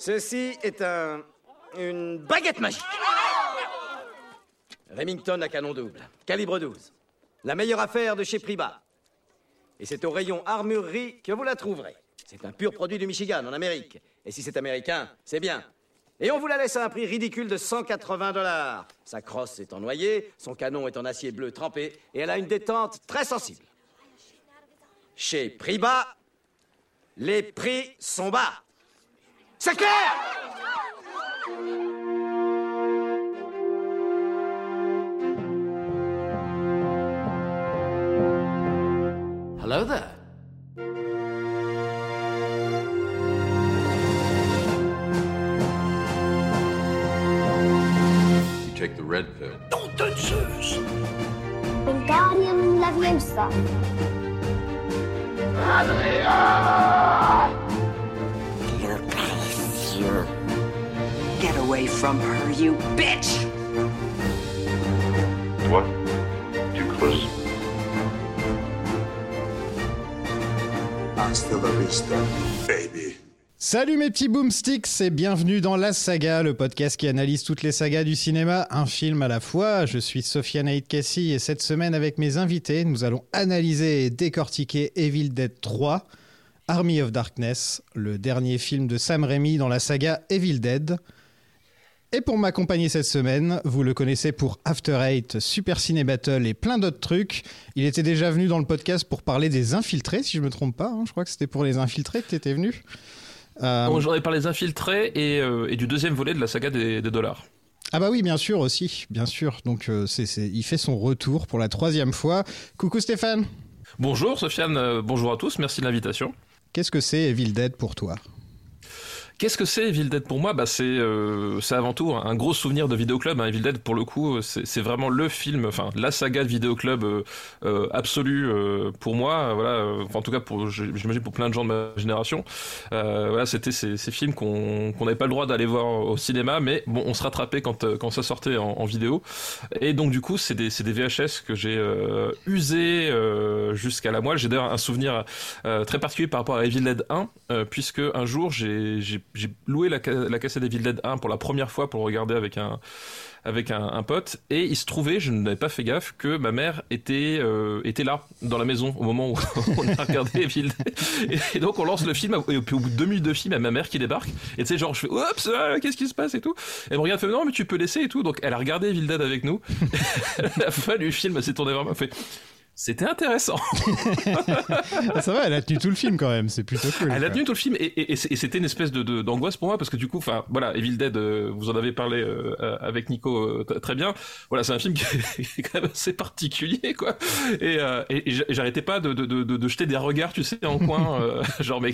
Ceci est un. une baguette magique. Remington à canon double, calibre 12. La meilleure affaire de chez Priba. Et c'est au rayon armurerie que vous la trouverez. C'est un pur produit du Michigan, en Amérique. Et si c'est américain, c'est bien. Et on vous la laisse à un prix ridicule de 180 dollars. Sa crosse est en noyer, son canon est en acier bleu trempé, et elle a une détente très sensible. Chez Priba, les prix sont bas. C'est clair Hello there. You bitch! What? Too close? Hasta la vista, baby. Salut mes petits boomsticks et bienvenue dans La Saga, le podcast qui analyse toutes les sagas du cinéma, un film à la fois. Je suis Sofiane Aïd Kassi et cette semaine avec mes invités, nous allons analyser et décortiquer Evil Dead 3, Army of Darkness, le dernier film de Sam Raimi dans la saga Evil Dead. Et pour m'accompagner cette semaine, vous le connaissez pour After Eight, Super Ciné Battle et plein d'autres trucs. Il était déjà venu dans le podcast pour parler des infiltrés, si je me trompe pas. hein. Je crois que c'était pour les infiltrés que tu étais venu. Euh, Bon, J'en ai parlé des infiltrés et, euh, et du deuxième volet de la saga des, des dollars. Ah bah oui, bien sûr aussi, bien sûr. Donc euh, c'est, il fait son retour pour la troisième fois. Coucou Stéphane. Bonjour Sofiane, euh, bonjour à tous, merci de l'invitation. Qu'est-ce que c'est Evil Dead pour toi? Qu'est-ce que c'est Evil Dead? Pour moi bah, c'est, euh, avant tout un gros souvenir de vidéoclub. Hein. Evil Dead, pour le coup, euh, c'est, vraiment le film, enfin la saga de vidéoclub euh, euh, absolue euh, pour moi. Voilà, euh, enfin, en tout cas, j'imagine pour plein de gens de ma génération. Voilà, c'était ces, ces films qu'on qu'on n'avait pas le droit d'aller voir au cinéma, mais bon, on se rattrapait quand, quand ça sortait en, en vidéo. Et donc du coup, c'est des, des VHS que j'ai usés jusqu'à la moelle. J'ai d'ailleurs un souvenir très particulier par rapport à Evil Dead 1, euh, puisque un jour j'ai j'ai- loué la, la cassette Evil Dead 1 pour la première fois pour le regarder avec un avec un, un pote et il se trouvait, je n'avais pas fait gaffe, que ma mère était euh, était là dans la maison au moment où on a regardé Evil Dead. Et, donc on lance le film et puis au bout de deux minutes de film, il y a ma mère qui débarque et tu sais genre je fais oups ah, qu'est-ce qui se passe et tout. Elle me regarde fait non mais tu peux laisser et tout. Donc elle a regardé Evil Dead avec nous. à la fin du film, elle s'est tournée vers moi, fait c'était intéressant. Ah, Ça va, elle a tenu tout le film quand même, c'est plutôt cool. Elle a tenu tout le film et, c'était une espèce de d'angoisse pour moi parce que du coup, enfin voilà, Evil Dead, euh, vous en avez parlé euh, euh, avec Nico euh, très bien. Voilà, c'est un film qui est, quand même assez particulier quoi. Et, et, et j'a- j'arrêtais pas de, de, de, de jeter des regards, tu sais, en coin, genre mais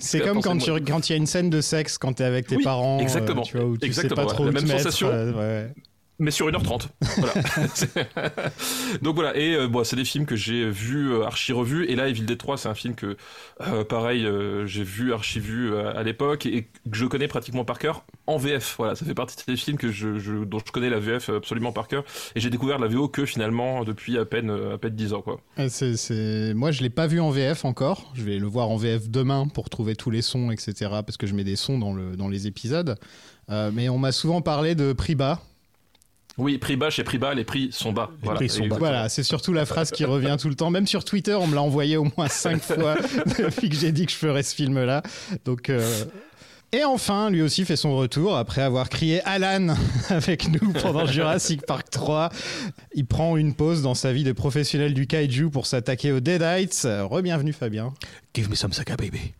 C'est comme quand tu quand il y a une scène de sexe quand t'es avec tes Oui, parents, exactement. tu vois, où tu Exactement, sais pas ouais. trop La où même sensation. ouais. Mais sur 1h30. Voilà. Donc voilà, et euh, bon, c'est des films que j'ai vus, euh, archi revus, et là, Evil Dead 3, c'est un film que, euh, pareil, euh, j'ai vu, archi vu euh, à l'époque, et que je connais pratiquement par cœur en VF. Voilà, ça fait partie des films que je, je- dont je connais la VF absolument par cœur, et j'ai découvert la VO que finalement depuis à peine, à peine 10 ans, quoi. C'est- Moi, je l'ai pas vu en VF encore. Je vais le voir en VF demain pour trouver tous les sons, etc. Parce que je mets des sons dans, le... dans les épisodes. Euh, mais on m'a souvent parlé de prix bas. Oui, prix bas chez prix bas, les prix sont bas. Les prix sont bas. Voilà, c'est surtout la phrase qui revient tout le temps. Même sur Twitter, on me l'a envoyé au moins cinq fois depuis que j'ai dit que je ferais ce film-là. Donc. euh, Et enfin, lui aussi fait son retour après avoir crié Alan avec nous pendant Jurassic Park 3. Il prend une pause dans sa vie de professionnel du kaiju pour s'attaquer aux Deadites. Euh, Re-bienvenue Fabien. Give me some saga, baby.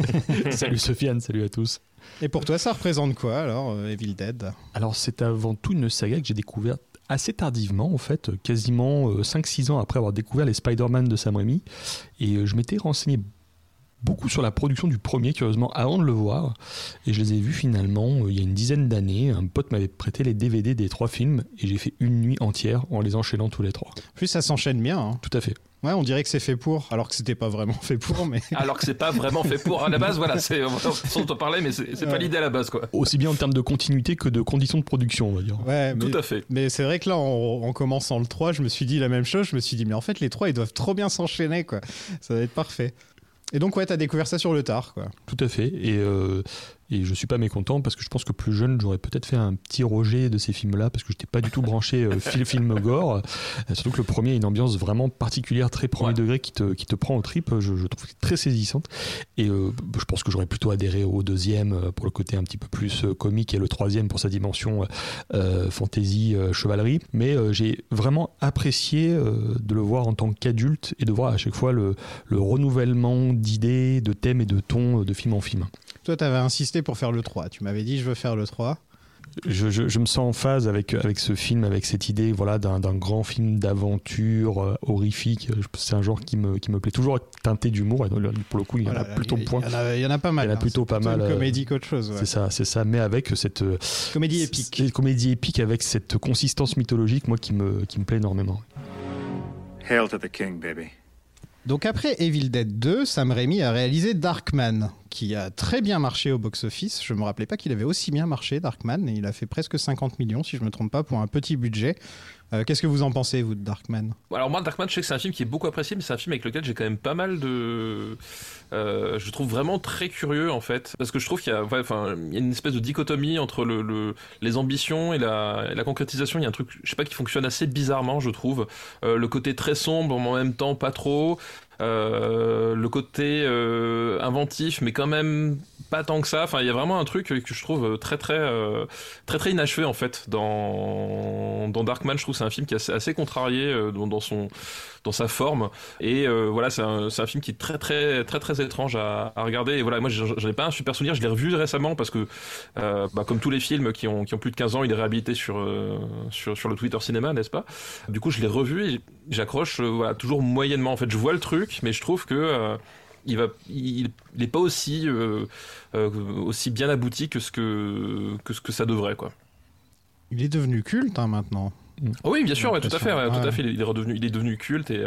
salut Sofiane, salut à tous. Et pour toi, ça représente quoi alors, euh, Evil Dead? Alors, c'est avant tout une saga que j'ai découverte assez tardivement, en fait, euh, quasiment euh, 5-6 ans après avoir découvert les Spider-Man de Sam Raimi. Et euh, je m'étais renseigné beaucoup sur la production du premier, curieusement, avant de le voir. Et je les ai vus finalement euh, il y a une dizaine d'années. Un pote m'avait prêté les DVD des trois films et j'ai fait une nuit entière en les enchaînant tous les trois. En plus, ça s'enchaîne bien. hein. Tout à fait. Ouais, on dirait que c'est fait pour, alors que c'était pas vraiment fait pour, mais. Alors que c'est pas vraiment fait pour. À la base, voilà, c'est, on t'en parlait, mais c'est, c'est pas Ouais. l'idée à la base, quoi. Aussi bien en termes de continuité que de conditions de production, on va dire. Ouais, mais, Tout à fait. mais c'est vrai que là, en, en commençant le 3, je me suis dit la même chose. Je me suis dit, mais en fait, les 3, ils doivent trop bien s'enchaîner, quoi. Ça va être parfait. Et donc, ouais, t'as découvert ça sur le tard. Tout à fait. Euh, et je suis pas mécontent parce que je pense que plus jeune, j'aurais peut-être fait un petit rejet de ces films-là parce que je n'étais pas du tout branché euh, film, film gore. Euh, surtout que le premier a une ambiance vraiment particulière, très premier Ouais. degré qui te, qui te prend au trip. Je, je trouve très saisissante. Et euh, je pense que j'aurais plutôt adhéré au deuxième pour le côté un petit peu plus comique et le troisième pour sa dimension euh, fantasy, euh, chevalerie. Mais j'ai vraiment apprécié de le voir en tant qu'adulte et de voir à chaque fois le, le renouvellement d'idées, de thèmes et de tons de film en film. Toi, t'avais insisté pour faire le 3. Tu m'avais dit, je veux faire le 3. Je, je- je me sens en phase avec, avec ce film, avec cette idée voilà, d'un d'un grand film d'aventure euh, horrifique. C'est un genre qui me, qui me plaît toujours teinté d'humour. Et donc, pour le coup, il y en a plutôt point. Il y en a, il y en a pas mal. Il y en a hein. plutôt pas mal, Une euh, comédie qu'autre chose. ouais. C'est ça, c'est ça. Mais avec cette euh, Comédie épique. cette comédie épique avec cette consistance mythologique, moi, qui me, qui me plaît énormément. Hail to the king, baby. Donc après Evil Dead 2, Sam Raimi a réalisé Darkman, qui a très bien marché au box-office. Je me rappelais pas qu'il avait aussi bien marché, Darkman, et il a fait presque 50 millions, si je me trompe pas, pour un petit budget. Euh, Qu'est-ce que vous en pensez, vous, de Darkman? Alors moi, Darkman, je sais que c'est un film qui est beaucoup apprécié, mais c'est un film avec lequel j'ai quand même pas mal de... euh, je trouve vraiment très curieux, en fait. Parce que je trouve qu'il y a, y a une espèce de dichotomie entre le, le- les ambitions et la, et la concrétisation. Il y a un truc, je sais pas, qui fonctionne assez bizarrement, je trouve. Euh, le côté très sombre, mais en même temps pas trop. Euh, le côté euh, inventif, mais quand même pas tant que ça. Enfin, il y a vraiment un truc que je trouve très très euh, très très inachevé en fait dans dans Darkman. Je trouve c'est un film qui est assez, contrarié dans son dans sa forme. Et euh, voilà c'est un, film qui est très très très très étrange à, regarder. Et voilà moi j'en ai pas un super souvenir. Je l'ai revu récemment parce que euh, bah, comme tous les films qui ont, qui ont plus de 15 ans il est réhabilité sur, euh, sur, le Twitter cinéma n'est-ce pas? Du coup je l'ai revu et j'accroche toujours moyennement. En fait je vois le truc mais je trouve que il va il, il pas aussi aussi bien abouti que ce que que ce que ça devrait quoi. Il est devenu culte hein, maintenant. Oh oui, bien sûr, ouais, tout à fait, ouais, tout à fait. Il est redevenu, il est devenu culte. Et,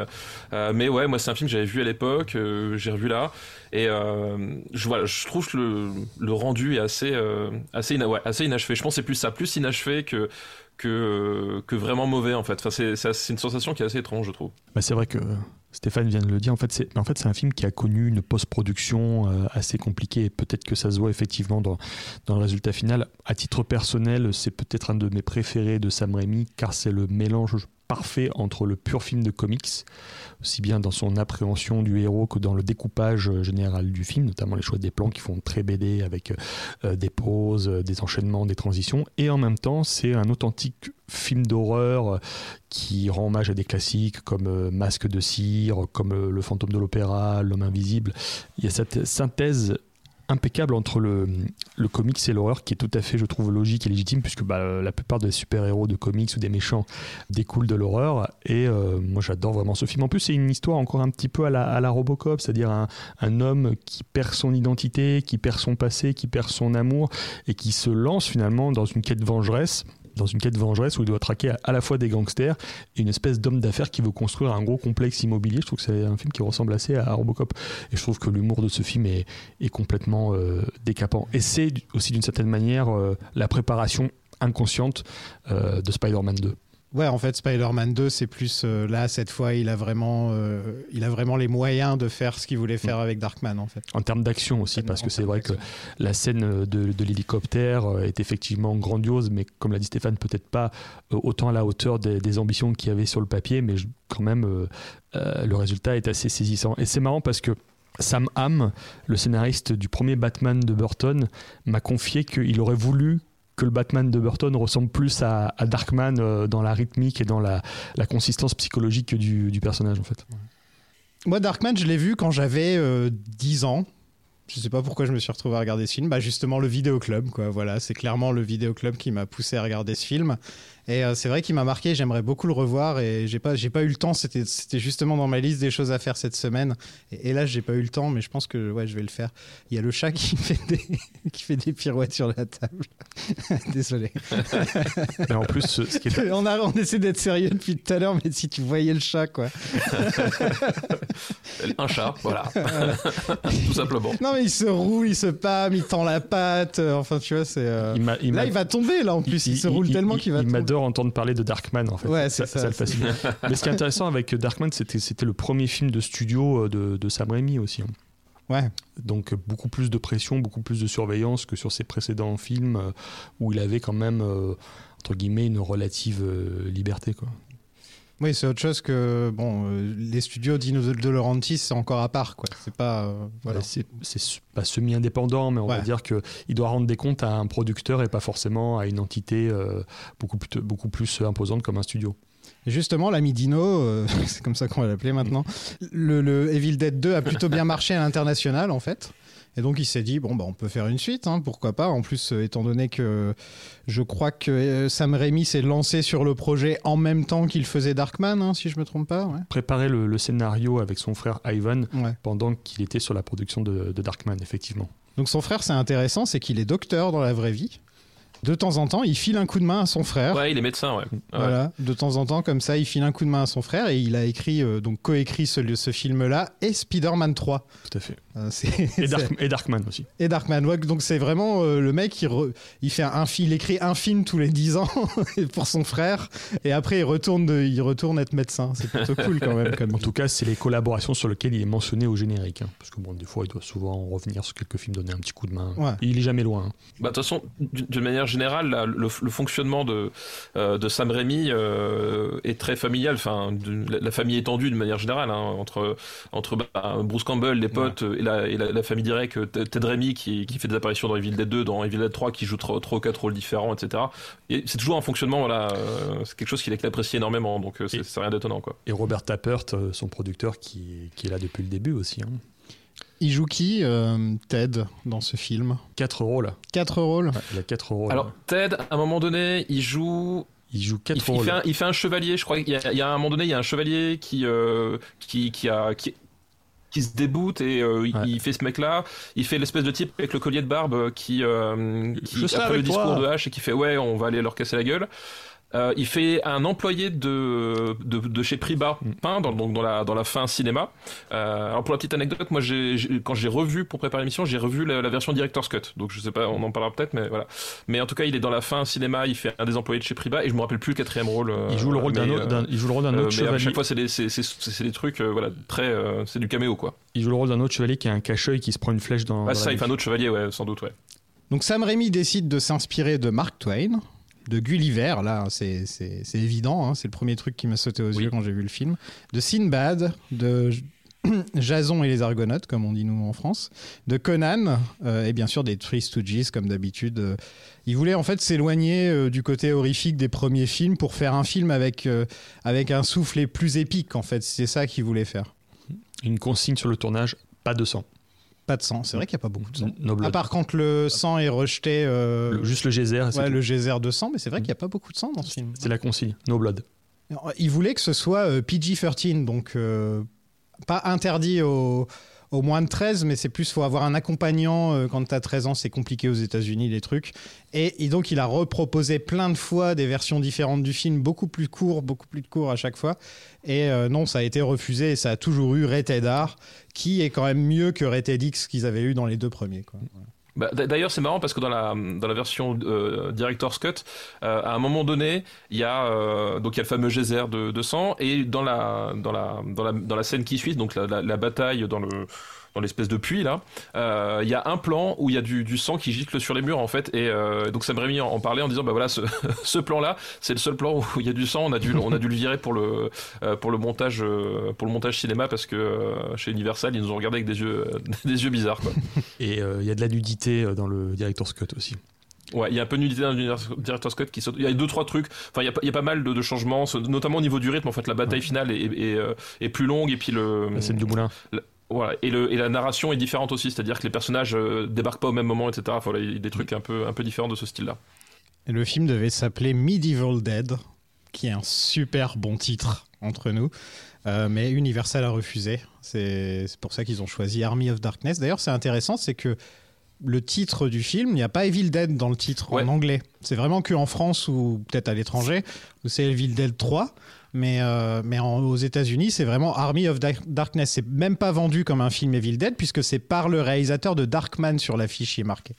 euh, mais ouais, moi, c'est un film que j'avais vu à l'époque, euh, j'ai revu là, et euh, je, voilà, je trouve que le, le rendu est assez, assez, ina- assez inachevé. Je pense que c'est plus ça, plus inachevé que que que vraiment mauvais en fait. Enfin, c'est une sensation qui est assez étrange, je trouve. Bah, c'est vrai que Stéphane vient de le dire. En fait, c'est un film qui a connu une post-production euh, assez compliquée. Et peut-être que ça se voit effectivement dans, dans le résultat final. À titre personnel, c'est peut-être un de mes préférés de Sam Raimi, car c'est le mélange parfait entre le pur film de comics, aussi bien dans son appréhension du héros que dans le découpage euh, général du film, notamment les choix des plans qui font très BD avec euh, des pauses, euh, des enchaînements, des transitions. Et en même temps, c'est un authentique film d'horreur euh, qui rend hommage à des classiques comme euh, Masque de cire, comme euh, Le fantôme de l'opéra, L'homme invisible. Il y a cette synthèse impeccable entre le, le comics et l'horreur qui est tout à fait, je trouve, logique et légitime puisque bah, la plupart des super-héros de comics ou des méchants découlent de l'horreur et euh, moi j'adore vraiment ce film. En plus c'est une histoire encore un petit peu à la, Robocop, c'est-à-dire un, un homme qui perd son identité, qui perd son passé, qui perd son amour et qui se lance finalement dans une quête vengeresse dans une quête vengeresse où il doit traquer à, la fois des gangsters et une espèce d'homme d'affaires qui veut construire un gros complexe immobilier. Je trouve que c'est un film qui ressemble assez à Robocop. Et je trouve que l'humour de ce film est, est complètement euh, décapant. Et c'est aussi d'une certaine manière euh, la préparation inconsciente euh, de Spider-Man 2. Ouais, en fait, Spider-Man 2, c'est plus euh, là, cette fois, il a, vraiment, euh, il a vraiment les moyens de faire ce qu'il voulait faire avec Darkman, en fait. En termes d'action aussi, parce que c'est vrai que la scène de, de l'hélicoptère euh, est effectivement grandiose, mais comme l'a dit Stéphane, peut-être pas euh, autant à la hauteur des, des ambitions qu'il y avait sur le papier, mais je- quand même, euh, euh, le résultat est assez saisissant. Et c'est marrant parce que Sam Hamm, le scénariste du premier Batman de Burton, m'a confié qu'il aurait voulu que le Batman de Burton ressemble plus à, Darkman euh, dans la rythmique et dans la, consistance psychologique du, du personnage en fait. Moi, Darkman, je l'ai vu quand j'avais euh, 10 ans. Je sais pas pourquoi je me suis retrouvé à regarder ce film. Bah, justement, le vidéoclub, quoi. Voilà, c'est clairement le vidéoclub qui m'a poussé à regarder ce film. Et euh, c'est vrai qu'il m'a marqué. J'aimerais beaucoup le revoir et j'ai pas, j'ai pas eu le temps. C'était, c'était justement dans ma liste des choses à faire cette semaine. Et, et là, j'ai pas eu le temps, mais je pense que ouais, je vais le faire. Il y a le chat qui fait des, qui fait des pirouettes sur la table. Désolé. Mais en plus, ce ce qui est On, a, on essaie d'être sérieux depuis tout à l'heure, mais si tu voyais le chat, quoi. Un chat, voilà, tout simplement. Non, mais il se roule, il se pâme, il tend la patte. euh, Enfin, tu vois, c'est. euh, Là, il va tomber, là, en plus. Il, se roule tellement qu'il va Il m'adore entendre parler de Darkman, en fait. Ouais, c'est ça, le fascine. Mais ce qui est intéressant avec Darkman, c'était c'était le premier film de studio euh, de, de Sam Raimi aussi. hein. Ouais. Donc beaucoup plus de pression, beaucoup plus de surveillance que sur ses précédents films euh, où il avait quand même, euh, entre guillemets, une relative euh, liberté. Quoi. Oui, c'est autre chose que bon, euh, les studios Dino de, Laurentiis, c'est encore à part, quoi. C'est pas euh, voilà. C'est pas semi-indépendant, mais on Ouais. va dire qu'il doit rendre des comptes à un producteur et pas forcément à une entité euh, beaucoup, plus, beaucoup plus imposante comme un studio. Justement, l'ami Dino, euh, c'est comme ça qu'on va l'appeler maintenant. Le, le Evil Dead 2 a plutôt bien marché à l'international, en fait. Et donc il s'est dit bon bah on peut faire une suite, hein, pourquoi pas. En plus, euh, étant donné que je crois que euh, Sam Raimi s'est lancé sur le projet en même temps qu'il faisait Darkman, hein, si je me trompe pas. Ouais. Préparer le, le scénario avec son frère Ivan Ouais. pendant qu'il était sur la production de, de Darkman, effectivement. Donc son frère, c'est intéressant, c'est qu'il est docteur dans la vraie vie. De temps en temps, il file un coup de main à son frère. Ouais, il est médecin, ouais. Ouais. Voilà, de temps en temps, comme ça, il file un coup de main à son frère et il a écrit, euh, donc coécrit ce, ce film-là et Spider-Man 3. Tout à fait. Euh, Et, Dark- et Darkman aussi. et Darkman. Ouais, donc c'est vraiment euh, le mec, il, re- il fait un film, il écrit un film tous les 10 ans pour son frère et après il retourne, de- il retourne être médecin. C'est plutôt cool quand même. Comme En tout cas, c'est les collaborations sur lesquelles il est mentionné au générique. hein. parce que bon, des fois, il doit souvent revenir sur quelques films, donner un petit coup de main. Ouais. Il est jamais loin. hein. Bah, de toute façon, d'une d'une manière générale, là, le, le fonctionnement de, euh, de Sam Raimi euh, est très familial. Enfin, de- la, famille étendue, de manière générale, hein, entre, entre bah, Bruce Campbell, les potes, et, la, et la, la famille directe, euh, Ted Raimi qui, qui fait des apparitions dans Evil Dead 2, dans Evil Dead 3, qui joue trois, ou quatre rôles différents, etc. Et c'est toujours un fonctionnement, voilà, euh, c'est quelque chose qu'il apprécie énormément, donc c'est rien d'étonnant. Et Robert Tappert, son producteur, qui, qui est là depuis le début aussi. hein. Il joue qui, euh, Ted, dans ce film Quatre rôles. Quatre rôles. Ouais, il a quatre rôles. Alors, Ted, à un moment donné, il joue il joue Il, quatre il rôles. fait un, il fait un chevalier, je crois. Il y, a, il y a un moment donné, il y a un chevalier qui, euh, qui, qui, a, qui, qui se déboute et euh, il- Ouais. il fait ce mec-là. Il fait l'espèce de type avec le collier de barbe qui, euh, qui Je après le toi. discours de H et qui fait ouais, on va aller leur casser la gueule. Euh, il fait un employé de, de, de chez Priba, Mm. hein, dans, donc dans la, dans la fin cinéma. Euh, alors pour la petite anecdote, moi j'ai, quand j'ai revu pour préparer l'émission, j'ai revu la, la version Director's Cut. Donc je sais pas, on en parlera peut-être, mais voilà. Mais en tout cas, il est dans la fin cinéma, il fait un des employés de chez Priba et je me rappelle plus le quatrième rôle. euh, il joue le rôle d'un autre, il joue le rôle d'un euh, autre mais à chevalier. chaque fois, c'est des, c'est, c'est, des trucs, euh, voilà, très, euh, c'est du caméo quoi. Il joue le rôle d'un autre chevalier qui a un cache-œil qui se prend une flèche dans. Ah, dans ça, il fait un autre chevalier, ouais, sans doute, ouais. Donc Sam Raimi décide de s'inspirer de Mark Twain, de Gulliver, là c'est c'est- évident, hein, c'est le premier truc qui m'a sauté aux Oui. yeux quand j'ai vu le film, de Sinbad, de Jason et les Argonautes, comme on dit nous en France, de Conan, euh, et bien sûr des Three Stooges, comme d'habitude. euh. Il voulait en fait s'éloigner euh, du côté horrifique des premiers films pour faire un film avec, avec un souffle plus épique, en fait. C'est ça qu'il voulait faire. Une consigne sur le tournage pas de sang. Pas de sang, c'est vrai qu'il n'y a pas beaucoup de sang. No À part quand le sang est rejeté, euh, Le- juste le geyser. c'est ouais, tout. le geyser de sang, mais c'est vrai qu'il n'y a pas beaucoup de sang dans ce film. C'est la consigne. No blood. Il voulait que ce soit euh, PG-13, donc euh, pas interdit aux, aux moins de 13, mais c'est plus faut avoir un accompagnant euh, quand tu as 13 ans, c'est compliqué aux États-Unis les trucs. Et, donc il a reproposé plein de fois des versions différentes du film, beaucoup plus courts, beaucoup plus courts à chaque fois. Et euh, non, ça a été refusé et ça a toujours eu Rated R, qui est quand même mieux que Rated X qu'ils avaient eu dans les deux premiers. Bah, D'ailleurs, c'est marrant parce que dans la, dans la version euh, Director's Cut, euh, à un moment donné, il y a euh, donc il y a le fameux geyser de, de sang et dans la dans la dans la dans la scène qui suit, donc la, la bataille dans le dans l'espèce de puits là, euh, il y a un plan où il y a du, du sang qui gicle sur les murs en fait et euh, donc Sam Raimi en, en parlait en disant bah voilà ce, ce plan là c'est le seul plan où il y a du sang on a dû on a dû le virer pour le euh, pour le montage pour le montage cinéma parce que chez Universal ils nous ont regardé avec des yeux des yeux bizarres quoi. Et il y a de la nudité dans le Director's Cut aussi. Ouais, il y a un peu de nudité dans le Director's Cut qui saute. Il y a deux trois trucs. Enfin, il y a, pas- il y a pas mal de, de changements, notamment au niveau du rythme. En fait, la bataille finale est, est, est, est plus longue et puis le La scène du moulin. Voilà et le et la narration est différente aussi. C'est-à-dire que les personnages euh, débarquent pas au même moment, etc. Voilà, il y a des trucs un peu un peu différents de ce style-là. Et le film devait s'appeler Medieval Dead, qui est un super bon titre entre nous. Euh, mais Universal a refusé. C'est c'est pour ça qu'ils ont choisi Army of Darkness. D'ailleurs, c'est intéressant, c'est que le titre du film, il n'y a pas Evil Dead dans le titre Ouais. en anglais. C'est vraiment que en France ou peut-être à l'étranger où c'est Evil Dead 3. Mais, euh, mais aux États-Unis, c'est vraiment Army of Dark- Darkness. C'est même pas vendu comme un film Evil Dead puisque c'est par le réalisateur de Darkman sur l'affiche qui est marqué.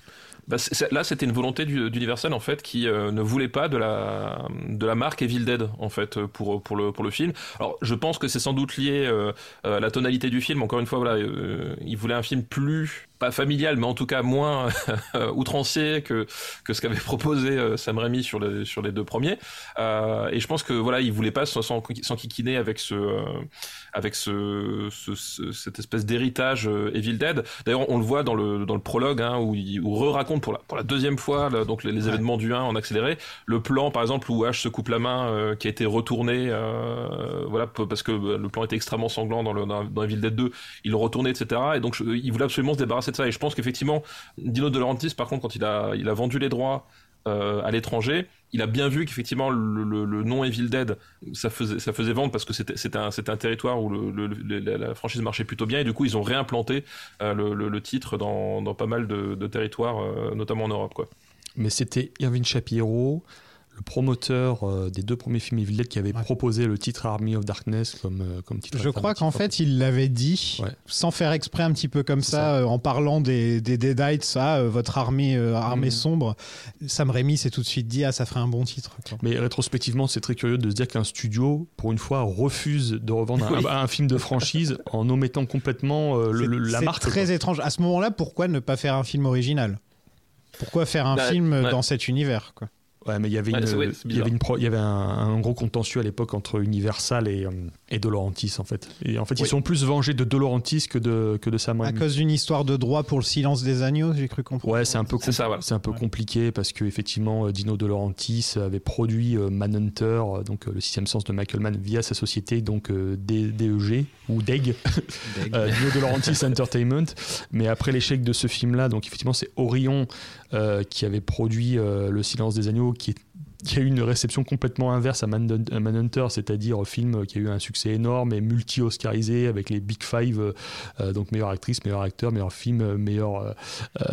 Bah, là, c'était une volonté du- d'Universal en fait qui euh, ne voulait pas de la de la marque Evil Dead en fait pour pour le pour le film. Alors, je pense que c'est sans doute lié euh, à la tonalité du film. Encore une fois, voilà, il voulait un film plus pas familial, mais en tout cas moins outrancier que que ce qu'avait proposé euh, Sam Raimi sur les sur les deux premiers. Euh, et je pense que voilà, il voulait pas s'en- s'en- s'enquiquiner avec ce euh, avec ce, ce- ce- cette espèce d'héritage euh, Evil Dead. D'ailleurs, on le voit dans le dans le prologue hein, où il où re-raconte pour la pour la deuxième fois là, donc les, les événements du 1 en accéléré. Le plan, par exemple, où Ash se coupe la main, euh, qui a été retourné, euh, voilà, parce que euh, le plan était extrêmement sanglant dans le dans, dans Evil Dead 2. Il le retourné, etc. Et donc, je- il voulait absolument se débarrasser Et je pense qu'effectivement, Dino De Laurentiis, par contre, quand il a vendu les droits euh, à l'étranger, il a bien vu qu'effectivement le, le, le nom Evil Dead, ça faisait, vendre parce que c'était, un, territoire où la, franchise marchait plutôt bien et du coup ils ont réimplanté euh, le, titre dans, pas mal de, territoires, euh, notamment en Europe. Mais c'était Irving Shapiro, le promoteur euh, des deux premiers films Evil Dead, qui avait Ouais. proposé le titre Army of Darkness comme, euh, comme titre. Je crois qu'en en fait, il l'avait dit, Ouais. sans faire exprès un petit peu comme C'est ça, ça. euh, en parlant des, des Deadites, euh, votre armée, euh, armée Mhm. sombre. Sam Raimi s'est tout de suite dit, ah, ça ferait un bon titre. quoi. Mais rétrospectivement, c'est très curieux de se dire qu'un studio, pour une fois, refuse de revendre un, Oui. un film de franchise en omettant complètement euh, le- C'est- le- la c'est marque. très quoi. étrange. À ce moment-là, pourquoi ne pas faire un film original? Pourquoi faire un Bah, film ouais. dans cet univers quoi? Ouais, mais il y avait, Ouais, une- ouais, il y avait, une pro- il y avait un, un gros contentieux à l'époque entre Universal et, euh, et De Laurentiis, en fait. Et en fait, ils sont plus vengés de De Laurentiis que de, que de Sam À Raimi. cause d'une histoire de droit pour le silence des agneaux, j'ai cru comprendre. Ouais, c'est un peu, C'est ça, voilà. c'est un peu Ouais. compliqué parce que effectivement, euh, Dino De Laurentiis avait produit euh, Manhunter, euh, donc euh, le sixième sens de Michael Mann via sa société donc euh, D- DEG ou DEG, euh, Dino De Laurentiis Entertainment. Mais après l'échec de ce film-là, donc effectivement, c'est Orion euh, qui avait produit euh, Le Silence des agneaux, qui est qui a eu une réception complètement inverse à Man- à Manhunter, c'est-à-dire film qui a eu un succès énorme et multi-oscarisé avec les Big Five, euh, euh, donc meilleure actrice, meilleur acteur, meilleur film, euh, meilleur euh,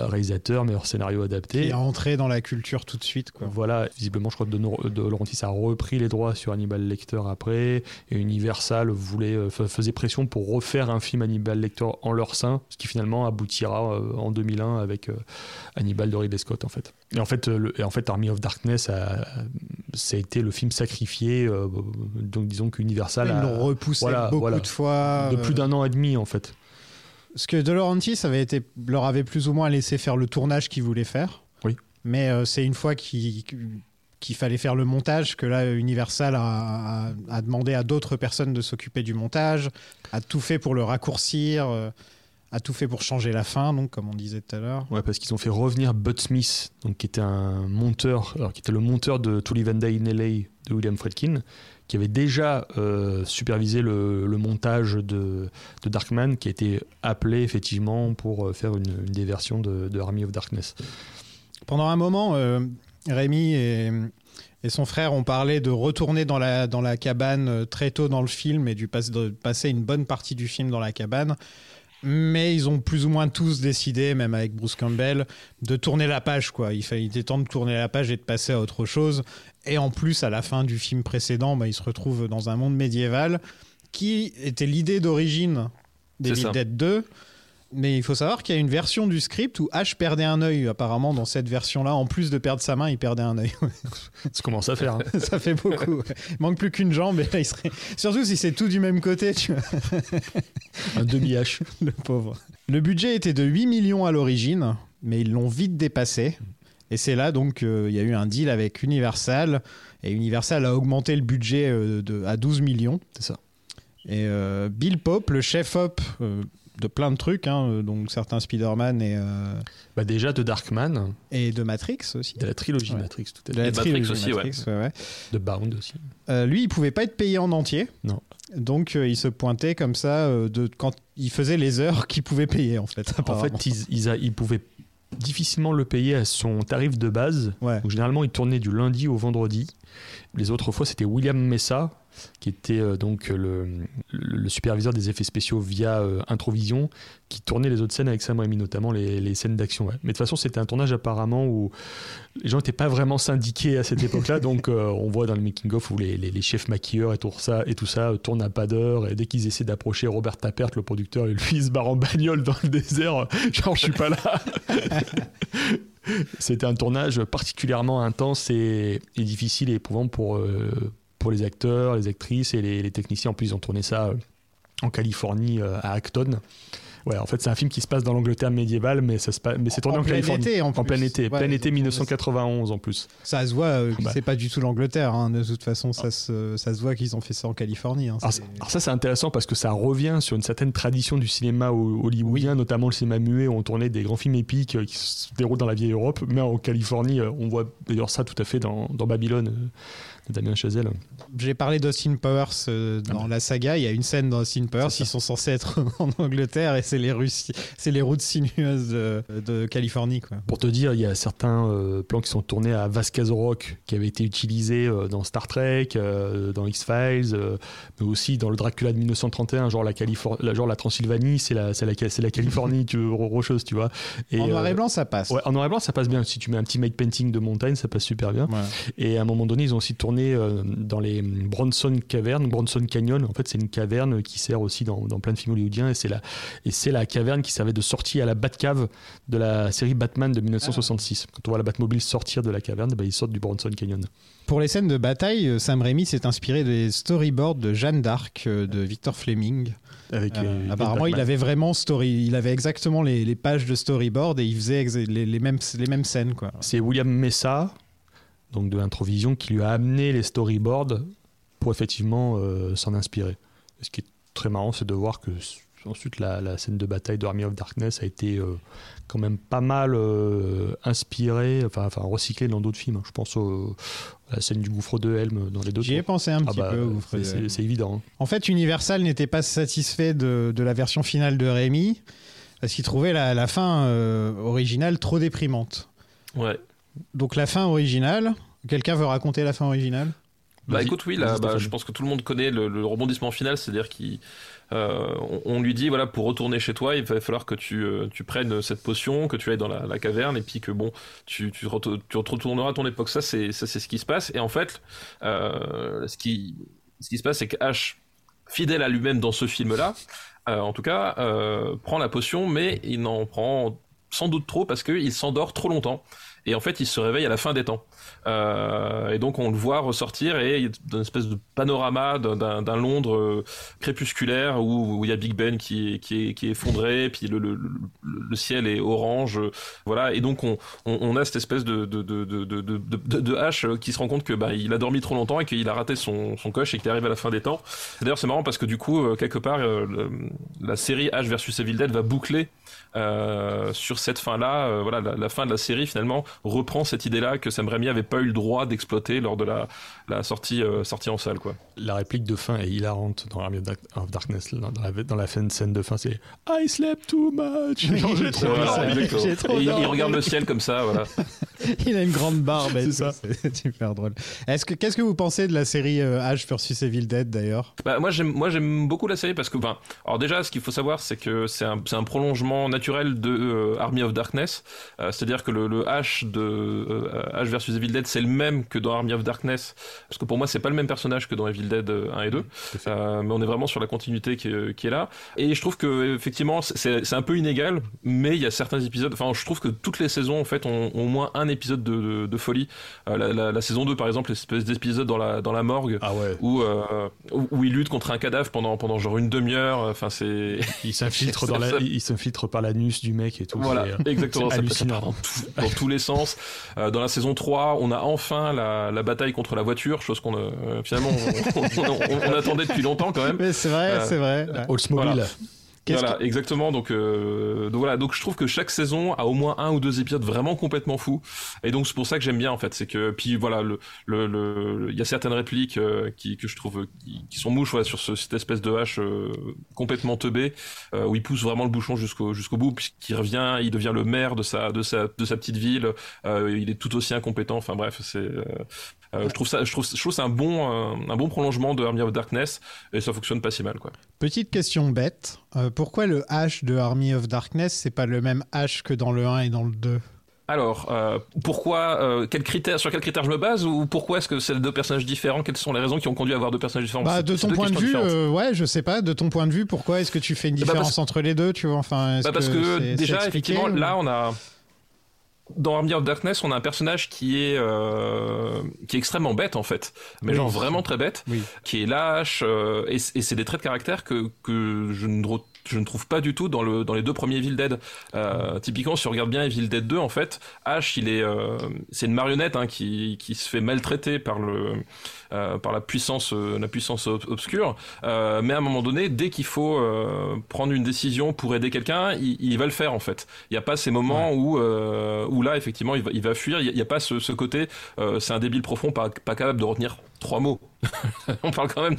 réalisateur, meilleur scénario adapté. est entré dans la culture tout de suite. Quoi. Voilà, visiblement, je crois que de, de Laurentiis a repris les droits sur Hannibal Lecter après, et Universal voulait, euh, fa- faisait pression pour refaire un film Hannibal Lecter en leur sein, ce qui finalement aboutira en 2001 avec Hannibal de Ridley Scott en fait. Et en fait, euh, le- et en fait Army of Darkness a, ça a été le film sacrifié, euh, donc disons qu'Universal Ils a l'ont repoussé voilà, beaucoup voilà. de fois. de euh, plus d'un an et demi en fait. Parce que De Laurentiis avait été, leur avait plus ou moins laissé faire le tournage qu'ils voulaient faire. Oui. Mais euh, c'est une fois qu'il fallait faire le montage que là Universal a, demandé à d'autres personnes de s'occuper du montage, a tout fait pour le raccourcir, a tout fait pour changer la fin, donc comme on disait tout à l'heure. Ouais, parce qu'ils ont fait revenir Bud Smith, donc qui était un monteur, alors qui était le monteur de To Live and Die in LA de William Friedkin, qui avait déjà euh, supervisé le, le montage de, de Darkman, qui a été appelé effectivement pour euh, faire une, une des versions de, de Army of Darkness. Pendant un moment, euh, Rémi et, et son frère ont parlé de retourner dans la, dans la cabane euh, très tôt dans le film et du passer une bonne partie du film dans la cabane. Mais ils ont plus ou moins tous décidé, même avec Bruce Campbell, de tourner la page. Quoi. Il, fallait, il était temps de tourner la page et de passer à autre chose. Et en plus, à la fin du film précédent, bah, ils se retrouvent dans un monde médiéval qui était l'idée d'origine ça. Dead 2. Mais il faut savoir qu'il y a une version du script où Ash perdait un œil, apparemment, dans cette version-là. En plus de perdre sa main, il perdait un œil. Ça commence à faire. hein. Ça fait beaucoup. Il manque plus qu'une jambe et là, il serait. Surtout si c'est tout du même côté, tu vois, un demi-H. le pauvre. Le budget était de 8 millions à l'origine, mais ils l'ont vite dépassé. Et c'est là donc euh, il y a eu un deal avec Universal et Universal a augmenté le budget euh, de, à 12 millions. C'est ça. Et euh, Bill Pope, le chef op de plein de trucs, hein, euh, donc certains Spider-Man et, euh, Bah déjà de Darkman, et de Matrix aussi. de la trilogie Ouais. Matrix, tout à De fait. la Et Matrix aussi. Matrix, ouais, ouais. de Bound aussi. Euh, lui, il pouvait pas être payé en entier. Non. Donc, euh, il se pointait comme ça de, quand il faisait les heures qu'il pouvait payer, en fait. En fait, ils, ils, a- ils pouvaient difficilement le payer à son tarif de base. Ouais. Donc, généralement, il tournait du lundi au vendredi. Les autres fois, c'était William Messa, qui était euh, donc le, le- le superviseur des effets spéciaux via euh, Introvision, qui tournait les autres scènes avec Sam Raimi, notamment les, les scènes d'action. ouais. Mais de toute façon, c'était un tournage apparemment où les gens n'étaient pas vraiment syndiqués à cette époque-là, donc euh, on voit dans le making-of où les, les- les chefs maquilleurs et tout ça, et tout ça euh, tournent à pas d'heure, et dès qu'ils essaient d'approcher Robert Tappert, le producteur, lui, il se barre en bagnole dans le désert, euh, genre je suis pas là. C'était un tournage particulièrement intense et, difficile et éprouvant pour, euh, pour les acteurs, les actrices et les, les techniciens. En plus, ils ont tourné ça euh, en Californie, euh, à Acton. Ouais, en fait, c'est un film qui se passe dans l'Angleterre médiévale, mais, ça se passe- mais c'est tourné en, plein Californie. été, en, plus. plein été, Ouais, plein été tourné 1991 en plus. Ça se voit, euh, Bah. c'est pas du tout l'Angleterre. hein. De toute façon, ça se, ça se voit qu'ils ont fait ça en Californie. hein. Alors, ça c'est intéressant parce que ça revient sur une certaine tradition du cinéma ho- hollywoodien, notamment le cinéma muet où on tournait des grands films épiques euh, qui se déroulent dans la vieille Europe, mais en Californie euh, on voit d'ailleurs ça tout à fait dans, dans Babylone de Damien Chazelle. J'ai parlé d'Austin Powers euh, Ah dans la saga. Il y a une scène dans Austin Powers. Ils sont censés être en Angleterre et c'est les, Russes- c'est les routes sinueuses de, de Californie. Quoi. Pour te dire, il y a certains euh, plans qui sont tournés à Vasquez Rock qui avaient été utilisés euh, dans Star Trek, dans X-Files, mais aussi dans le Dracula de 1931, genre la, Califor- la- genre la Transylvanie, c'est la, c'est la, c'est la Californie tu, ro- rocheuse, tu vois. Et, en noir et blanc, ça passe. Ouais, en noir et blanc, ça passe bien. Si tu mets un petit make painting de montagne, ça passe super bien. Ouais. Et à un moment donné, ils ont aussi tourné euh, dans les Bronson Cavernes, Bronson Canyon. En fait, c'est une caverne qui sert aussi dans, dans plein de films hollywoodiens. Et c'est la, et c'est la caverne qui servait de sortie à la Batcave de la série Batman de 1966. Quand on voit la Batmobile sortir de la caverne, bah, ils sortent du Bronson Canyon. Pour les scènes de bataille, euh, Sam Raimi s'est inspiré des storyboards de Jeanne d'Arc euh, de Victor Fleming. Avec Euh, apparemment, il avait vraiment story, il avait exactement les, les pages de storyboard et il faisait exa- les, les mêmes, les mêmes scènes. Quoi. C'est William Messa, donc de Introvision, qui lui a amené les storyboards pour effectivement euh, s'en inspirer. Et ce qui est très marrant, c'est de voir que ensuite la, la scène de bataille de Army of Darkness a été euh, quand même pas mal euh, inspirée, enfin, enfin recyclée dans d'autres films. Je pense au- à la scène du gouffre de Helm dans les deux. J'y ai pensé un Ah petit bah, peu. c'est- de évident. hein. En fait, Universal n'était pas satisfait de, de la version finale de Raimi parce qu'il trouvait la, la fin euh, originale trop déprimante. Ouais. Donc la fin originale, quelqu'un veut raconter la fin originale? Bah écoute, oui, là, bah, je pense que tout le monde connaît le, le rebondissement final, c'est-à-dire qu'on on lui dit voilà pour retourner chez toi, il va falloir que tu, euh, tu prennes cette potion, que tu ailles dans la, la caverne et puis que bon, tu, tu, retourneras à ton époque. Ça c'est ça c'est ce qui se passe et en fait, euh, ce qui ce qui se passe c'est que H fidèle à lui-même dans ce film-là, euh, en tout cas, euh, prend la potion, mais il n'en prend sans doute trop parce qu'il s'endort trop longtemps. Et en fait, il se réveille à la fin des temps. Euh, et donc, on le voit ressortir et il y a une espèce de panorama d'un- Londres euh, crépusculaire où, il y a Big Ben qui qui est, qui est effondré, puis le, le, le, ciel est orange. euh, voilà. Et donc, on, on, on a cette espèce de, de, de, de, de, hache qui se rend compte que bah, il a dormi trop longtemps et qu'il a raté son, son coche et qu'il arrive à la fin des temps. D'ailleurs, c'est marrant parce que du coup, euh, quelque part, euh, la série H versus Evil Dead va boucler euh, sur cette fin-là. Euh, voilà, la, la fin de la série finalement reprend cette idée-là que Sam Raimi avait pas eu le droit d'exploiter lors de la, la sortie, euh, sortie en salle, quoi. La réplique de fin est hilarante dans Army of Dark- of Darkness. Dans dans la, dans la fin- scène de fin, c'est I slept too much. J'ai trop Voilà, trop Et il, regarde le ciel comme ça, voilà. Il a une grande barbe. et C'est ça. C'est super drôle. Est-ce que qu'est-ce que vous pensez de la série H versus Evil Dead d'ailleurs? Bah, moi j'aime moi j'aime beaucoup la série parce que ben alors déjà ce qu'il faut savoir c'est que c'est un, c'est un prolongement naturel de euh, Army of Darkness. Euh, c'est-à-dire que le, le H de euh, H versus Evil Dead c'est le même que dans Army of Darkness parce que pour moi c'est pas le même personnage que dans Evil Dead euh, 1 et 2 Euh, mais on est vraiment sur la continuité qui est, qui est là. Et je trouve que effectivement c'est un peu inégal mais il y a certains épisodes enfin je trouve que toutes les saisons en fait ont, ont au moins un épisode de, de, de folie. La, la, la saison 2 par exemple l'espèce d'épisode dans la dans la morgue Ah ouais. où, où où il lutte contre un cadavre pendant pendant genre une demi-heure. Enfin c'est Il s'infiltre dans la, il s'infiltre par l'anus du mec et tout. voilà euh, exactement ça, hallucinant. part dans, tout- dans tous les sens. Euh, dans la saison 3, on a enfin la, la bataille contre la voiture, chose qu'on euh, finalement on, on- on- on attendait depuis longtemps quand même. Mais c'est vrai, Euh, c'est vrai. Ouais. Oldsmobile. Voilà. Voilà, exactement. Donc, euh, donc voilà. Donc je trouve que chaque saison a au moins un ou deux épisodes vraiment complètement fous. Et donc c'est pour ça que j'aime bien en fait. C'est que puis voilà, le le le- il y a certaines répliques euh, qui que je trouve euh, qui, qui sont mouches voilà, sur ce- cette espèce de hache euh, complètement teubée euh, où il pousse vraiment le bouchon jusqu'au jusqu'au bout puisqu'il revient, il devient le maire de sa de sa de sa petite ville. Euh, il est tout aussi incompétent. Enfin bref, c'est euh, je trouve ça, je trouve, je trouve c'est un bon, un bon prolongement de Army of Darkness et ça fonctionne pas si mal quoi. Petite question bête, pourquoi le H de Army of Darkness c'est pas le même H que dans le 1 et dans le 2 alors, euh, pourquoi, euh, quel critère, sur quel critère je me base ou pourquoi est-ce que c'est deux personnages différents? Quelles sont les raisons qui ont conduit à avoir deux personnages différents? Bah, De ton point de vue, euh, ouais, je sais pas. De ton point de vue, pourquoi est-ce que tu fais une bah, différence entre les deux Tu vois, enfin, bah parce que, déjà, effectivement, là, on a dans Army of Darkness, on a un personnage qui est euh, qui est extrêmement bête en fait, mais genre vraiment très bête, qui est lâche euh, et, et c'est des traits de caractère que que je ne je ne trouve pas du tout dans, le, dans les deux premiers Evil Dead. Euh, typiquement, si on regarde bien Evil Dead 2, en fait, Ash, il est, euh, c'est une marionnette hein, qui, qui se fait maltraiter par le, euh, par la puissance, euh, la puissance obscure. Euh, mais à un moment donné, dès qu'il faut euh, prendre une décision pour aider quelqu'un, il, il, va le faire en fait. Il n'y a pas ces moments où, où là, effectivement, il va, il va fuir. Il n'y a, pas ce, ce côté, c'est un débile profond, pas, pas capable de retenir trois mots. on parle quand même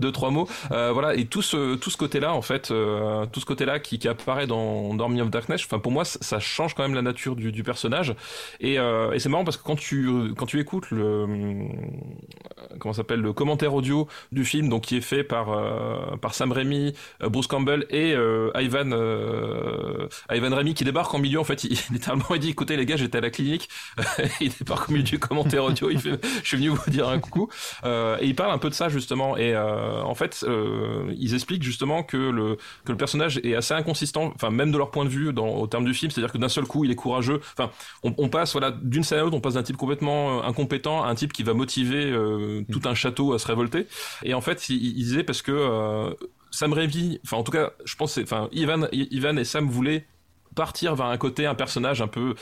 de, trois mots. Euh, voilà, et tout ce, tout ce côté-là, en fait, euh, tout ce côté-là qui, qui, apparaît dans, dans Army of Darkness, enfin, pour moi, ça, change quand même la nature du, du personnage. Et, euh, et c'est marrant parce que quand tu, quand tu écoutes le, comment s'appelle, le commentaire audio du film, donc qui est fait par, euh, par Sam Raimi, euh, Bruce Campbell et Ivan, Ivan Raimi qui débarque en milieu, en fait, il, littéralement, il dit, écoutez, les gars, j'étais à la clinique, il débarque au milieu du commentaire audio, il fait, je suis venu vous dire un coucou. Euh, et il parle un peu de ça justement. Et euh, en fait, euh, ils expliquent justement que le que le personnage est assez inconsistant, enfin même de leur point de vue dans, au terme du film, c'est-à-dire que d'un seul coup, il est courageux. Enfin, on, on passe voilà d'une scène à l'autre, on passe d'un type complètement incompétent à un type qui va motiver tout un château à se révolter. Et en fait, il, il disait parce que Sam Raimi, enfin en tout cas, je pense, enfin Ivan, Ivan et Sam voulaient partir vers un côté un personnage un peu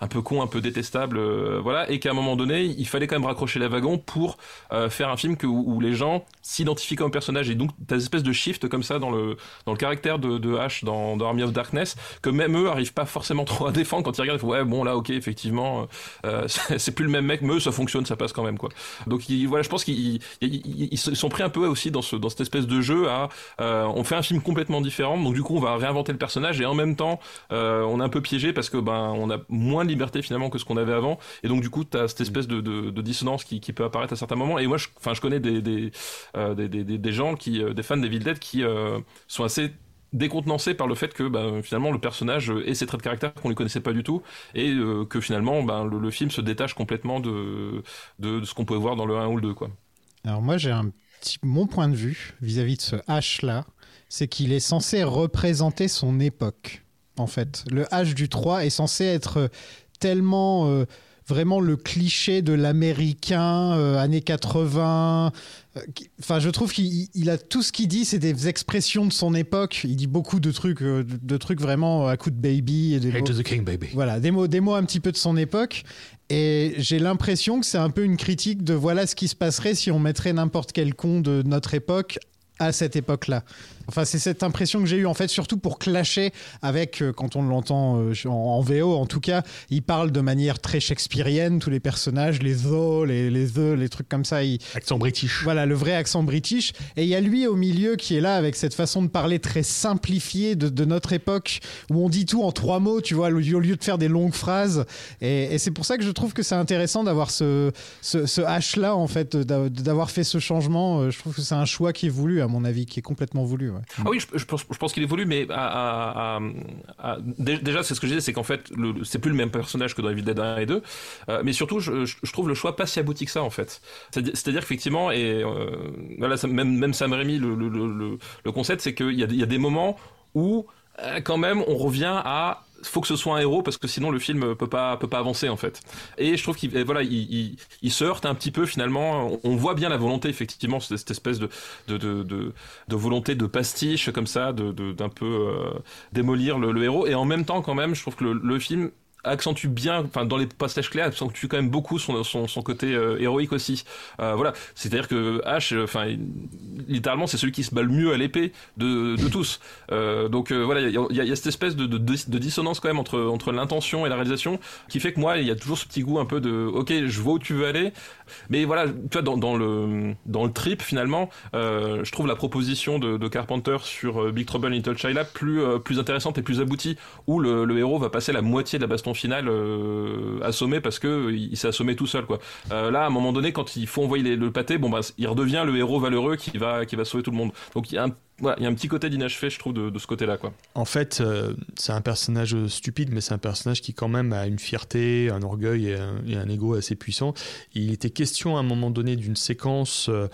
un peu con un peu détestable euh, voilà et qu'à un moment donné il fallait quand même raccrocher les wagons pour euh, faire un film que, où, les gens s'identifient comme personnage. Et donc t'as une espèce de shift comme ça dans le dans le caractère de, de H dans, dans, Army of Darkness que même eux arrivent pas forcément trop à défendre quand ils regardent. Ouais bon là ok effectivement euh, c'est plus le même mec mais eux ça fonctionne ça passe quand même quoi. Donc voilà je pense qu'ils ils, sont pris un peu aussi dans ce dans cette espèce de jeu à on fait un film complètement différent. Donc du coup on va réinventer le personnage et en même temps euh, on est un peu piégé parce que ben on a moins de liberté finalement que ce qu'on avait avant. Et donc du coup tu as cette espèce de, dissonance qui, peut apparaître à certains moments. Et moi je enfin je connais des des, euh, des, gens qui euh, des fans des Dead qui sont assez décontenancés par le fait que ben, finalement le personnage ait ses traits de caractère qu'on ne connaissait pas du tout et que finalement ben, le, film se détache complètement de, de, ce qu'on pouvait voir dans le 1 ou le 2 quoi. Alors moi j'ai un petit mon point de vue vis-à-vis -vis de ce H là, c'est qu'il est censé représenter son époque en fait. Le H du 3 est censé être tellement euh, vraiment le cliché de l'américain euh, années 80. Euh, enfin, je trouve qu'il a tout ce qu'il dit, c'est des expressions de son époque. Il dit beaucoup de trucs, de, trucs vraiment à coup de baby et des mots, the king, baby. Voilà, des mots, des mots un petit peu de son époque. Et j'ai l'impression que c'est un peu une critique de voilà ce qui se passerait si on mettrait n'importe quel con de notre époque à cette époque-là. Enfin, c'est cette impression que j'ai eue, en fait, surtout pour clasher avec, euh, quand on l'entend euh, en, VO, en tout cas, il parle de manière très shakespearienne, tous les personnages, les os, les, les the, les trucs comme ça. accent british. Voilà, le vrai accent british. Et il y a lui au milieu qui est là avec cette façon de parler très simplifiée de, de notre époque, où on dit tout en trois mots, tu vois, au lieu de faire des longues phrases. Et, et c'est pour ça que je trouve que c'est intéressant d'avoir ce, ce, ce H-là, en fait, d'avoir fait ce changement. Euh, je trouve que c'est un choix qui est voulu, à mon avis, qui est complètement voulu. Ah oui, je, pense, qu'il évolue, mais déjà, c'est ce que je disais, c'est qu'en fait, c'est plus le même personnage que dans Evil Dead 1 et 2. Euh, mais surtout, je, trouve le choix pas si abouti que ça, en fait. C'est-à-dire qu'effectivement, et euh, voilà, même, Sam Raimi, le, concept, c'est qu'il y a, y a des moments où, euh, quand même, on revient à faut que ce soit un héros parce que sinon le film peut pas peut pas avancer en fait. Et je trouve qu'il voilà il, il, il, se heurte un petit peu finalement. On voit bien la volonté effectivement cette espèce de de, de, de, volonté de pastiche comme ça, de d'un peu euh, démolir le, le, héros. Et en même temps quand même, je trouve que le, le film accentue bien, enfin dans les passages clés, accentue quand même beaucoup son, son, son côté euh, héroïque aussi. Euh, voilà, c'est-à-dire que Ash, euh, enfin littéralement c'est celui qui se bat le mieux à l'épée de, de tous. Donc voilà, il y a, cette espèce de, de, dissonance quand même entre entre l'intention et la réalisation qui fait que moi il y a toujours ce petit goût un peu de ok je vois où tu veux aller, mais voilà tu vois dans, le dans le trip finalement je trouve la proposition de, de Carpenter sur Big Trouble in Little China plus plus intéressante et plus aboutie où le, le héros va passer la moitié de la baston final euh, assommé parce que il, s'est assommé tout seul quoi. Euh, là, à un moment donné, quand il faut envoyer le pâté, bon bah, il redevient le héros valeureux qui va qui va sauver tout le monde. Donc il y a un voilà, il y a un petit côté d'inachevé, je trouve, de, de ce côté-là, quoi. En fait, euh, c'est un personnage stupide, mais c'est un personnage qui quand même a une fierté, un orgueil et un, et un ego assez puissant. Il était question à un moment donné d'une séquence euh,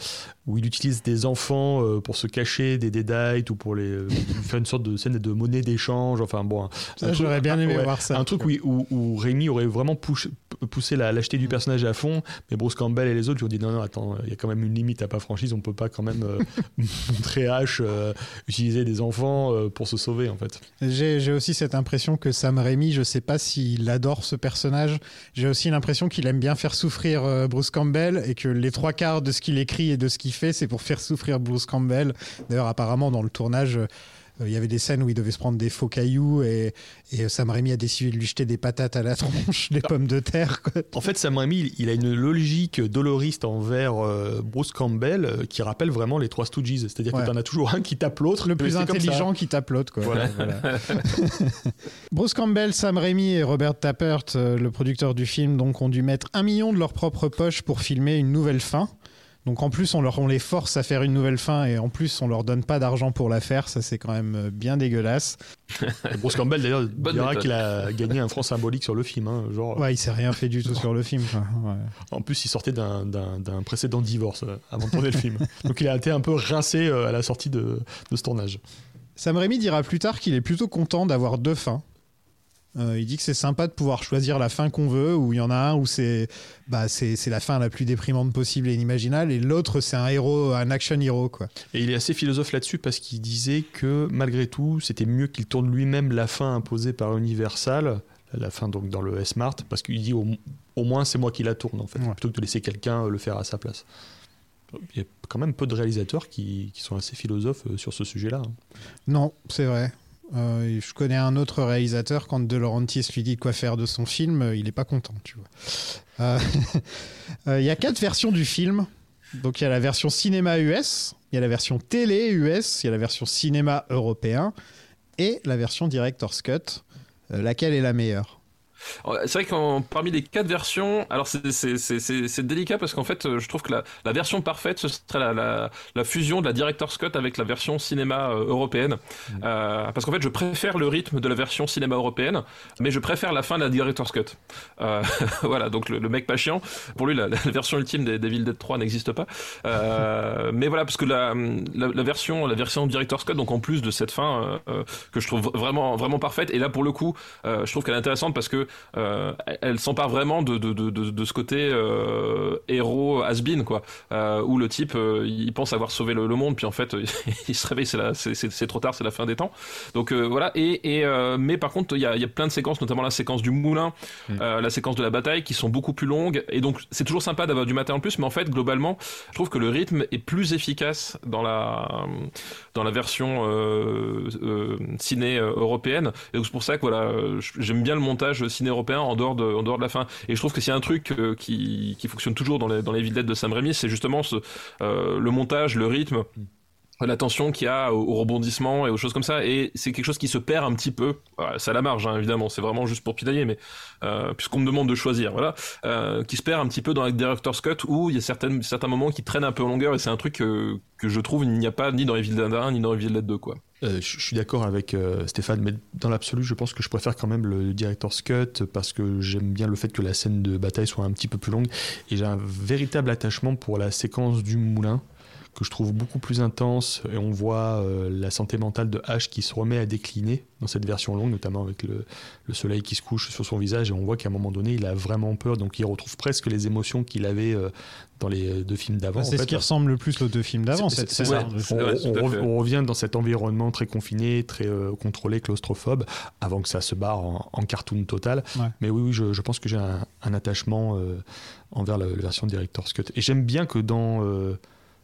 où il utilise des enfants euh, pour se cacher des deadites ou pour les euh, faire une sorte de scène de monnaie d'échange. Enfin bon, j'aurais bien aimé ouais, voir ça. Un truc où, où, où Rémi aurait vraiment poussé, poussé la lâcheté du personnage à fond, mais Bruce Campbell et les autres lui ont dit non, non, attends, il y a quand même une limite à pas franchise, on peut pas quand même euh, montrer H euh, utiliser des enfants euh, pour se sauver en fait. J'ai aussi cette impression que Sam Raimi, je sais pas s'il adore ce personnage. J'ai aussi l'impression qu'il aime bien faire souffrir euh, Bruce Campbell et que les trois quarts de ce qu'il écrit et de ce qu'il fait, c'est pour faire souffrir Bruce Campbell. D'ailleurs, apparemment, dans le tournage, il y avait des scènes où il devait se prendre des faux cailloux et, et Sam Raimi a décidé de lui jeter des patates à la tronche, des pommes de terre. quoi. En fait, Sam Raimi, il- a une logique doloriste envers euh, Bruce Campbell euh, qui rappelle vraiment les trois Stooges. C'est-à-dire Ouais. que t'en as toujours un qui tape l'autre. Le plus intelligent qui tape l'autre. quoi. Voilà. Voilà. Bruce Campbell, Sam Raimi et Robert Tappert, euh, le producteur du film, donc, ont dû mettre un million de leur propre poche pour filmer une nouvelle fin. Donc en plus, on, leur, on les force à faire une nouvelle fin et en plus, on leur donne pas d'argent pour la faire. Ça, c'est quand même euh, bien dégueulasse. Et Bruce Campbell, d'ailleurs, dira qu'il a gagné un franc symbolique sur le film. hein, genre, Ouais, il s'est rien fait du tout sur le film. quoi. Ouais. En plus, il sortait d'un- d'un d'un précédent divorce euh, avant de tourner le film. Donc, il a été un peu rincé euh, à la sortie de, de ce tournage. Sam Raimi dira plus tard qu'il est plutôt content d'avoir deux fins. Euh, il dit que c'est sympa de pouvoir choisir la fin qu'on veut, où il y en a un où c'est bah, c'est c'est la fin la plus déprimante possible et inimaginable, et l'autre c'est un héros, un action hero quoi. Et il est assez philosophe là-dessus parce qu'il disait que malgré tout, c'était mieux qu'il tourne lui-même la fin imposée par Universal, la fin donc dans le S-Mart, parce qu'il dit au, au moins c'est moi qui la tourne en fait, Ouais. plutôt que de laisser quelqu'un euh, le faire à sa place. Il y a quand même peu de réalisateurs qui, qui sont assez philosophes euh, sur ce sujet-là. hein. Non, c'est vrai. Euh, je connais un autre réalisateur, quand De Laurentiis lui dit quoi faire de son film, euh, il n'est pas content, tu vois. Euh, Il y a quatre versions du film. Donc il y a la version cinéma US, il y a la version télé US, il y a la version cinéma européen et la version director's cut. Laquelle est la meilleure? C'est vrai que parmi les quatre versions, alors c'est- c'est c'est- c'est- c'est délicat parce qu'en fait, euh, je trouve que la, la version parfaite, ce serait la, la, la fusion de la Director's Cut avec la version cinéma euh, européenne. Euh, parce qu'en fait, je préfère le rythme de la version cinéma européenne, mais je préfère la fin de la Director's Cut. Euh, voilà, donc le, le mec pas chiant, pour lui, la, la version ultime des Devil Dead 3 n'existe pas. Euh, mais voilà, parce que la, version, la version Director's Cut, donc en plus de cette fin euh, euh, que je trouve vraiment, vraiment parfaite, et là pour le coup, euh, je trouve qu'elle est intéressante parce que euh, elle- s'empare vraiment de, de, de, de, ce côté euh, héros has-been, quoi, euh, où le type, il pense avoir sauvé le, le monde, puis en fait, il se réveille, c'est la- c'est- c'est c'est trop tard, c'est la fin des temps. Donc voilà, et, et mais par contre, il y a, y a plein de séquences, notamment la séquence du moulin, euh, la séquence de la bataille, qui sont beaucoup plus longues, et donc c'est toujours sympa d'avoir du matin en plus, mais en fait, globalement, je trouve que le rythme est plus efficace dans la dans la version ciné européenne. Et donc c'est pour ça que voilà, j'aime bien le montage ciné européen en dehors de en dehors de la fin. Et je trouve que c'est un truc euh, qui qui fonctionne toujours dans les dans les villettes de Sam Raimi, c'est justement ce, euh, le montage, le rythme. L'attention qu'il y a au, rebondissement et aux choses comme ça, et c'est quelque chose qui se perd un petit peu. C'est à la marge, hein, évidemment, c'est vraiment juste pour pinailler, mais euh, puisqu'on me demande de choisir, voilà, euh, qui se perd un petit peu dans la director's cut où il y a certaines, certains moments qui traînent un peu en longueur, et c'est un truc que, que je trouve il n'y a pas ni dans Evil Dead 1 ni dans Evil Dead 2, quoi. Euh, je suis d'accord avec euh, Stéphane, mais dans l'absolu, je pense que je préfère quand même le director's cut parce que j'aime bien le fait que la scène de bataille soit un petit peu plus longue et j'ai un véritable attachement pour la séquence du moulin que je trouve beaucoup plus intense et on voit euh, la santé mentale de H qui se remet à décliner dans cette version longue, notamment avec le, le soleil qui se couche sur son visage et on voit qu'à un moment donné il a vraiment peur donc il retrouve presque les émotions qu'il avait euh, dans les deux films d'avant. C'est ce fait. qui ressemble le plus aux deux films d'avant, C'est- cette scène. ça. Ouais, On, revient dans cet environnement très confiné, très euh, contrôlé, claustrophobe, avant que ça se barre en, en cartoon total. Ouais. Mais oui, oui, je, je pense que j'ai un, un attachement euh, envers la, la version Director's Cut. Et j'aime bien que dans euh,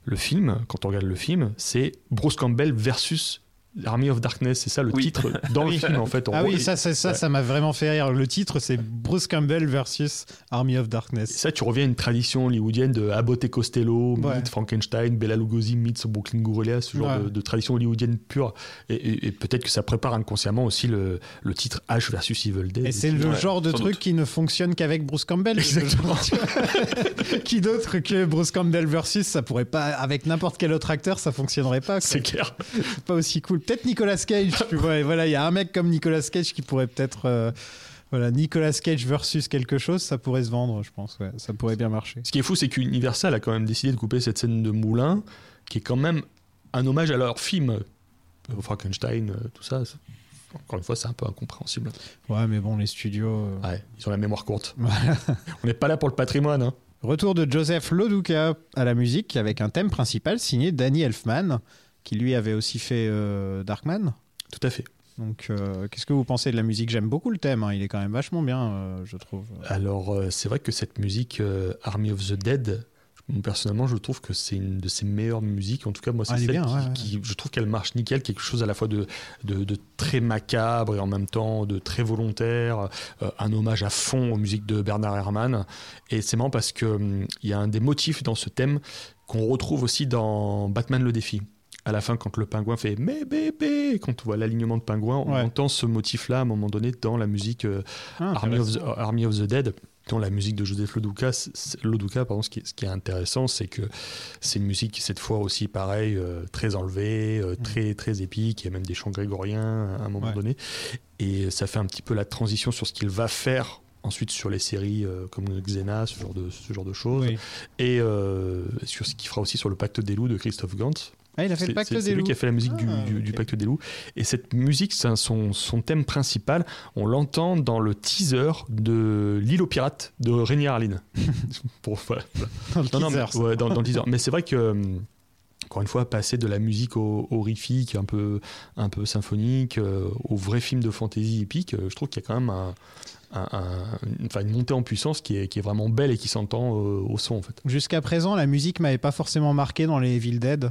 le film, quand on regarde le film, c'est Bruce Campbell versus Army of Darkness, c'est ça le Oui. titre dans le Oui. film en fait. en Ah gros. oui, Et- ça, ça, ça, Ouais. ça m'a vraiment fait rire. Le titre, c'est Bruce Campbell versus Army of Et Darkness. ça, tu reviens à une tradition hollywoodienne de Abbott et Costello, Ouais. meets Frankenstein, Bela Lugosi meets Brooklyn Gorilla, ce genre Ouais. de, de tradition hollywoodienne pure. Et, et- et peut-être que ça prépare inconsciemment aussi le, le titre Ash versus Evil Dead. Et c'est le Ouais, genre de truc doute. qui ne fonctionne qu'avec Bruce Campbell. Exactement. qui d'autre que Bruce Campbell versus, ça pourrait pas, avec n'importe quel autre acteur, ça fonctionnerait pas. C'est clair. C'est pas aussi cool. Peut-être Nicolas Cage, tu vois. Et voilà, il y a un mec comme Nicolas Cage qui pourrait peut-être. euh, voilà, Nicolas Cage versus quelque chose, ça pourrait se vendre, je pense. Ouais, ça pourrait bien marcher. Ce qui est fou, c'est qu'Universal a quand même décidé de couper cette scène de moulin, qui est quand même un hommage à leur film. Euh, Frankenstein, euh, tout ça. Encore une fois, c'est un peu incompréhensible. Ouais, mais bon, les studios. euh, Ouais, ils ont la mémoire courte. On n'est pas là pour le patrimoine. Hein. Retour de Joseph Loduca à la musique avec un thème principal signé Danny Elfman, qui lui avait aussi fait euh, Darkman. Tout à fait. Donc, euh, qu'est-ce que vous pensez de la musique? J'aime beaucoup le thème, hein, il est quand même vachement bien, euh, je trouve. Alors, euh, c'est vrai que cette musique Army of the Dead, personnellement, je trouve que c'est une de ses meilleures musiques. En tout cas, moi, c'est Ah, elle est celle bien, qui, ouais, ouais. qui- je trouve qu'elle marche nickel. Quelque chose à la fois de, de, de très macabre et en même temps de très volontaire. un hommage à fond aux musiques de Bernard Herrmann. Et c'est marrant parce que hum, il y a un des motifs dans ce thème qu'on retrouve aussi dans Batman le défi. À la fin, quand le pingouin fait mais bébé, quand on voit l'alignement de pingouins, on Ouais. entend ce motif-là à un moment donné dans la musique euh, Ah, Army, of the, intéressant. Army of the Dead, dans la musique de Joseph Loduca, Loduca pardon, ce, qui est, ce qui est intéressant, c'est que c'est une musique, cette fois aussi pareil, euh, très enlevée, euh, très, très épique, il y a même des chants grégoriens à un moment Ouais. donné. Et ça fait un petit peu la transition sur ce qu'il va faire ensuite sur les séries euh, comme Xena, ce genre de, ce genre de choses. Oui. Et euh, sur ce qu'il fera aussi sur le Pacte des loups de Christophe Gans. Ah, il a fait le pacte des C'est lui loups. qui a fait la musique du, Ah, du- du ok. Pacte des loups. Et cette musique, un- son, son thème principal, on l'entend dans le teaser de L'île aux pirates de Rainier Harlin. Voilà. Dans le Non, non, teaser, mais, ça. ouais, dans, dans le teaser. Mais c'est vrai que, hum, encore une fois, passer de la musique horrifique, un peu, un peu symphonique, euh, au vrai film de fantasy épique, euh, je trouve qu'il y a quand même un- un- un- une, montée en puissance qui est, qui est vraiment belle et qui s'entend euh, au son, en fait. Jusqu'à présent, la musique m'avait pas forcément marqué dans les Evil Dead.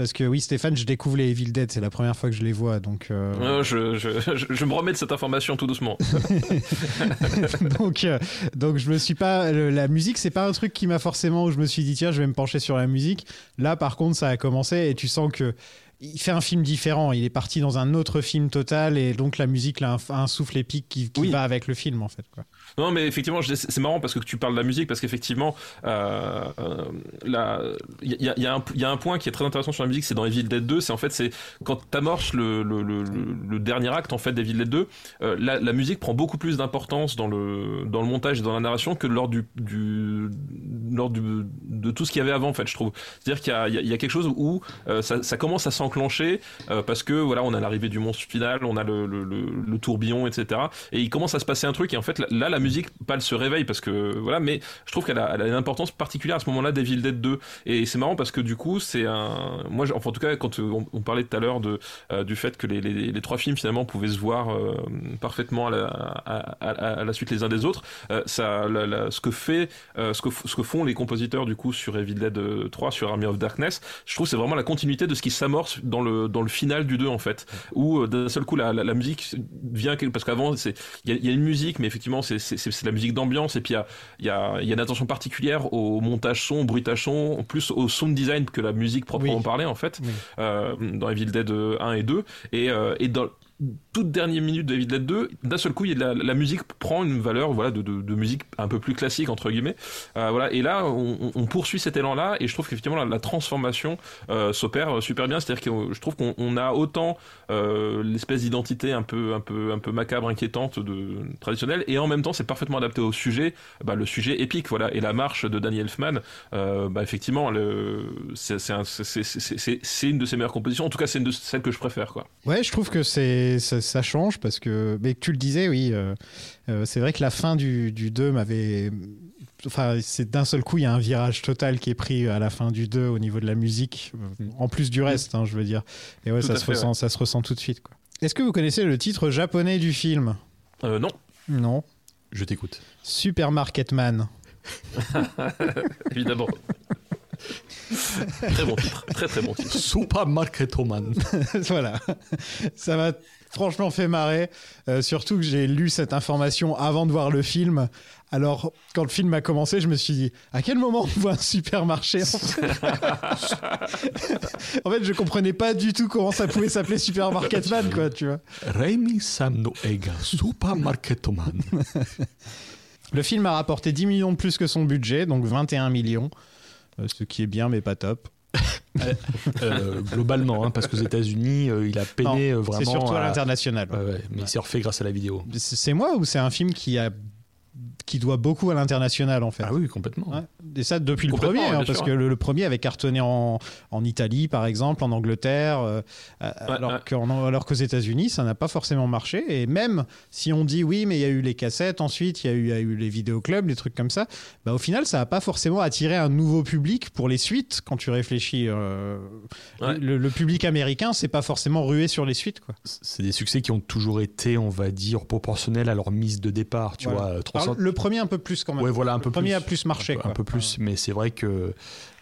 Parce que oui, Stéphane, je découvre les Evil Dead, c'est la première fois que je les vois, donc euh, Euh, je, je, je, je me remets de cette information tout doucement. donc euh, donc je me suis pas le- la musique, c'est pas un truc qui m'a forcément où je me suis dit tiens, je vais me pencher sur la musique. Là, par contre, ça a commencé et tu sens que il fait un film différent. Il est parti dans un autre film total et donc la musique a un, un souffle épique qui, qui Oui. va avec le film en fait. Quoi. Non, mais effectivement, c'est marrant parce que tu parles de la musique, parce qu'effectivement, euh, euh, il y, a- il y il y a un point qui est très intéressant sur la musique, c'est dans Evil Dead 2, c'est en fait, c'est quand t'amorces le, le, dernier acte en fait d'Evil Dead 2, euh, la, musique prend beaucoup plus d'importance dans le, dans le montage et dans la narration que lors du, lors du, de tout ce qu'il y avait avant, en fait, je trouve. C'est-à-dire qu'il y y a- y quelque chose où euh, ça, commence à s'enclencher euh, parce que voilà, on a l'arrivée du monstre final, on a le, tourbillon, etc. Et il commence à se passer un truc et en fait là, la musique elle se réveille parce que voilà, mais je trouve qu'elle a, une importance particulière à ce moment-là d'Evil Dead 2 et c'est marrant parce que du coup c'est un, moi enfin en tout cas quand on, on parlait tout à l'heure de euh, du fait que les, les, trois films finalement pouvaient se voir euh, parfaitement à la, suite les uns des autres, euh, ça, la- la- ce que fait, euh, ce que ce que font les compositeurs du coup sur Evil Dead euh, 3, sur Army of Darkness, je trouve c'est vraiment la continuité de ce qui s'amorce dans le dans le final du 2 en fait, où euh, d'un seul coup la, musique vient parce qu'avant c'est il y a une musique mais effectivement c'est c'est la musique d'ambiance et puis il y a il y a il y a une attention particulière au montage son, au bruitage son, plus au sound design que la musique proprement Oui. parlée en fait Oui. euh, dans Evil Dead 1 et 2 et euh, et dans toute dernière minute de Evil Dead 2, d'un seul coup, il y a de la, musique prend une valeur voilà de, musique un peu plus classique entre guillemets. Euh, voilà et là on, poursuit cet élan-là et je trouve qu'effectivement la, transformation euh, s'opère super bien. C'est-à-dire que je trouve qu'on on a autant euh, l'espèce d'identité un peu un peu un peu macabre, inquiétante de traditionnelle et en même temps c'est parfaitement adapté au sujet, bah, le sujet épique voilà et la marche de Danny Elfman, euh, bah, effectivement c'est une de ses meilleures compositions. En tout cas c'est une de celles que je préfère quoi. Ouais, je trouve que c'est ça, ça change parce que mais tu le disais, oui, euh, euh, c'est vrai que la fin du, du 2 m'avait enfin c'est d'un seul coup il y a un virage total qui est pris à la fin du 2 au niveau de la musique euh, en plus du reste hein, je veux dire. Et ouais, Tout ça se fait, ressent ça se ressent tout de suite quoi. Est-ce que vous connaissez le titre japonais du film? Euh, non. Non. Je t'écoute. Très bon titre, très très bon titre. Supermarketoman. voilà. Ça m'a franchement fait marrer. Euh, surtout que j'ai lu cette information avant de voir le film. Alors, quand le film a commencé, je me suis dit, à quel moment on voit un supermarché en fait, en fait je comprenais pas du tout comment ça pouvait s'appeler Supermarketman, quoi, tu vois. Reimi Samno Ega, Supermarketoman. Le film a rapporté 10 millions de plus que son budget, donc 21 millions, euh, ce qui est bien, mais pas top. Euh, globalement, hein, parce qu'aux États-Unis, euh, il a peiné Non, euh, vraiment. c'est surtout à à- l'international. Ouais, ouais, mais il s'est refait grâce à la vidéo. C'est moi ou c'est un film qui a qui doit beaucoup à l'international en fait Ah oui, complètement. Ouais. Et ça depuis le premier, hein, parce sûr. que le, le premier avait cartonné en, en Italie, par exemple, en Angleterre, euh, euh, alors ouais. qu'en- alors qu'aux États-Unis, ça n'a pas forcément marché. Et même si on dit oui, mais il y a eu les cassettes, ensuite il y a eu, il y a eu les vidéoclubs, des trucs comme ça, bah, au final, ça n'a pas forcément attiré un nouveau public pour les suites. Quand tu réfléchis, euh, Ouais. le, le public américain, c'est pas forcément rué sur les suites, quoi. C'est des succès qui ont toujours été, on va dire, proportionnels à leur mise de départ. Tu Voilà. vois, euh, 300 Alors, le premier un peu plus quand même. Ouais, voilà, un le peu premier plus. a plus marché, un peu, quoi. un peu plus, mais c'est vrai que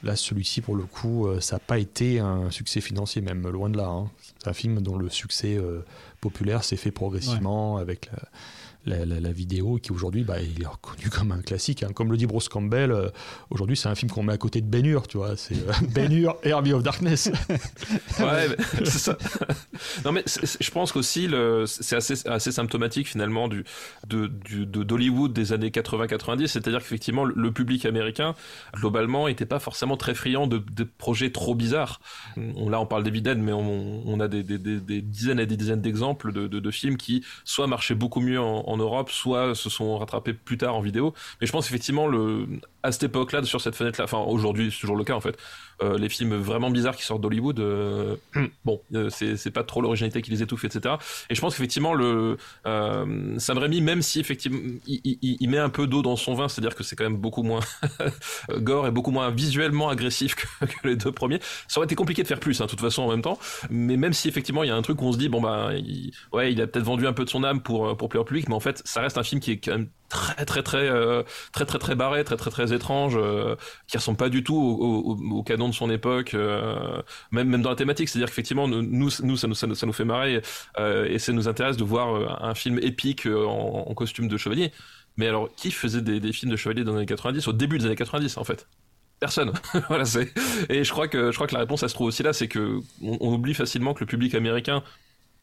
là, celui-ci, pour le coup, euh, ça n'a pas été un succès financier, même loin de là. hein. C'est un film dont le succès euh, populaire s'est fait progressivement avec la, la, vidéo, qui aujourd'hui, bah, est reconnu comme un classique. hein. Comme le dit Bruce Campbell, euh, aujourd'hui, c'est un film qu'on met à côté de Ben Hur, tu vois. C'est euh, Ben Hur of Darkness. Ouais, c'est ça. Non, mais je pense qu'aussi, c'est assez, symptomatique finalement du, d'Hollywood des années 80-90. C'est-à-dire qu'effectivement, le, public américain, globalement, était pas forcément très friand de, projets trop bizarres. Là, on parle Dead, mais on, a des, des, des, des dizaines et des dizaines d'exemples de, films qui soit marchaient beaucoup mieux en Europe, soit se sont rattrapés plus tard en vidéo. Mais je pense effectivement, le, à cette époque-là, sur cette fenêtre-là, enfin aujourd'hui, c'est toujours le cas en fait, euh, les films vraiment bizarres qui sortent d'Hollywood, euh, bon, euh, c'est pas trop l'originalité qui les étouffe, etc. Et je pense qu'effectivement, le euh, Sam Raimi, même si effectivement il, il- il met un peu d'eau dans son vin, c'est-à-dire que c'est quand même beaucoup moins gore et beaucoup moins visuellement agressif que, que les deux premiers, ça aurait été compliqué de faire plus, hein, de toute façon en même temps. Mais même si effectivement il y a un truc où on se dit bon bah, il, ouais, il a peut-être vendu un peu de son âme pour pour plaire au public, mais en fait, ça reste un film qui est quand même très très très euh, très très très barré, très très très étrange, euh, qui ressemble pas du tout au, au- au canon de son époque, euh, même même dans la thématique. C'est-à-dire qu'effectivement nous nous ça nous ça nous, ça nous fait marrer euh, et ça nous intéresse de voir euh, un film épique en, costume de chevalier. Mais alors qui faisait des, films de chevalier dans les années 90 au début des années 90 en fait? Personne. voilà. Et je crois que je crois que la réponse, elle se trouve aussi là, c'est que on, on oublie facilement que le public américain,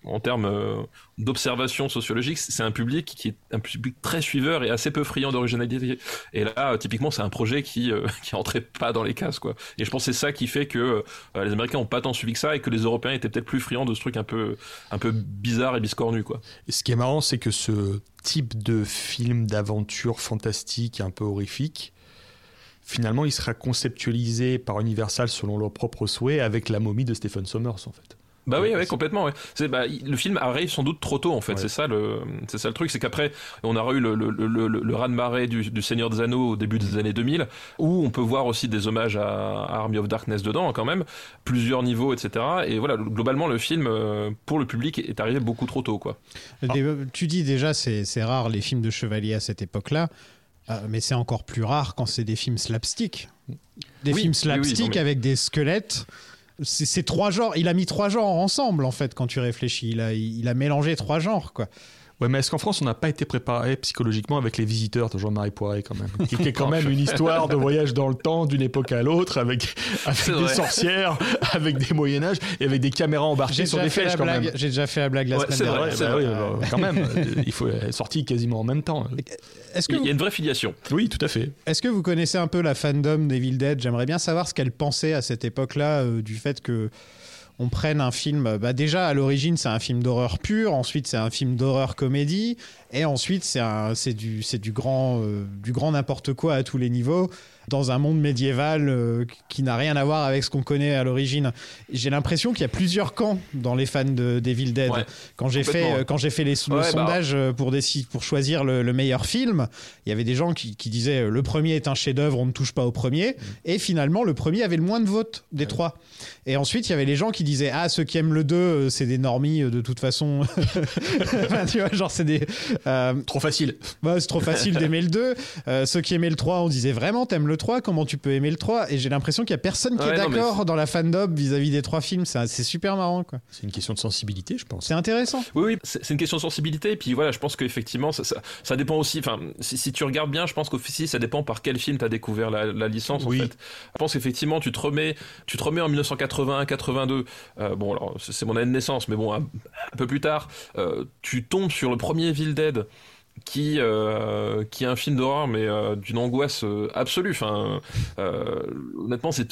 en termes euh, d'observation sociologique, c'est un public qui est un public très suiveur et assez peu friand d'originalité. Et là, euh, typiquement, c'est un projet qui euh, qui entrait pas dans les cases, quoi. Et je pense que c'est ça qui fait que euh, les Américains ont pas tant suivi que ça et que les Européens étaient peut-être plus friands de ce truc un peu un peu bizarre et biscornu, quoi. Et ce qui est marrant, c'est que ce type de film d'aventure fantastique, un peu horrifique, finalement, il sera conceptualisé par Universal selon leurs propres souhaits avec la momie de Stephen Sommers, en fait. Bah oui, Ouais, complètement. Ouais. C'est bah, le film arrive sans doute trop tôt en fait. Ouais. C'est ça le, c'est ça le truc, c'est qu'après on aura eu le le le, le, le raz-de-marée du, du Seigneur des Anneaux au début des années 2000, où on peut voir aussi des hommages à, à Army of Darkness dedans quand même, plusieurs niveaux, etc. Et voilà, globalement le film euh, pour le public est arrivé beaucoup trop tôt quoi. Tu dis déjà, c'est c'est rare les films de chevalier à cette époque-là, euh, mais c'est encore plus rare quand c'est des films slapstick. Des Oui, films oui, oui, slapstick mais- avec des squelettes. C'est trois genres. Il a mis trois genres ensemble, en fait, quand tu réfléchis. Il a, il a mélangé trois genres, quoi. Ouais, mais est-ce qu'en France, on n'a pas été préparé psychologiquement avec Les Visiteurs de Jean-Marie Poiret, quand même Qui est quand même une histoire de voyage dans le temps, d'une époque à l'autre, avec, des vrai. sorcières, avec des Moyen-Âge et avec des caméras embarquées sur des flèches, quand blague- même. j'ai déjà fait la blague la Ouais, semaine c'est vrai, dernière. c'est bah vrai. oui, bah, quand même. Il faut être sorti quasiment en même temps. Est-ce que, Il y a une vraie filiation. Oui, tout à fait. est-ce que vous connaissez un peu la fandom d'Evil Dead? J'aimerais bien savoir ce qu'elle pensait à cette époque-là euh, du fait que on prenne un film. Bah déjà, à l'origine, c'est un film d'horreur pur. Ensuite, c'est un film d'horreur comédie. Et ensuite, c'est du, du grand, euh, du grand n'importe quoi à tous les niveaux dans un monde médiéval euh, qui n'a rien à voir avec ce qu'on connaît à l'origine. J'ai l'impression qu'il y a plusieurs camps dans les fans de d'Evil Dead. Ouais, quand j'ai fait, euh, ouais. quand j'ai fait les, le Ouais, bah, sondage euh, pour, choisir le, le meilleur film, il y avait des gens qui, qui disaient le premier est un chef-d'œuvre, on ne touche pas au premier. Et finalement, le premier avait le moins de votes des trois. Et ensuite, il y avait les gens qui disaient ah ceux qui aiment le 2 euh, c'est des normies euh, de toute façon. Enfin, tu vois genre c'est des euh, Trop facile. bah, c'est trop facile d'aimer le 2. Euh, ceux qui aimaient le 3, on disait vraiment t'aimes le 3 Comment tu peux aimer le 3 Et j'ai l'impression qu'il y a personne qui Ouais, est mais d'accord dans la fandom vis-à-vis des trois films. C'est c'est super marrant quoi. C'est une question de sensibilité, je pense. C'est intéressant. Oui, oui, c'est c'est une question de sensibilité. Et puis voilà, je pense qu'effectivement, ça, ça, ça dépend aussi. Enfin, si, si tu regardes bien, je pense qu'officie, ça dépend par quel film tu as découvert la, la licence. Oui. En fait. Je pense qu'effectivement, tu te remets, tu te remets en 1981, 82. Euh, bon, alors c'est mon année de naissance, mais bon, un, un peu plus tard, euh, tu tombes sur le premier Evil Dead qui euh, qui est un film d'horreur mais euh, d'une angoisse euh, absolue enfin honnêtement c'est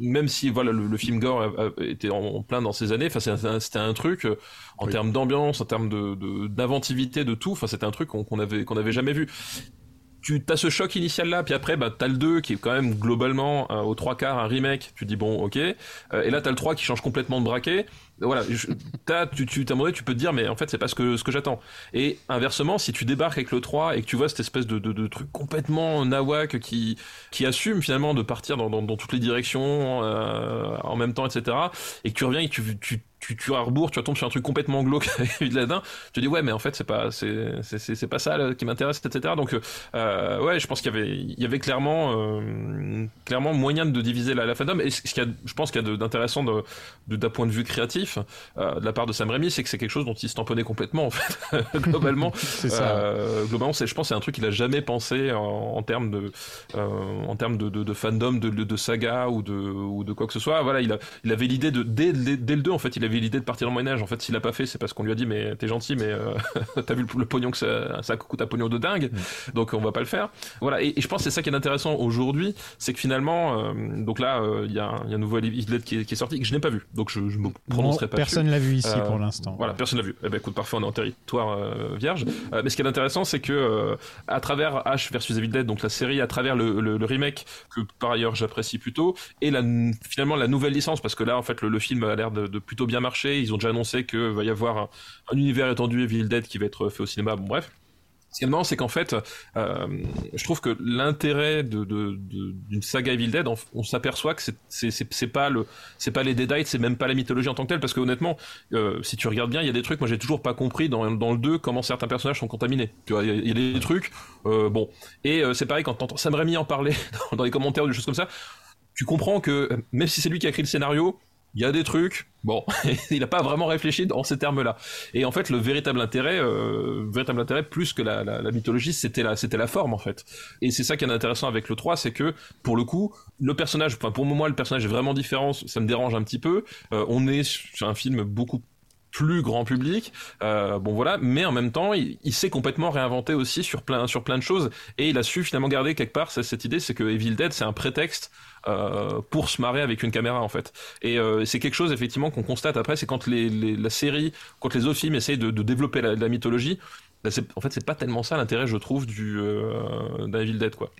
même si voilà le, le film gore a- a- était en, plein dans ces années enfin un- c'était un truc en Oui. termes d'ambiance en termes de d'inventivité de, tout enfin c'était un truc qu'on avait qu'on avait jamais vu tu as ce choc initial là, puis après, bah, t'as le 2 qui est quand même globalement euh, aux trois quarts un remake. Tu dis bon, ok. Euh, et là, t'as le 3 qui change complètement de braquet. Voilà, je- t'as, tu, tu, t'as donné, tu peux te dire, mais en fait, c'est pas ce que, ce que j'attends. Et inversement, si tu débarques avec le 3 et que tu vois cette espèce de, de, de truc complètement nawak qui, qui assume finalement de partir dans, dans, dans toutes les directions euh, en même temps, etc. Et que tu reviens et que tu, tu, tu, tu à rebours, tu tombes sur un truc complètement glauque avec de ladin, tu te dis ouais mais en fait c'est pas c'est c'est pas ça qui m'intéresse etc donc euh, ouais je pense qu'il y avait il y avait clairement euh, clairement moyen de diviser la, la fandom et ce qu'il y a je pense qu'il y a d'intéressant de- d'un point de vue créatif euh, de la part de Sam Raimi c'est que c'est quelque chose dont il se tamponnait complètement en fait globalement ça. euh, globalement, c'est, je pense, que c'est un truc qu'il a jamais pensé en, en termes de, euh, en termes de, de, de fandom, de, saga ou de, ou de quoi que ce soit. Voilà, il, a, il avait l'idée de dès, dès, dès le 2 en fait, il avait l'idée de partir dans le Moyen Âge. En fait, s'il a pas fait, c'est parce qu'on lui a dit mais t'es gentil, mais t'as vu le, le pognon que ça, ça coûte un pognon de dingue, donc on va pas le faire. Voilà, et, et je pense que c'est ça qui est intéressant aujourd'hui, c'est que finalement, euh, donc là, euh, il y, a un- il y a un nouveau Evil Dead qui est, qui est sorti que je n'ai pas vu, donc je, je me prononcerai Pas. personne l'a vu ici Euh, pour l'instant. Voilà, personne l'a vu. Eh ben, écoute, parfait, on est en territoire euh, vierge. Euh, mais ce qui est intéressant, c'est que à travers H versus Evil Dead, donc la série, à travers le, le, le remake que par ailleurs j'apprécie plutôt, et la, finalement la nouvelle licence, parce que là, en fait, le, le film a l'air de, de plutôt bien marcher. Ils ont déjà annoncé que va y avoir un, un univers étendu Evil Dead qui va être fait au cinéma. Bon, bref. Ce qui est marrant, c'est qu'en fait, euh, je trouve que l'intérêt de, de, de- d'une saga Evil Dead, on, on s'aperçoit que c'est, c'est, c'est, c'est pas le, c'est pas les Deadites, c'est même pas la mythologie en tant que telle, parce que honnêtement, euh, si tu regardes bien, il y a des trucs, moi j'ai toujours pas compris dans, dans le 2 comment certains personnages sont contaminés. Tu vois, il y, a- il y a des trucs, euh, bon. Et euh, c'est pareil quand t'entends Sam Raimi en parler dans, dans les commentaires ou des choses comme ça, tu comprends que euh, même si c'est lui qui a écrit le scénario, il y a des trucs, bon, il n'a pas vraiment réfléchi dans ces termes-là. Et en fait, le véritable intérêt, euh, véritable intérêt plus que la, la, la mythologie, c'était la, c'était la forme en fait. Et c'est ça qui est intéressant avec le 3, c'est que pour le coup, le personnage, enfin pour moi, le personnage est vraiment différent. Ça me dérange un petit peu. Euh, on est sur un film beaucoup plus grand public, euh, bon voilà, mais en même temps, il, il s'est complètement réinventé aussi sur plein sur plein de choses et il a su finalement garder quelque part cette, cette idée, c'est que Evil Dead c'est un prétexte euh, pour se marrer avec une caméra en fait. Et euh, c'est quelque chose effectivement qu'on constate après, c'est quand les, les- la série, quand les autres films essayent de, de développer la, la mythologie. bah, en fait, c'est pas tellement ça l'intérêt, je trouve, du euh, d'un Evil Dead quoi.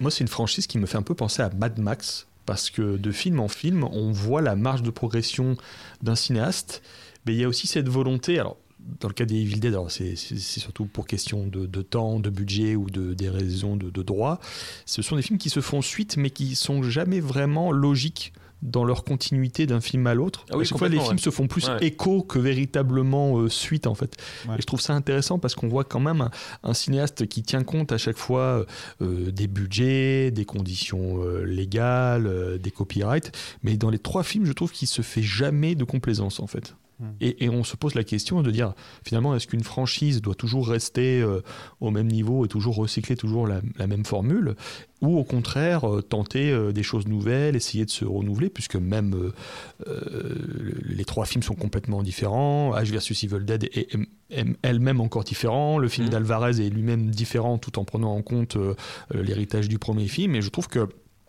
Moi, c'est une franchise qui me fait un peu penser à Mad Max, parce que de film en film, on voit la marge de progression d'un cinéaste, mais il y a aussi cette volonté. Alors, dans le cas des Evil Dead, c'est surtout pour question de, de temps, de budget ou de, des raisons de, de droit. Ce sont des films qui se font suite, mais qui sont jamais vraiment logiques dans leur continuité d'un film à l'autre. Ah oui, chaque fois, les films ouais. se font plus Ouais. écho que véritablement euh, suite, en fait. Ouais. Et je trouve ça intéressant parce qu'on voit quand même un, un cinéaste qui tient compte à chaque fois euh, des budgets, des conditions euh, légales, euh, des copyrights. Mais dans les trois films, je trouve qu'il se fait jamais de complaisance, en fait. Hmm. Et, et on se pose la question de dire, finalement, est-ce qu'une franchise doit toujours rester euh, au même niveau et toujours recycler toujours la, la même formule Ou au contraire, euh, tenter euh, des choses nouvelles, essayer de se renouveler, puisque même les trois films sont complètement différents. H versus Evil Dead est, est- est elle-même encore différent. Le film Mhm. d'Alvarez est lui-même différent tout en prenant en compte l'héritage du premier film. Et je trouve que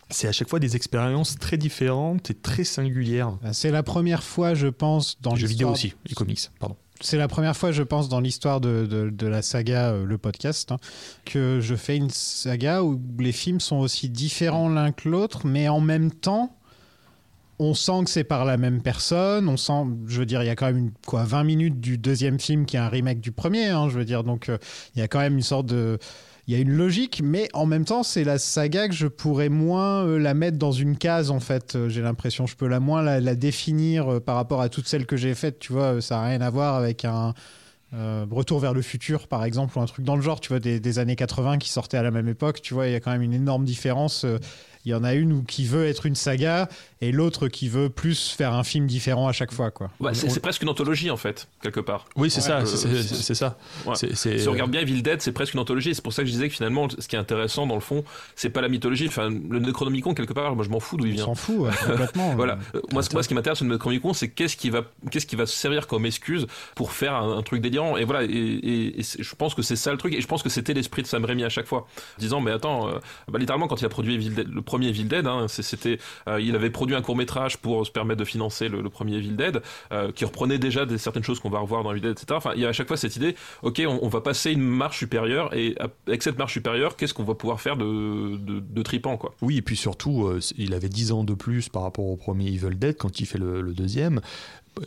c'est à chaque fois des expériences très différentes et très singulières. Euh, C'est la première fois, je pense, dans Les jeux vidéo aussi, les comics, pardon. C'est la première fois, je pense, dans l'histoire de, de- de la saga, euh, le podcast, hein, que je fais une saga où les films sont aussi différents l'un que l'autre, mais en même temps, on sent que c'est par la même personne. On sent, je veux dire, il y a quand même une, quoi, 20 minutes du deuxième film qui est un remake du premier. hein, je veux dire, donc euh, il y a quand même une sorte de. Il y a une logique, mais en même temps, c'est la saga que je pourrais moins euh, la mettre dans une case, en fait. Euh, J'ai l'impression, je peux la moins la, définir euh, par rapport à toutes celles que j'ai faites, tu vois. Ça n'a rien à voir avec un. Retour vers le futur, par exemple, ou un truc dans le genre, tu vois, des, des années 80 qui sortaient à la même époque, tu vois, il y a quand même une énorme différence. Il y en a une où qui veut être une saga et l'autre qui veut plus faire un film différent à chaque fois, quoi. Bah, c'est On- c'est presque une anthologie en fait, quelque part. Oui, c'est ça, Euh, c'est- c'est c'est ça. Ouais. C'est- c'est- Si on regarde bien Evil Dead, c'est presque une anthologie. C'est pour ça que je disais que finalement, ce qui est intéressant dans le fond, c'est pas la mythologie. Enfin, le Necronomicon, quelque part, moi je m'en fous d'où il On vient. s'en fout complètement. Voilà. Euh, moi, ce- moi, ce qui m'intéresse le Necronomicon, c'est qu'est-ce qui va, qu'est-ce qui va se servir comme excuse pour faire un, un truc délirant. Et voilà. Et, et- et c'est- je pense que c'est ça le truc. Et je pense que c'était l'esprit de Sam Raimi à chaque fois, disant mais attends, euh, bah, littéralement quand il a produit Evil Dead, le premier Evil Dead, hein, c'était, euh, il avait produit un court métrage pour se permettre de financer le, premier Evil Dead, euh, qui reprenait déjà certaines choses qu'on va revoir dans Evil Dead, etc. Enfin, il y a à chaque fois cette idée, ok, on, va passer une marche supérieure et avec cette marche supérieure, qu'est-ce qu'on va pouvoir faire de, de, de tripant quoi? Oui, et puis surtout, euh, il avait 10 ans de plus par rapport au premier Evil Dead quand il fait le deuxième.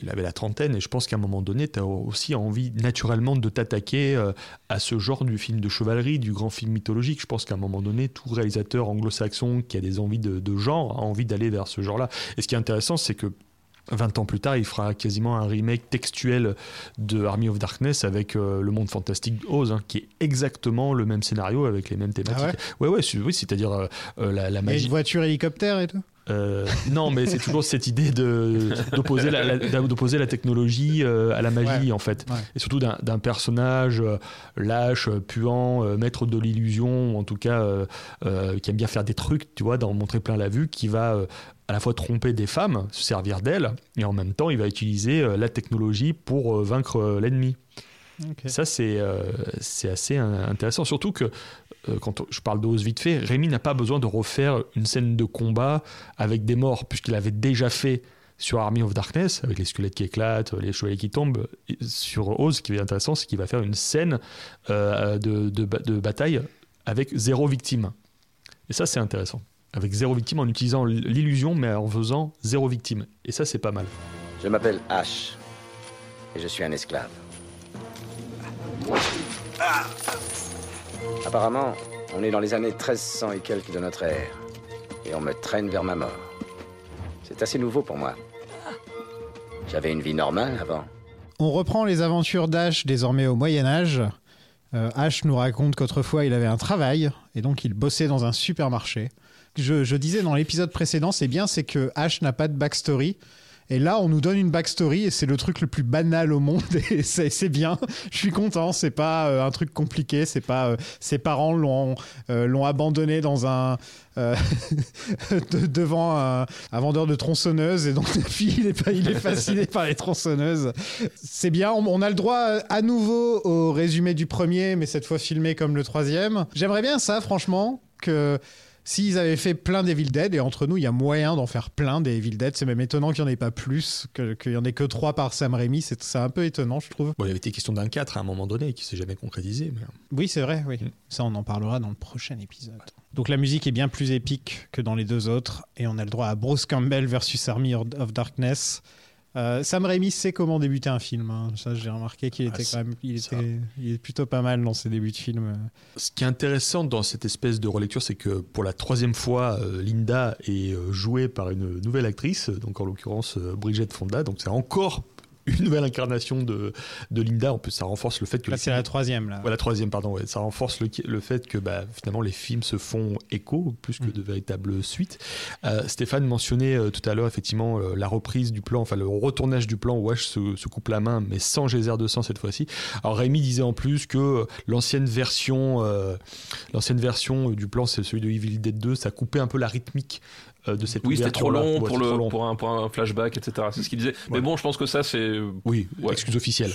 Il avait la trentaine et je pense qu'à un moment donné, tu as aussi envie naturellement de t'attaquer euh, à ce genre du film de chevalerie, du grand film mythologique. Je pense qu'à un moment donné, tout réalisateur anglo-saxon qui a des envies de, de genre a envie d'aller vers ce genre-là. Et ce qui est intéressant, c'est que 20 ans plus tard, il fera quasiment un remake textuel de Army of Darkness avec euh, le monde fantastique Oz, hein, qui est exactement le même scénario avec les mêmes thématiques. Ah ouais, ouais, oui, c'est-à-dire euh, la, magie. une voiture hélicoptère et tout? Euh, non, mais c'est toujours cette idée d'opposer la, la- d'opposer la technologie euh, à la magie Ouais. en fait, Ouais. et surtout d'un personnage euh, lâche, puant, maître de l'illusion, en tout cas qui aime bien faire des trucs, tu vois, d'en montrer plein la vue, qui va à la fois tromper des femmes, se servir d'elles, et en même temps il va utiliser la technologie pour vaincre l'ennemi. Ça, c'est euh, c'est assez intéressant. Surtout que, euh, quand je parle d'Oz vite fait, Rémi n'a pas besoin de refaire une scène de combat avec des morts, puisqu'il avait déjà fait sur Army of Darkness, avec les squelettes qui éclatent, les chevaliers qui tombent. Et sur Oz, ce qui est intéressant, c'est qu'il va faire une scène euh, de, de de bataille avec zéro victime. Et ça, c'est intéressant. Avec zéro victime, en utilisant l'illusion, mais en faisant zéro victime. Et ça, c'est pas mal. Je m'appelle Ash. Et je suis un esclave. Apparemment, on est dans les années 1300 et quelques de notre ère. Et on me traîne vers ma mort. C'est assez nouveau pour moi. J'avais une vie normale avant. On reprend les aventures d'Ash désormais au Moyen Âge. Euh, Ash nous raconte qu'autrefois il avait un travail et donc il bossait dans un supermarché. Je, disais dans l'épisode précédent, c'est bien, c'est que Ash n'a pas de backstory. Et là, on nous donne une backstory et c'est le truc le plus banal au monde et c'est bien. Je suis content. C'est pas euh, un truc compliqué. C'est pas euh, ses parents l'ont euh, l'ont abandonné dans un de- devant un, vendeur de tronçonneuses et donc depuis il est il est fasciné par les tronçonneuses. C'est bien. On, a le droit à nouveau au résumé du premier, mais cette fois filmé comme le troisième. J'aimerais bien ça, franchement, que S'ils avaient fait plein d'Evil Dead, et entre nous, il y a moyen d'en faire plein des Evil Dead, c'est même étonnant qu'il n'y en ait pas plus, qu'il n'y en ait que trois par Sam Raimi, c'est un peu étonnant, je trouve. Bon, il avait été question d'un 4 à un moment donné, qui s'est jamais concrétisé. Mais... Oui, c'est vrai, oui. Mm. Ça, on en parlera dans le prochain épisode. Donc la musique est bien plus épique que dans les deux autres, et on a le droit à Bruce Campbell versus Army of Darkness. Euh, Sam Raimi sait comment débuter un film. hein. Ça, j'ai remarqué qu'il Ah, était quand même, il était, il est plutôt pas mal dans ses débuts de film. Ce qui est intéressant dans cette espèce de relecture, c'est que pour la troisième fois, euh, Linda est euh, jouée par une nouvelle actrice, donc en l'occurrence Bridget Fonda. Donc c'est encore une nouvelle incarnation de, de Linda. En plus, ça renforce le fait que Là, c'est la troisième là. Ouais, la troisième, pardon. ouais. Ça renforce le, le fait que bah, finalement les films se font écho plus que Mm. de véritables suites. Euh, Stéphane mentionnait euh, tout à l'heure effectivement euh, la reprise du plan, enfin le retournage du plan où Ash se, se coupe la main, mais sans geyser de sang cette fois-ci. Alors Rémi disait en plus que l'ancienne version, l'ancienne version du plan, c'est celui de Evil Dead 2, ça coupait un peu la rythmique de cette Oui, c'était trop long Ouais, pour, le, trop long. pour, un, pour un flashback, etc. C'est ce qu'il disait. Mais bon, je pense que ça, c'est. Oui, Ouais. excuse officielle.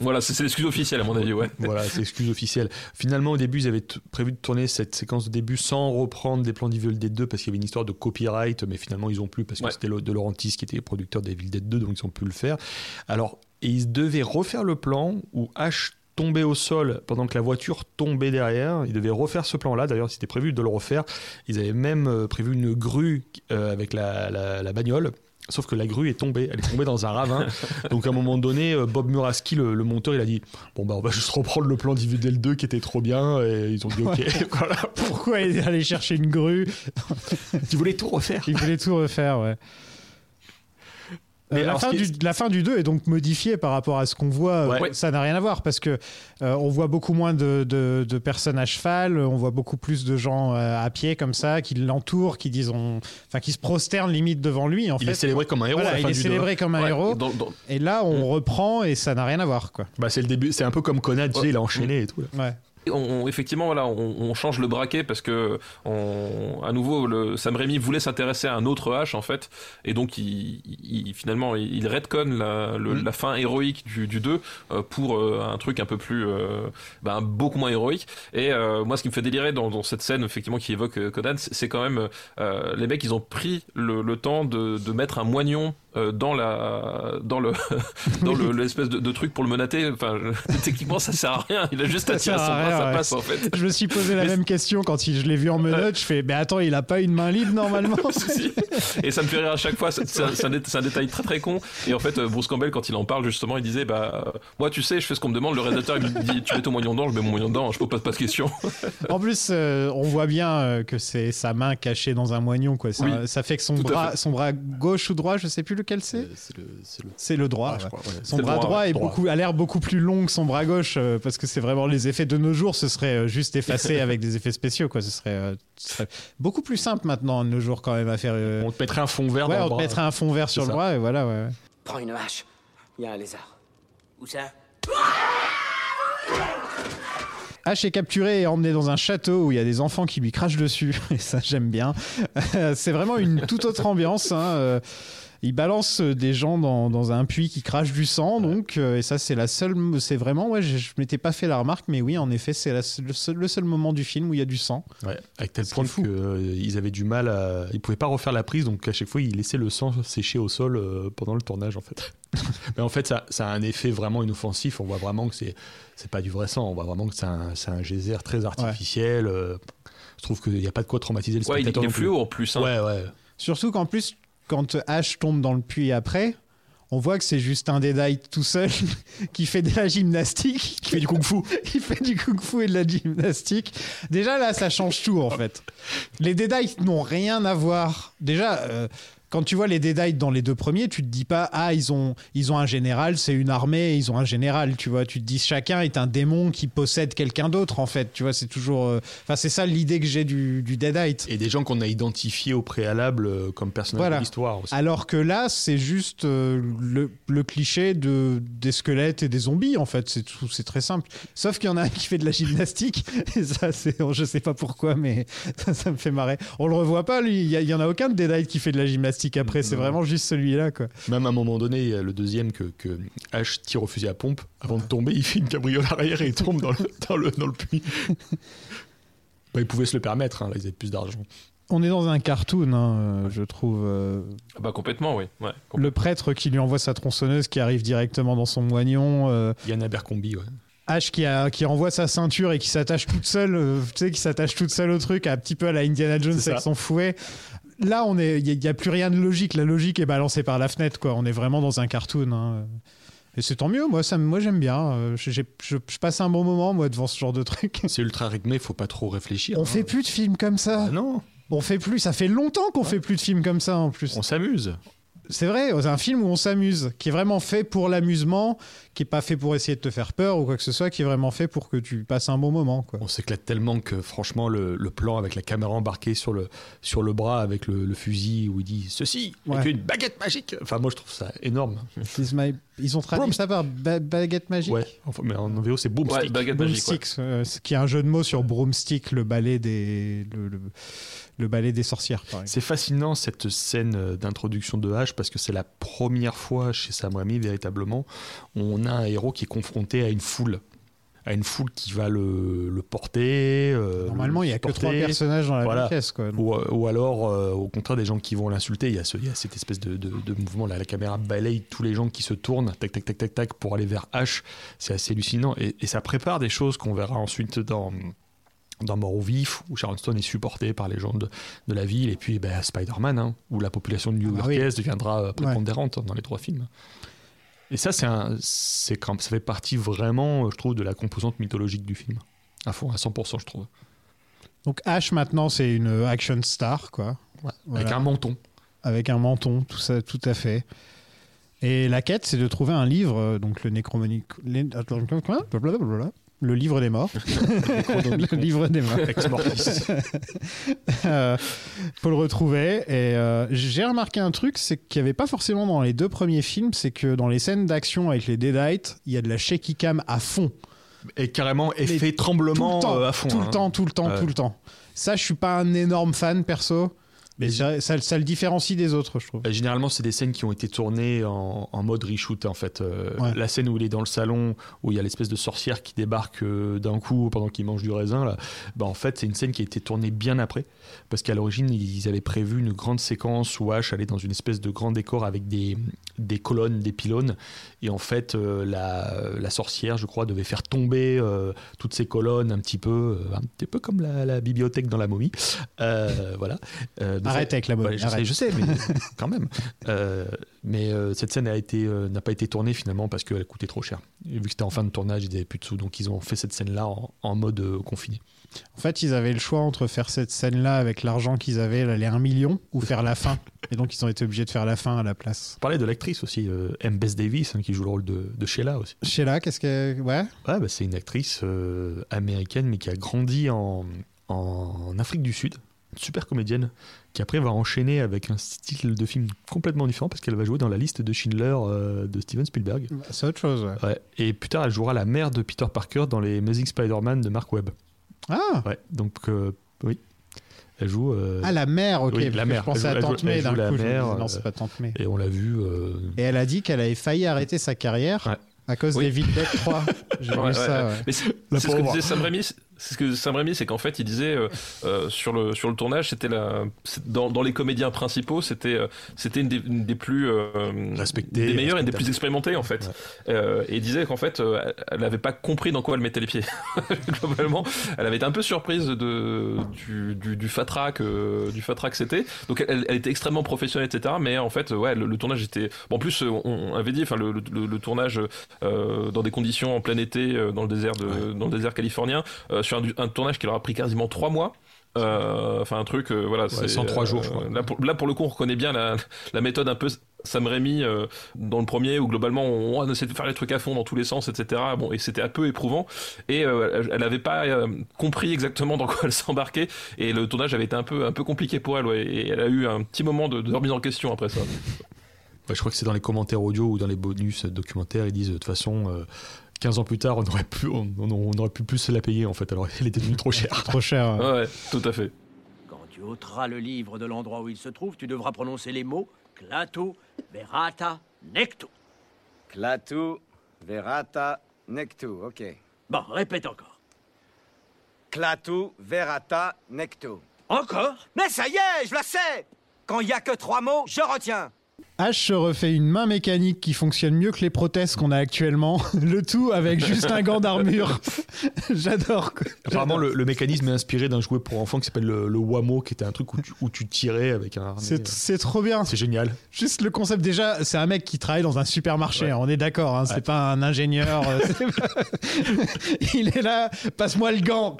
Voilà, c'est l'excuse officielle, à mon avis, ouais. Voilà, c'est excuse officielle. Finalement, au début, ils avaient prévu de tourner cette séquence de début sans reprendre des plans d'Evil Dead 2 parce qu'il y avait une histoire de copyright, mais finalement, ils ont plus parce que Ouais. c'était de Laurentis qui était producteur d'Evil Dead 2, donc ils ont pu le faire. Alors, et ils devaient refaire le plan où Ash tombait au sol pendant que la voiture tombait derrière. Ils devaient refaire ce plan-là. D'ailleurs, c'était prévu de le refaire. Ils avaient même euh, prévu une grue euh, avec la, la- la bagnole Sauf que la grue est tombée, elle est tombée dans un ravin. Donc à un moment donné, euh, Bob Muraski, le, le monteur, il a dit Bon, bah on va juste reprendre le plan d'Evil 2 qui était trop bien. Et ils ont dit Ok, voilà. Pourquoi aller chercher une grue? Tu voulais tout refaire. Il voulait tout refaire, ouais. Mais la, fin du, la fin du 2 est donc modifiée par rapport à ce qu'on voit. Euh, Ouais. Ça n'a rien à voir parce que euh, on voit beaucoup moins de, de- de personnes à cheval, on voit beaucoup plus de gens euh, à pied comme ça qui l'entourent, qui disent, on- enfin qui se prosternent limite devant lui. En Il fait, est célébré comme un héros Voilà, à la il fin est du célébré comme un Ouais, héros. dans- dans- Et là, on reprend et ça n'a rien à voir, quoi. 2. Bah, c'est le début, c'est un peu comme Conan, tu sais, il a enchaîné et tout. là. Ouais. On- on- effectivement, voilà, on, on change le braquet parce que, on- à nouveau, le, Sam Raimi voulait s'intéresser à un autre H en fait, et donc il, il- finalement il, la, le- Mm. la fin héroïque du, du 2 euh, pour euh, un truc un peu plus, euh, ben, beaucoup moins héroïque. Et moi, ce qui me fait délirer dans, dans cette scène effectivement qui évoque Conan, c'est quand même les mecs, ils ont pris le, le temps de, de mettre un moignon euh, dans la dans le dans le- l'espèce de, de truc pour le menater enfin je- techniquement ça sert à rien il a juste à tirer sert son à bras ça ouais. passe en fait Je me suis posé la Mais même question quand il- je l'ai vu en menottes. Je fais, mais attends, il a pas une main libre normalement. Et ça me fait rire à chaque fois. C'est un, dé- détail très très con. Et en fait, euh, Bruce Campbell, quand il en parle justement, il disait Bah, euh, moi, tu sais, je fais ce qu'on me demande. Le réalisateur, il me dit Tu mets ton moignon dedans, je mets mon moignon dedans, je pose pas, pas de questions. En plus, euh, on voit bien que c'est sa main cachée dans un moignon, quoi. Ça, Oui, ça fait que son à bras, son bras gauche ou droit, je sais plus lequel c'est. Euh, C'est le, le- le droit. Ah, je ouais. crois, ouais. Son le bras droit, est Droit. beaucoup, a l'air beaucoup plus long que son bras gauche euh, parce que c'est vraiment les effets de nos jours. Ce serait euh, juste effacé avec des effets spéciaux, quoi. Ce serait, euh, ce serait beaucoup plus simple maintenant de nos jours quand même à faire. euh, On te mettrait un fond vert ouais, dans le on te bras. mettrait un fond vert sur le bras et voilà. Ouais. Prends une hache. Il y a un lézard. Où ça H est capturé et emmené dans un château où il y a des enfants qui lui crachent dessus. Et ça, j'aime bien. c'est vraiment une toute autre ambiance. hein. Euh, Il balance des gens dans, dans un puits qui crache du sang, donc, euh, et ça, c'est la seule. C'est vraiment, ouais, je, je m'étais pas fait la remarque, mais oui, en effet, c'est la- le, seul, le seul moment du film où il y a du sang. Ouais, avec tel point est qu'ils avaient du mal à. Ils pouvaient pas refaire la prise, donc à chaque fois, ils laissaient le sang sécher au sol euh, pendant le tournage, en fait. Mais en fait, ça, ça a un effet vraiment inoffensif. On voit vraiment que c'est c'est pas du vrai sang. On voit vraiment que c'est un, c'est un geyser très artificiel. euh, je trouve qu'il n'y a pas de quoi traumatiser le Ouais, il spectateur. est non plus. fluo en plus. hein. Ouais, ouais. Surtout qu'en plus, quand H tombe dans le puits après, on voit que c'est juste un Deadite tout seul qui fait de la gymnastique, qui fait du kung-fu, qui fait du kung-fu et de la gymnastique. Déjà là, ça change tout en fait. Les Deadites n'ont rien à voir. Déjà. euh, quand tu vois les Deadites dans les deux premiers, tu te dis pas ah ils ont ils ont un général, c'est une armée, ils ont un général, tu vois. Tu te dis chacun est un démon qui possède quelqu'un d'autre en fait, tu vois. C'est toujours, euh, enfin c'est ça l'idée que j'ai du, du Deadite. Et des gens qu'on a identifiés au préalable euh, comme personnages Voilà. de l'histoire aussi. Alors que là, c'est juste euh, le, le cliché de, des squelettes et des zombies, en fait. C'est tout, c'est très simple. Sauf qu'il y en a un qui fait de la gymnastique. Et ça, c'est, je sais pas pourquoi, mais ça, ça me fait marrer. On le revoit pas, lui. Il y, y en a aucun de Deadite qui fait de la gymnastique après. C'est vraiment juste celui-là, quoi. Même à un moment donné, il y a le deuxième que, que H tire au fusil à pompe. Avant de tomber, il fait une cabriole arrière et il tombe dans le, dans le, dans le puits. bah, il pouvait se le permettre, hein, là, ils avaient plus d'argent. On est dans un cartoon, hein, euh, je trouve. euh, Ah Bah complètement, oui. Ouais, complètement. le prêtre qui lui envoie sa tronçonneuse qui arrive directement dans son moignon. euh, Yann Abercrombie, ouais. H qui, a, qui renvoie sa ceinture et qui s'attache toute seule, euh, tu sais, qui s'attache toute seule au truc, un petit peu à la Indiana Jones avec ça. son fouet. Là, on est, il n'y a, plus rien de logique. La logique est balancée par la fenêtre, quoi. On est vraiment dans un cartoon. hein. Et c'est tant mieux. Moi, ça, moi, j'aime bien. Euh, je, je passe un bon moment, moi, devant ce genre de truc. C'est ultra rythmé, faut pas trop réfléchir. On hein. fait plus de films comme ça. Ah non, On fait plus. Ça fait longtemps qu'on fait plus de films comme ça, en plus. on s'amuse. C'est vrai, c'est un film où on s'amuse, qui est vraiment fait pour l'amusement, qui est pas fait pour essayer de te faire peur ou quoi que ce soit, qui est vraiment fait pour que tu passes un bon moment, quoi. On s'éclate tellement que franchement, le, le plan avec la caméra embarquée sur le, sur le bras avec le, le fusil où il dit ceci, avec Ouais. une baguette magique. Enfin, moi je trouve ça énorme. My- Ils ont traduit ça par ba- baguette magique. Ouais, enfin, mais en VO c'est boomstick. Ouais, baguette magique. ouais. Broomstick, euh, ce qui est un jeu de mots sur broomstick, le balai des, le, le- le balai des sorcières. C'est fascinant cette scène euh, d'introduction de H parce que c'est la première fois chez Sam Raimi véritablement on a un héros qui est confronté à une foule, à une foule qui va le, le porter. euh, Normalement, le il y a que trois personnages dans la Voilà. pièce, quoi. Ou, ou alors, euh, au contraire, des gens qui vont l'insulter. Il y, a ce- il y a cette espèce de, de- de mouvement là. La caméra balaye tous les gens qui se tournent, tac, tac, tac, tac, tac, pour aller vers H. C'est assez hallucinant. Et, et ça prépare des choses qu'on verra ensuite dans, dans Mort ou Vif, où Sharon Stone est supportée par les gens de, de la ville, et puis ben, Spider-Man, hein, où la population new-yorkaise deviendra euh, prépondérante dans les trois films. Et ça, c'est un, c'est quand, ça fait partie vraiment, euh, je trouve, de la composante mythologique du film. À fond, à 100%, je trouve. Donc Ash maintenant c'est une action star quoi. Avec Voilà. un menton. avec un menton, tout ça, tout à fait. Et la quête, c'est de trouver un livre, euh, donc le les- Blablabla. Le livre des morts, le livre des morts. Ex. Euh, faut le retrouver. Et euh, j'ai remarqué un truc, c'est qu'il n'y avait pas forcément dans les deux premiers films, c'est que dans les scènes d'action avec les Deadites, il y a de la shaky cam à fond. Et carrément effet Mais tremblement tout le temps, euh, à fond. tout hein. le temps, tout le temps, tout le temps. Ça, je suis pas un énorme fan perso, mais ça, ça- ça le différencie des autres, je trouve. Généralement, c'est des scènes qui ont été tournées en, en mode reshoot, en fait. Euh, Ouais. La scène où il est dans le salon, où il y a l'espèce de sorcière qui débarque euh, d'un coup pendant qu'il mange du raisin, là, bah, en fait, c'est une scène qui a été tournée bien après. Parce qu'à l'origine, ils avaient prévu une grande séquence où Ash allait dans une espèce de grand décor avec des, des colonnes, des pylônes. Et en fait, euh, la, la sorcière, je crois, devait faire tomber euh, toutes ces colonnes un petit peu, euh, un petit peu comme la, la bibliothèque dans la momie. Voilà. Arrête avec la momie, Ouais, je, sais, je sais, mais quand même. Mais cette scène n'a pas été tournée finalement parce qu'elle coûtait trop cher. Et vu que c'était en fin de tournage, ils n'avaient plus de sous, donc ils ont fait cette scène-là en, en mode confiné. En fait, ils avaient le choix entre faire cette scène-là avec l'argent qu'ils avaient, les 1 million, ou faire la fin. Et donc, ils ont été obligés de faire la fin à la place. On parlait de l'actrice aussi, euh, M. Bess Davis, hein, qui joue le rôle de, de Sheila aussi. Sheila, qu'est-ce que. Ouais Ouais, bah, c'est une actrice euh, américaine, mais qui a grandi en, en Afrique du Sud. Une super comédienne, qui après va enchaîner avec un style de film complètement différent, parce qu'elle va jouer dans la liste de Schindler euh, de Steven Spielberg. C'est autre chose, ouais. Ouais. Et plus tard, elle jouera la mère de Peter Parker dans les Amazing Spider-Man de Mark Webb. Ah Ouais, donc oui. Elle joue. euh, Ah, la mère, ok. oui, parce la que mère. Je pensais Elle à Tante elle May d'un coup. je me mère, disais, non, euh, c'est pas Tante May. Et on l'a vu. euh, Et elle a dit qu'elle avait failli arrêter sa carrière Ouais. à cause Oui. des Evil Dead 3. J'ai Ouais, vu ça, ouais. Mais c'est ce que disait Sam Raimi. Ce que Sam Raimi, c'est qu'en fait, il disait euh, euh, sur le sur le tournage, c'était la dans, dans les comédiens principaux, c'était euh, c'était une, des- une des plus euh, Respectées, des meilleures et des plus expérimentées en fait. Euh, et il disait qu'en fait, euh, elle n'avait pas compris dans quoi elle mettait les pieds. Globalement, elle avait été un peu surprise de du du, du fatras que du fatras que c'était. Donc elle, elle était extrêmement professionnelle, etc. Mais en fait, ouais, le, le tournage était. Bon, en plus, on, on avait dit, enfin, le, le, le tournage euh, dans des conditions en plein été dans le désert de dans le désert californien euh, sur un, un tournage qui leur a pris quasiment trois mois. Euh, Enfin un truc, euh, voilà. c'est, 103 jours, je crois. Là pour, là pour le coup, on reconnaît bien la, la méthode un peu Sam Raimi euh, dans le premier où globalement on, on essaie de faire les trucs à fond dans tous les sens, etc. Bon et c'était un peu éprouvant et euh, elle- elle avait pas euh, compris exactement dans quoi elle s'embarquait et le tournage avait été un peu un peu compliqué pour elle ouais, et elle a eu un petit moment de, de remise en question après ça. ouais, je crois que c'est dans les commentaires audio ou dans les bonus documentaires, ils disent de toute façon. Euh, 15 ans plus tard, on aurait pu, on, on- on aurait pu plus se la payer en fait. Alors, elle était devenue trop chère. Trop cher. ouais. Tout à fait. Quand tu ôteras le livre de l'endroit où il se trouve, tu devras prononcer les mots Clato, Verata, Necto. Clatu, verata, nectu. Ok. Bon, répète encore. Clatu, verata, nectu. Encore? Mais ça y est, je la sais Quand il y a que trois mots, je retiens. H se refait une main mécanique qui fonctionne mieux que les prothèses qu'on a actuellement. Le tout avec juste un gant d'armure. J'adore. Apparemment, le, le mécanisme est inspiré d'un jouet pour enfants qui s'appelle le, le Wamo, qui était un truc où tu, où tu tirais avec un harnais. C'est trop bien. C'est génial. Juste le concept déjà, c'est un mec qui travaille dans un supermarché, Ouais. hein, on est d'accord, hein, c'est pas un ingénieur. euh, pas- il est là, passe-moi le gant.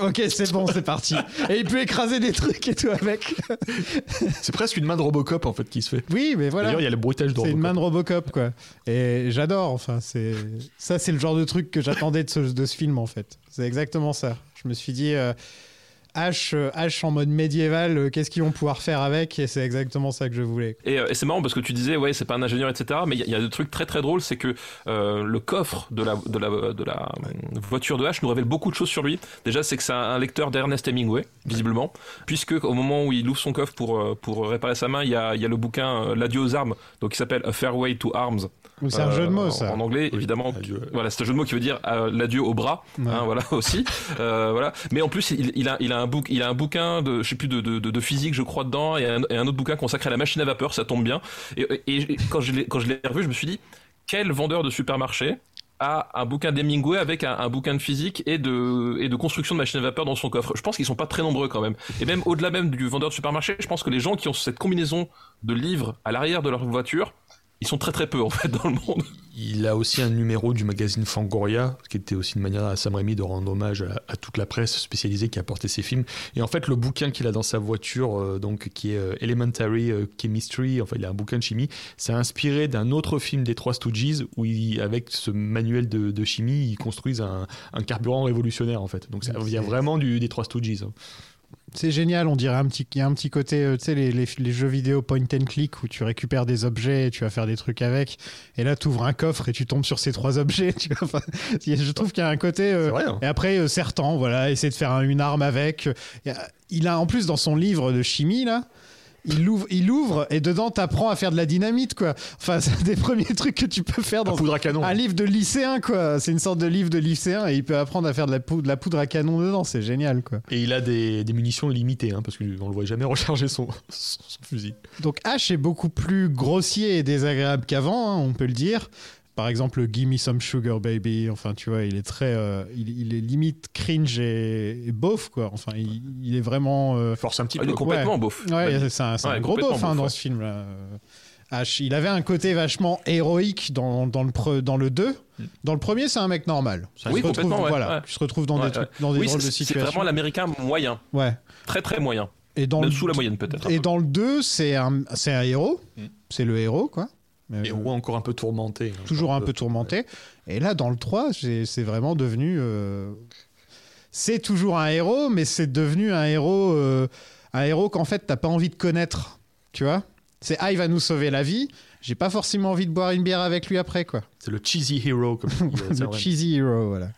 Ok, c'est bon, c'est parti. Et il peut écraser des trucs et tout avec. C'est presque une main de Robocop en fait qui se fait. Oui, mais voilà. D'ailleurs, il y a le bruitage de C'est une main de Robocop, quoi. Et j'adore, enfin, c'est ça, c'est le genre de truc que j'attendais de ce, de ce film, en fait. C'est exactement ça. Je me suis dit, euh, H, euh, H en mode médiéval, euh, qu'est-ce qu'ils vont pouvoir faire avec Et c'est exactement ça que je voulais. Et, euh, et c'est marrant parce que tu disais, ouais, c'est pas un ingénieur, etc. Mais il y, a- il y a des trucs très très drôles, c'est que euh, le coffre de la, de, la, de la voiture de H nous révèle beaucoup de choses sur lui. Déjà, c'est que c'est un, lecteur d'Ernest Hemingway, visiblement, puisque au moment où il ouvre son coffre pour, pour réparer sa main, il y a, il y a le bouquin L'adieu aux armes, donc qui s'appelle A Fairway to Arms. C'est un Euh, jeu de mots, en- ça. En anglais, évidemment. adieu. Voilà, c'est un jeu de mots qui veut dire euh, l'adieu au bras. Ouais. hein, voilà aussi. Euh, voilà. Mais en plus, il, il a, il a un il a un bouquin de, je sais plus de, de, physique, je crois dedans, et un, autre bouquin consacré à la machine à vapeur. Ça tombe bien. Et, quand je l'ai, quand je revu, je me suis dit, quel vendeur de supermarché a un bouquin d'Hemingway avec un, un bouquin de physique et de, et de construction de machines à vapeur dans son coffre? Je pense qu'ils sont pas très nombreux quand même. Et même au-delà même du vendeur de supermarché, je pense que les gens qui ont cette combinaison de livres à l'arrière de leur voiture, ils sont très très peu en fait dans le monde. Il a aussi un numéro du magazine Fangoria, qui était aussi une manière à Sam Raimi de rendre hommage à, à toute la presse spécialisée qui a porté ses films. Et en fait, le bouquin qu'il a dans sa voiture, euh, donc qui est euh, Elementary euh, Chemistry, enfin il a un bouquin de chimie, c'est inspiré d'un autre film des Trois Stooges où il, avec ce manuel de, de chimie, ils construisent un, un carburant révolutionnaire en fait. Donc ça vient vraiment du, des Trois Stooges. hein. C'est génial, on dirait un petit, il y a un petit côté, euh, tu sais, les, les- les jeux vidéo point and click où tu récupères des objets et tu vas faire des trucs avec. Et là, tu ouvres un coffre et tu tombes sur ces trois objets. Tu vois, enfin, je trouve qu'il y a un côté. euh, vrai, hein. Et après, euh, Sertan, voilà, essayer de faire un- une arme avec. Il y a- Il a en plus dans son livre de chimie, là. Il l'ouvre, il ouvre et dedans t'apprends à faire de la dynamite quoi. Enfin c'est un des premiers trucs que tu peux faire dans Un poudre à canon. un livre de lycéen quoi. C'est une sorte de livre de lycéen et il peut apprendre à faire de la poudre, de la poudre à canon dedans. C'est génial quoi. Et il a des, des munitions limitées, hein, parce qu'on le voit jamais recharger son, son, son fusil. Donc Ash est beaucoup plus grossier et désagréable qu'avant, hein, on peut le dire. Par exemple, Gimme Some Sugar Baby, enfin tu vois, il est très, euh, il, il est limite cringe et, et beauf quoi. Enfin, il, il est vraiment. euh, Force un petit Ah, il peu. est complètement Ouais. beauf. Ouais, c'est un, c'est Ouais, un gros beauf hein, beauf, dans ce film là. Ash, il avait un côté vachement héroïque dans, dans, le, pre- dans le 2. Dans le premier, c'est un mec normal. Mm. Oui, il se retrouve, ouais, voilà, ouais. il se retrouve dans Ouais, des, trucs, dans des Oui, drôles de c'est c'est situations. vraiment l'américain moyen. Ouais. Très très moyen. Et dans Même le, sous la moyenne peut-être. et peu. dans le 2, c'est un, c'est un héros. Mm. C'est le héros, quoi. Euh, Et ou encore un peu tourmenté. hein. toujours un peu tourmenté. Et là, dans le 3, j'ai- c'est vraiment devenu. euh, C'est toujours un héros, mais c'est devenu un héros, euh, un héros qu'en fait, t'as pas envie de connaître. Tu vois C'est Ah, il va nous sauver la vie. J'ai pas forcément envie de boire une bière avec lui après, quoi. C'est le cheesy hero, comme Le cheesy hero, voilà.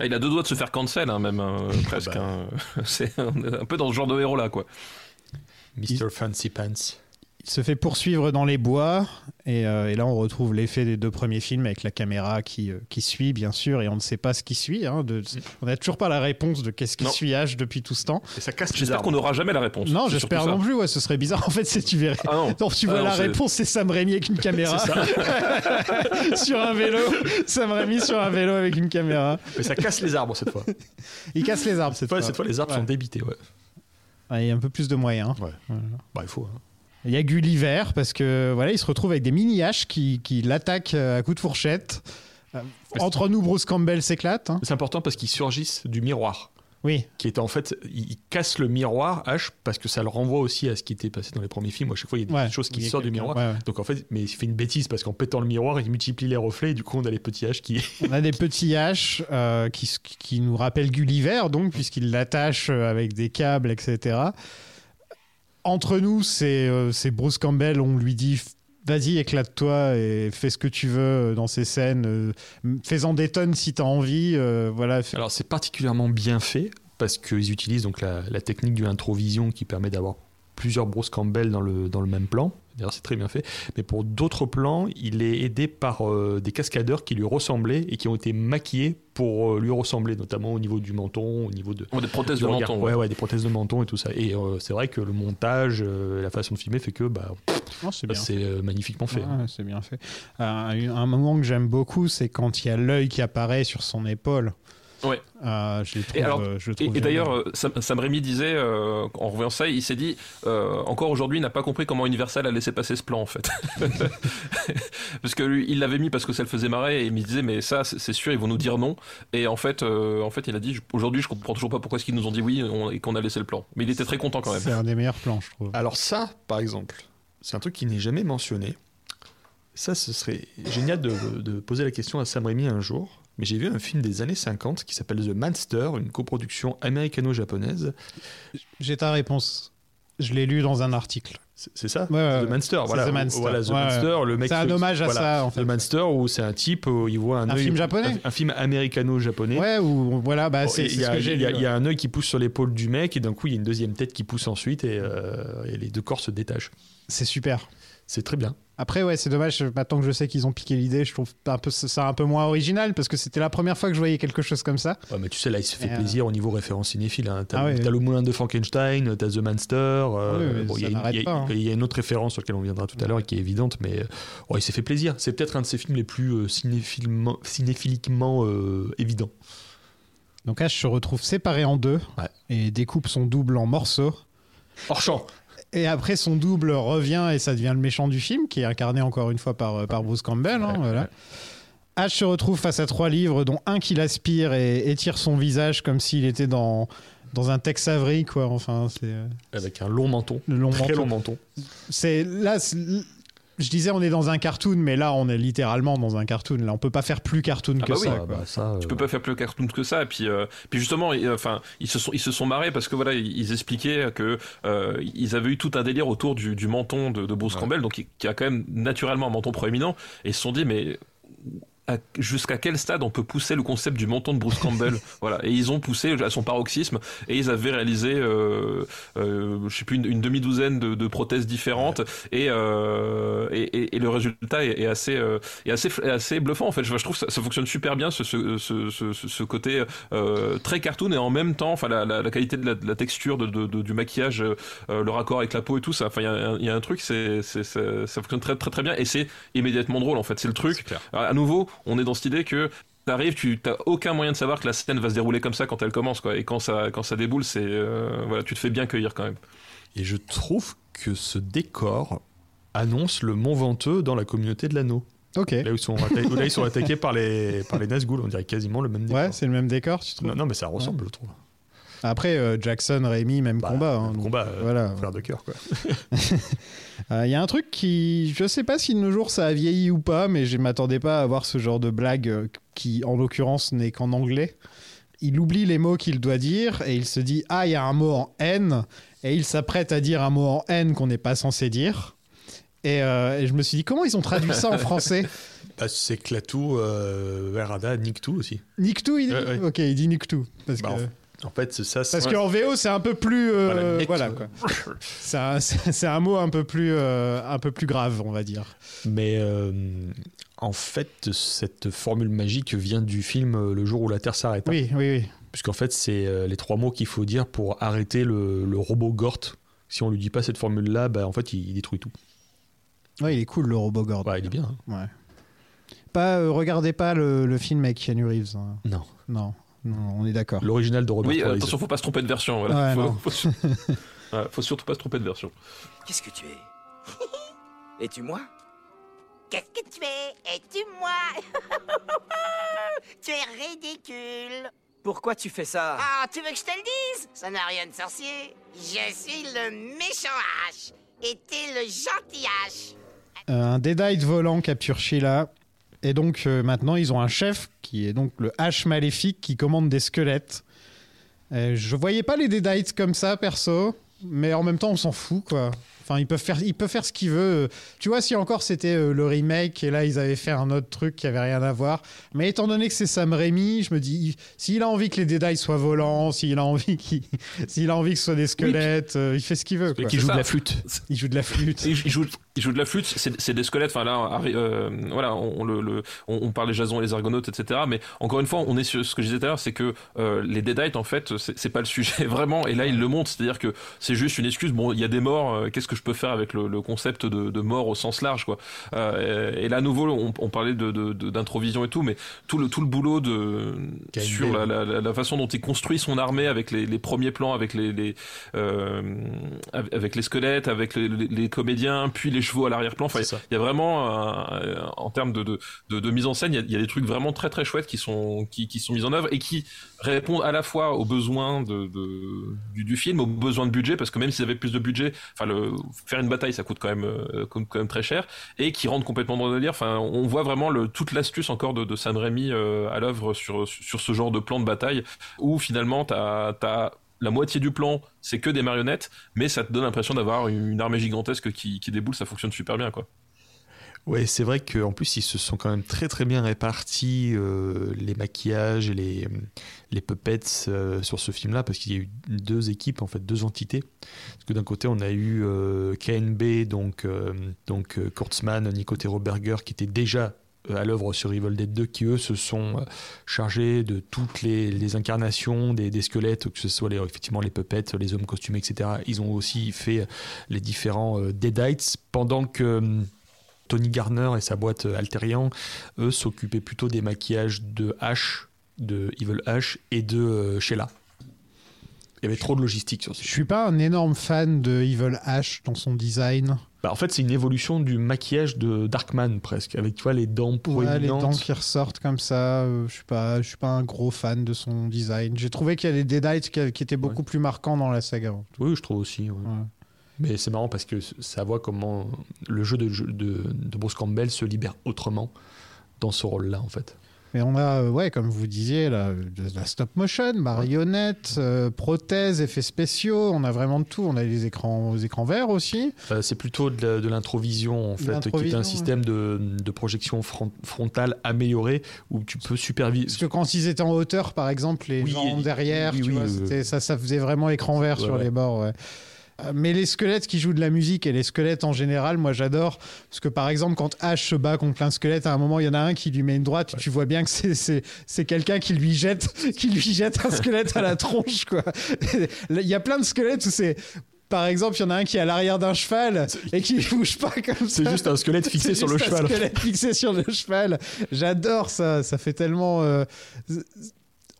Ah, il a deux doigts de se faire cancel hein, même euh, presque. bah. hein. C'est un peu dans ce genre de héros là quoi. Mr. Fancy Pants. Il se fait poursuivre dans les bois, et, euh, et là on retrouve l'effet des deux premiers films avec la caméra qui, euh, qui suit, bien sûr, et on ne sait pas ce qui suit. hein, de- on n'a toujours pas la réponse de qu'est-ce qui Non. suit H depuis tout ce temps. Et ça casse les J'espère arbres. qu'on n'aura jamais la réponse. Non, j'espère non plus, ouais, ce serait bizarre. En fait, c'est tu verrais. Ah non. Non, tu Ah vois non, la réponse, c'est Sam Raimi avec une caméra. sur un vélo. Sam Raimi sur un vélo avec une caméra. Mais ça casse les arbres cette fois. Il casse les arbres cette fois, fois. cette fois, les arbres Ouais. sont débités. Ouais. Ouais, il y a un peu plus de moyens. Ouais. Voilà. Bah, il faut. hein. Il y a Gulliver parce que voilà, il se retrouve avec des mini haches qui, qui l'attaquent euh, à coups de fourchette. Euh, Entre nous, Bruce Campbell s'éclate. hein. C'est important parce qu'ils surgissent du miroir. Oui, Qui est en fait, ils ils cassent le miroir H parce que ça le renvoie aussi à ce qui était passé dans les premiers films. À chaque fois, il y a des Ouais, choses qui il sortent du miroir. ouais, ouais. Donc en fait, mais il fait une bêtise parce qu'en pétant le miroir, il multiplie les reflets et du coup, on a les petits H qui. on a des petits haches euh, qui, qui nous rappellent Gulliver, donc, puisqu'il l'attache avec des câbles, etc. Entre nous, c'est euh, c'est Bruce Campbell, on lui dit vas-y, éclate-toi et fais ce que tu veux euh, dans ces scènes. euh, Fais-en des tonnes si t'as envie. voilà. Alors c'est particulièrement bien fait parce qu'ils utilisent donc la, technique du introvision qui permet d'avoir plusieurs Bruce Campbell dans le, dans le même plan. D'ailleurs, c'est très bien fait. Mais pour d'autres plans, il est aidé par euh, des cascadeurs qui lui ressemblaient et qui ont été maquillés pour euh, lui ressembler, notamment au niveau du menton, au niveau de. Ouais, des prothèses de regard. menton. Ouais, ouais. ouais, des prothèses de menton et tout ça. Et euh, c'est vrai que le montage, euh, la façon de filmer fait que bah, Non, c'est euh, magnifiquement fait. C'est bien fait. Euh, un, un moment que j'aime beaucoup, c'est quand il y a l'œil qui apparaît sur son épaule. Ouais. Euh, je trouve, Et alors, euh, je le Et, trouve et d'ailleurs, euh, Sam, Sam Raimi disait, euh, en revoyant ça, il s'est dit, euh, encore aujourd'hui, il n'a pas compris comment Universal a laissé passer ce plan, en fait. parce que lui, il l'avait mis parce que ça le faisait marrer, et il me disait, mais ça, c'est sûr, ils vont nous dire non. Et en fait, euh, en fait il a dit, aujourd'hui, je comprends toujours pas pourquoi est-ce qu'ils nous ont dit oui on- et qu'on a laissé le plan. Mais il était très content quand même. C'est un des meilleurs plans, je trouve. Alors ça, par exemple, c'est un truc qui n'est jamais mentionné. Ça, ce serait génial de, de poser la question à Sam Raimi un jour. Mais j'ai vu un film des années 50 qui s'appelle The Manster, une coproduction américano-japonaise. J'ai ta réponse. Je l'ai lu dans un article. C'est ça? Ouais, The. Manster, voilà. The Manster. Voilà, The Ouais, ouais. Manster, le mec... C'est un hommage à voilà. ça, en fait. The Manster, où c'est un type, où il voit un Un œil- film japonais Un, un film américano-japonais. Ouais, ou voilà, bah, c'est ce a- que j'ai il y a- lu. il y a un œil qui pousse sur l'épaule du mec, et d'un coup, il y a une deuxième tête qui pousse ensuite, et, euh, et les deux corps se détachent. C'est super. C'est très bien. Après, ouais, c'est dommage. Maintenant que je sais qu'ils ont piqué l'idée, je trouve un peu, ça un peu moins original parce que c'était la première fois que je voyais quelque chose comme ça. Ouais, mais tu sais, là, il se fait Et, euh, plaisir au niveau référence cinéphile. Hein. T'as Ah ouais, t'as ouais. le moulin de Frankenstein, t'as The Monster. euh, Oui, mais bon, ça il y a une- n'arrête il y, a- pas, hein. il y a une autre référence sur laquelle on viendra tout à l'heure et qui est évidente, mais euh, il s'est fait plaisir. C'est peut-être un de ses films les plus euh, cinéphiliquement évidents. Donc Ash se retrouve séparé en deux et découpe son double en morceaux. Hors champ Et après, son double revient et ça devient le méchant du film, qui est incarné encore une fois par, euh, par Bruce Campbell. hein, voilà. Ash se retrouve face à trois livres, dont un qu'il aspire et étire son visage comme s'il était dans, dans un Tex Avery, quoi. Enfin, c'est euh, Avec un long menton. le long Très manteau. long menton. C'est là, je disais, on est dans un cartoon, mais là, on est littéralement dans un cartoon. Là, on peut pas faire plus cartoon Ah que bah ça. Ah, quoi. bah, ça, Tu euh, peux pas faire plus cartoon que ça. Et puis, euh, puis justement, et, euh, enfin, ils se sont, ils se sont marrés parce que voilà, ils ils expliquaient que euh, ils avaient eu tout un délire autour du, du menton de, de Bruce Ouais. Campbell, donc qui, a quand même naturellement un menton proéminent, et ils se sont dit mais jusqu'à quel stade on peut pousser le concept du menton de Bruce Campbell voilà. Et ils ont poussé à son paroxysme et ils avaient réalisé euh, euh, je sais plus une, une demi douzaine de, de prothèses différentes. Et, euh, et, et- et le résultat est, est assez euh, est assez est assez bluffant en fait. Je, je trouve que ça, ça fonctionne super bien ce ce, ce, ce, ce- côté euh, très cartoon. Et en même temps enfin la, la, la qualité de la, de la texture de, de- du maquillage euh, le raccord avec la peau et tout ça enfin il y a, un- il y a un truc c'est c'est- ça fonctionne très très très bien. Et c'est immédiatement drôle en fait. C'est le truc. À nouveau, on est dans cette idée que t'arrives, tu t'as aucun moyen de savoir que la scène va se dérouler comme ça quand elle commence, quoi. Et quand ça, quand ça déboule, c'est euh, voilà, tu te fais bien cueillir quand même. Et je trouve que ce décor annonce le Mont Venteux dans la communauté de l'anneau. Ok. Là où ils sont, atta- là, ils sont attaqués par les, par les Nazgûl, on dirait quasiment le même décor. Ouais, c'est le même décor, tu trouves? Non, non, mais ça ressemble, je trouve. Après, euh, Jackson, Raimi, même Bah, combat. hein, même donc, combat, euh, voilà. frère de cœur, quoi. Il y a un truc qui, je sais pas si de nos jours ça a vieilli ou pas, mais je m'attendais pas à avoir ce genre de blague euh, qui, en l'occurrence, n'est qu'en anglais. Il oublie les mots qu'il doit dire et il se dit ah il y a un mot en N et il s'apprête à dire un mot en N qu'on n'est pas censé dire. Et, euh, et je me suis dit comment ils ont traduit ça en français? Bah, c'est Klaatu, euh, Verada, Niktu aussi. Nick tout, il dit Ouais, ouais. Ok, il dit Nick tout parce Bah, que. En fait, c'est ça. c'est- Parce qu'en VO, c'est un peu plus. euh, Voilà, quoi. C'est un, mot un peu, plus, euh, un peu plus grave, on va dire. Mais euh, en fait, cette formule magique vient du film Le jour où la Terre s'arrête. hein. Oui, oui, oui. Puisqu'en fait, c'est les trois mots qu'il faut dire pour arrêter le, le robot Gort. Si on lui dit pas cette formule-là, bah, en fait, il, il détruit tout. Ouais, il est cool, le robot. Ouais, il est bien. hein. Ouais. Pas, regardez pas le, le film avec Keanu Reeves. hein. Non. Non, non, on est d'accord. L'original de Robert Oui, attention, faut pas se tromper de version. Voilà. Ouais, faut, non. faut sur- Ouais, faut surtout pas se tromper de version. Qu'est-ce que tu es? Es-tu moi? Qu'est-ce que tu es? Es-tu moi? Tu es ridicule. Pourquoi tu fais ça? Ah, tu veux que je te le dise? Ça n'a rien de sorcier. Je suis le méchant H et t'es le gentil H. Euh, un Deadite volant capture Sheila. Et donc, euh, maintenant, ils ont un chef qui est donc le H maléfique qui commande des squelettes. Euh, je voyais pas les Deadites comme ça, perso. Mais en même temps, on s'en fout, quoi. Enfin, ils peuvent faire, ils peuvent faire ce qu'ils veulent. Tu vois, si encore c'était euh, le remake et là ils avaient fait un autre truc qui avait rien à voir. Mais étant donné que c'est Sam Raimi, je me dis, il- s'il a envie que les Deadites soient volants, s'il a envie qu'il, s'il a envie que ce soit des squelettes, euh, il fait ce qu'il veut. Quoi. Qui C'est joue de la flûte. Il joue de la flûte. Il, joue, il joue de la flûte, c'est c'est des squelettes. Enfin là, euh, voilà, on, on le, le- on, on parle des Jason et les Argonautes, etc. Mais encore une fois, on est sur ce que je disais tout à l'heure, c'est que euh, les Deadites, en fait, c'est c'est pas le sujet vraiment. Et là, il le montre, c'est-à-dire que c'est juste une excuse. Bon, il y a des morts. euh, Qu'est-ce que je peux faire avec le, le concept de, de mort au sens large, quoi. Euh, Et là, à nouveau, on, on parlait de de- de- d'introvision et tout, mais tout le tout le boulot de sur la, la, la- façon dont il construit son armée avec les, les premiers plans, avec les, les euh, avec les squelettes, avec les, les- comédiens, puis les chevaux à l'arrière-plan. Enfin, il y a vraiment, euh, en termes de, de, mise en scène, il y, a, il y a des trucs vraiment très très chouettes qui sont, qui, qui sont mis en œuvre et qui répondent à la fois aux besoins de, de- du, du film, aux besoins de budget, parce que même s'ils avaient plus de budget, enfin, le, faire une bataille, ça coûte quand même, euh, quand même très cher, et qui rentrent complètement dans le délire. Enfin, on voit vraiment le, toute l'astuce encore de, de San euh, à l'œuvre sur, sur ce genre de plan de bataille, où finalement, t'as la moitié du plan, c'est que des marionnettes, mais ça te donne l'impression d'avoir une armée gigantesque qui, qui déboule, ça fonctionne super bien, quoi. Ouais, c'est vrai qu'en plus, ils se sont quand même très très bien répartis euh, les maquillages et les, les puppets euh, sur ce film-là, parce qu'il y a eu deux équipes, en fait, deux entités. Parce que d'un côté, on a eu euh, KNB, donc, euh, donc Kurtzman, Nico Berger, qui étaient déjà à l'œuvre sur Evil Dead 2, qui eux se sont chargés de toutes les, les incarnations des, des squelettes, que ce soit les, effectivement les puppets, les hommes costumés, etc. Ils ont aussi fait les différents Deadites, pendant que Tony Garner et sa boîte euh, Alterian, eux, s'occupaient plutôt des maquillages de H, de Evil H et de euh, Sheila. Il y avait trop de logistique sur ce Je suis pas un énorme fan de Evil Ash dans son design. Bah, en fait, c'est une évolution du maquillage de Darkman presque, avec tu vois les dents Ouais, les proéminentes. dents qui ressortent comme ça. euh, je suis pas, je suis pas un gros fan de son design. J'ai trouvé qu'il y a des Deadites qui, qui étaient beaucoup plus marquants dans la saga. Oui, je trouve aussi. ouais. Mais c'est marrant parce que ça voit comment le jeu de, de, de Bruce Campbell se libère autrement dans ce rôle-là, en fait. Mais on a, euh, ouais, comme vous disiez, de la stop motion, marionnettes, euh, prothèses, effets spéciaux. On a vraiment de tout. On a les écrans, les écrans verts aussi. Euh, c'est plutôt de, la- de l'introvision, en fait, qui est un ouais. système de, de projection fron- frontale amélioré où tu peux superviser. Parce que quand ils étaient en hauteur, par exemple, les Oui, gens et- derrière, oui, tu oui, vois, euh, c'était- ça, ça faisait vraiment écran vert Ouais, sur ouais. les bords. Euh, Mais les squelettes qui jouent de la musique et les squelettes en général, moi j'adore. Parce que par exemple, quand Ash se bat contre plein de squelettes, à un moment il y en a un qui lui met une droite, tu vois bien que c'est- c'est c'est quelqu'un qui lui jette qui lui jette un squelette à la tronche. quoi. Il y a plein de squelettes où c'est. Par exemple, il y en a un qui est à l'arrière d'un cheval et qui bouge pas comme ça. C'est juste un squelette fixé sur le un cheval. squelette fixé sur le cheval. J'adore ça. Ça fait tellement. euh,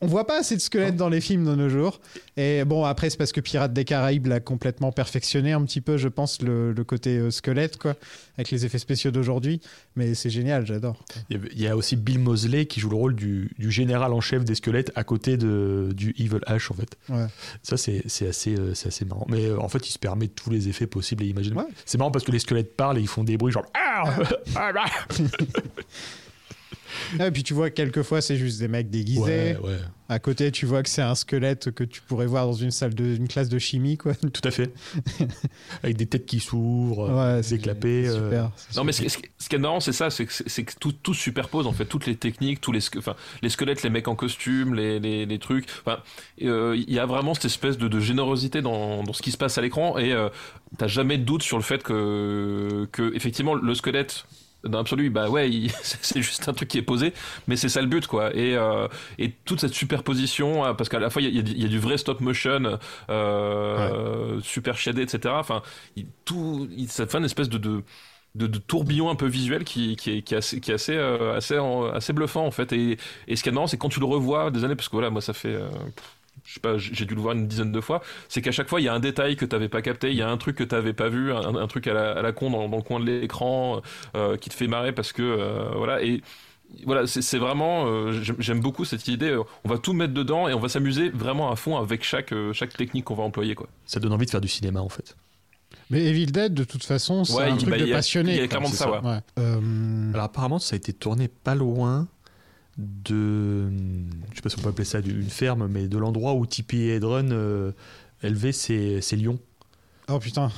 On voit pas assez de squelettes dans les films de nos jours. Et bon, après, c'est parce que Pirates des Caraïbes l'a complètement perfectionné un petit peu, je pense, le, le côté euh, squelette, quoi, avec les effets spéciaux d'aujourd'hui. Mais c'est génial, j'adore. Il y a aussi Bill Mosley qui joue le rôle du, du général en chef des squelettes à côté de, du Evil Ash en fait. Ouais. Ça c'est assez, euh, assez marrant. Mais euh, en fait il se permet tous les effets possibles et imaginables. Ouais. C'est marrant parce que les squelettes parlent et ils font des bruits genre Et puis tu vois, quelquefois, c'est juste des mecs déguisés. Ouais, ouais. À côté, tu vois que c'est un squelette que tu pourrais voir dans une salle de, une classe de chimie, quoi. Tout à fait. Avec des têtes qui s'ouvrent, Ouais, des euh, super. Non mais ce, qui- ce qui est marrant c'est ça, c'est que, tout, tout se superpose en fait, toutes les techniques, tous les, enfin, les squelettes, les mecs en costume, les, les, les trucs. Enfin, euh, il y a vraiment cette espèce de, de générosité dans, dans ce qui se passe à l'écran et euh, t'as jamais de doute sur le fait que, que effectivement le squelette dans l'absolu, bah ouais, il- c'est juste un truc qui est posé, mais c'est ça le but, quoi. Et, euh, et toute cette superposition, euh, parce qu'à la fois, il y a, y du- il y a du vrai stop motion, euh, super shadé, etc. Enfin, il- tout, il- ça fait une espèce de, de, de, de tourbillon un peu visuel qui, qui, est, qui est assez, qui est assez, euh, assez bluffant, en fait. Et, et ce qui est marrant, c'est quand tu le revois des années, parce que voilà, moi, ça fait. euh, je sais pas, j'ai dû le voir une dizaine de fois, c'est qu'à chaque fois il y a un détail que t'avais pas capté, il y a un truc que t'avais pas vu, un, un truc à la, à la con dans, dans le coin de l'écran euh, qui te fait marrer parce que euh, voilà et voilà c'est vraiment euh, j'aime- beaucoup cette idée on va tout mettre dedans et on va s'amuser vraiment à fond avec chaque euh, chaque technique qu'on va employer quoi Ça donne envie de faire du cinéma en fait. Mais Evil Dead, de toute façon, c'est Ouais, un il- truc bah, de il y a- passionné. il y a clairement de ça, ouais. Euh, Alors apparemment ça a été tourné pas loin de, je sais pas si on peut appeler ça d'une ferme, mais de l'endroit où Tippi Hedren euh, élevait ses, ses lions. Oh putain.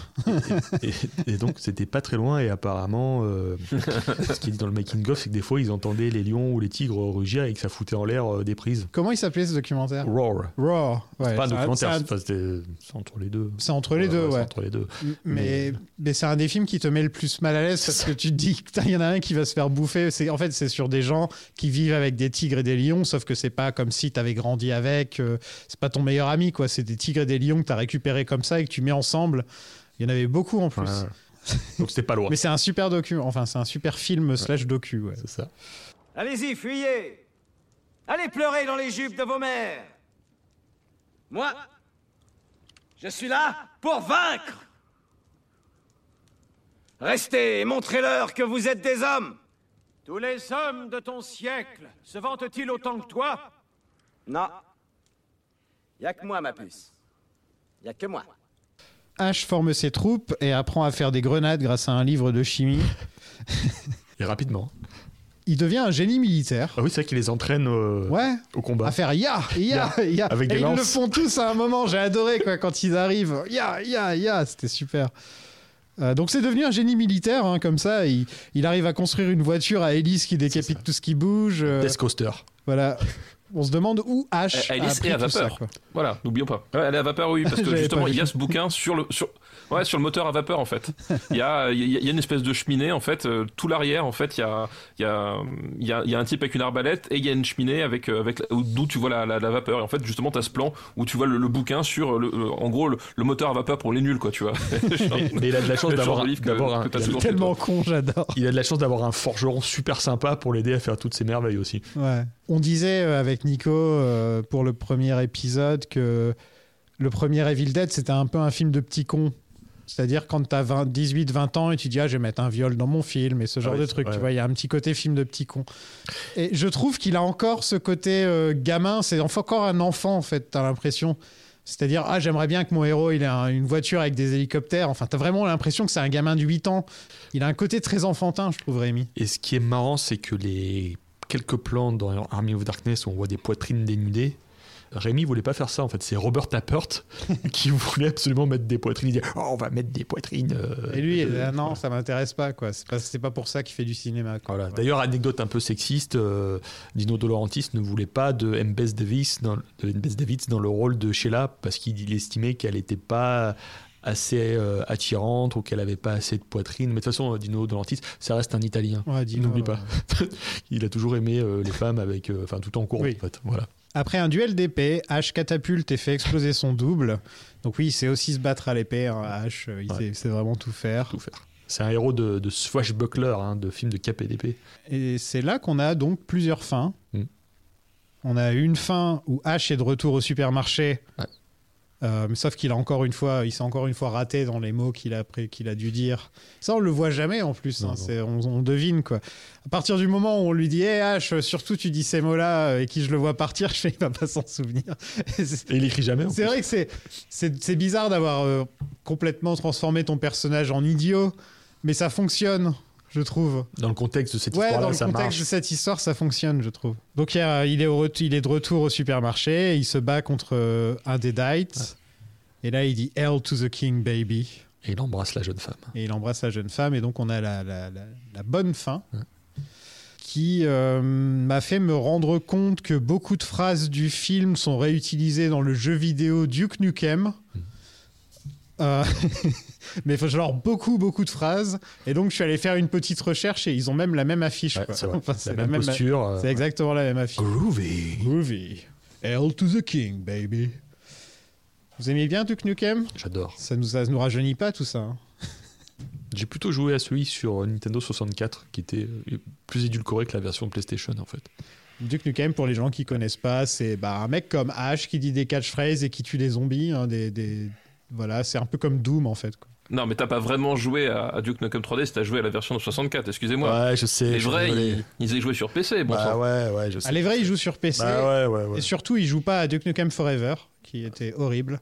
Et, et donc c'était pas très loin et apparemment euh, ce qui est dit dans le making of c'est que des fois ils entendaient les lions ou les tigres rugir et que ça foutait en l'air euh, des prises. Comment il s'appelait ce documentaire? Roar. Ouais, c'est pas un documentaire, c'est entre les deux. C'est entre les deux, ouais. entre les deux. Mais, mais c'est un des films qui te met le plus mal à l'aise parce que tu te dis, putain, il y en a un qui va se faire bouffer. C'est, en fait, c'est sur des gens qui vivent avec des tigres et des lions, sauf que c'est pas comme si tu avais grandi avec. euh, c'est pas ton meilleur ami, quoi. C'est des tigres et des lions que tu as récupérés comme ça et que tu mets ensemble. Il y en avait beaucoup en plus. Ouais. Donc c'était pas loin. Mais c'est un super docu, enfin, c'est un super film slash docu, ouais. C'est ça. Allez-y, fuyez Allez pleurer dans les jupes de vos mères Moi, je suis là pour vaincre Restez et montrez-leur que vous êtes des hommes Tous les hommes de ton siècle se vantent-ils autant que toi? Non. Y a que moi, ma puce. Y a que moi. Ash forme ses troupes et apprend à faire des grenades grâce à un livre de chimie. Et rapidement. Il devient un génie militaire. Ah oui, c'est vrai qu'ils les entraînent euh, Ouais. au combat. à faire ya, ya, ya. Avec Et des ils le font tous à un moment. J'ai adoré quoi quand ils arrivent. Ya, ya, ya. C'était super. Euh, donc c'est devenu un génie militaire, hein, comme ça. Il, il arrive à construire une voiture à hélice qui décapite tout ce qui bouge. euh, Death Coaster. voilà. On se demande où H Elle a est à ça, vapeur. quoi. Voilà, n'oublions pas. Ouais, elle est à vapeur, oui, parce que justement, il y a ce bouquin sur le, sur, ouais, sur le moteur à vapeur, en fait. Il y a, il y a- il y a une espèce de cheminée, en fait, euh, tout l'arrière, en fait, il y a, il y, a, il y, a, il y a un type avec une arbalète et il y a une cheminée avec, euh, avec d'où tu vois la, la, la vapeur. Et en fait, justement, tu as ce plan où tu vois le, le bouquin sur, le, le- en gros, le, le moteur à vapeur pour les nuls, quoi, tu vois. Mais, il a de la chance d'avoir un, chez Tellement con, j'adore. il a de la chance d'avoir un forgeron super sympa pour l'aider à faire toutes ces merveilles aussi. Ouais. On disait euh, avec Nico euh, pour le premier épisode que le premier Evil Dead c'était un peu un film de petit con. C'est-à-dire quand t'as 20 18-20 ans et tu dis ah je vais mettre un viol dans mon film et ce genre oui, de truc, ouais, tu vois, il y a un petit côté film de petit con. Et je trouve qu'il a encore ce côté euh, gamin, c'est encore un enfant en fait, t'as l'impression. C'est-à-dire ah j'aimerais bien que mon héros il ait un- une voiture avec des hélicoptères. Enfin t'as vraiment l'impression que c'est un gamin de 8 ans. Il a un côté très enfantin, je trouve Rémi. Et ce qui est marrant, c'est que les quelques plans dans Army of Darkness où on voit des poitrines dénudées, Rémi voulait pas faire ça en fait. C'est Robert Tappert qui voulait absolument mettre des poitrines. Il dit oh, on va mettre des poitrines. euh, Et lui, il euh, là, non, ça m'intéresse pas, quoi. C'est pas, c'est pas pour ça qu'il fait du cinéma. quoi. Voilà. Ouais. D'ailleurs, anecdote un peu sexiste, euh, Dino De Laurentiis ne voulait pas de M. Bess Davis dans, de M. Bess Davis dans le rôle de Sheila parce qu'il estimait qu'elle n'était pas assez euh, attirante ou qu'elle avait pas assez de poitrine. Mais de toute façon, Dino De Laurentiis, ça reste un Italien. Ouais, N'oublie pas. Il a toujours aimé euh, les femmes avec, euh, enfin, tout en cours Oui. en fait. Voilà. Après un duel d'épée, H catapulte et fait exploser son double. Donc oui, il sait aussi se battre à l'épée. hein, H, euh, il Ouais. sait, vraiment tout faire. Tout faire. C'est un héros de, de swashbuckler, hein, de film de cap et d'épée. Et c'est là qu'on a donc plusieurs fins. Mm. On a une fin où H est de retour au supermarché. Ouais. Euh, sauf qu'il a encore une fois, il s'est encore une fois raté dans les mots qu'il a, qu'il a dû dire. Ça, on le voit jamais en plus. Non, hein, c'est- on, on devine quoi. À partir du moment où on lui dit, hé H, surtout tu dis ces mots-là euh, et qui je le vois partir, je fais, il va pas s'en souvenir. Et c'est- Et il écrit jamais. c'est vrai que c'est, c'est, c'est bizarre d'avoir euh, complètement transformé ton personnage en idiot, mais ça fonctionne, je trouve. Dans le contexte de cette Ouais, histoire-là, dans le ça contexte marche. de cette histoire, ça fonctionne, je trouve. Donc il, y a- il est, au ret- il est de retour au supermarché, il se bat contre euh, un des Dites, et là il dit Hell to the King, baby. Et il embrasse la jeune femme. Et il embrasse la jeune femme, et donc on a la, la- la- la bonne fin. Qui euh, m'a fait me rendre compte que beaucoup de phrases du film sont réutilisées dans le jeu vidéo Duke Nukem. Euh, mais faut genre beaucoup beaucoup de phrases et donc je suis allé faire une petite recherche et ils ont même la même affiche Ouais, quoi. c'est. Enfin, la même posture. euh, c'est exactement la même affiche Groovy. Groovy Hell to the King baby vous aimez bien Duke Nukem? J'adore. ça nous ça nous rajeunit pas tout ça hein. J'ai plutôt joué à celui sur Nintendo 64 qui était euh, plus édulcoré que la version PlayStation en fait. Duke Nukem, pour les gens qui connaissent pas, c'est bah, un mec comme Ash qui dit des catchphrases et qui tue des zombies. hein, des, des- Voilà, c'est un peu comme Doom en fait. quoi. Non, mais t'as pas vraiment joué à, à Duke Nukem 3D si t'as joué à la version de 64, excusez-moi. Ouais, je sais. les je vrais, ils, ils y jouaient sur PC, bon Bah ouais, ouais, je sais. Ah, les vrais, ils jouent sur PC. Bah ouais, ouais, ouais. Et surtout, ils jouent pas à Duke Nukem Forever, qui était horrible.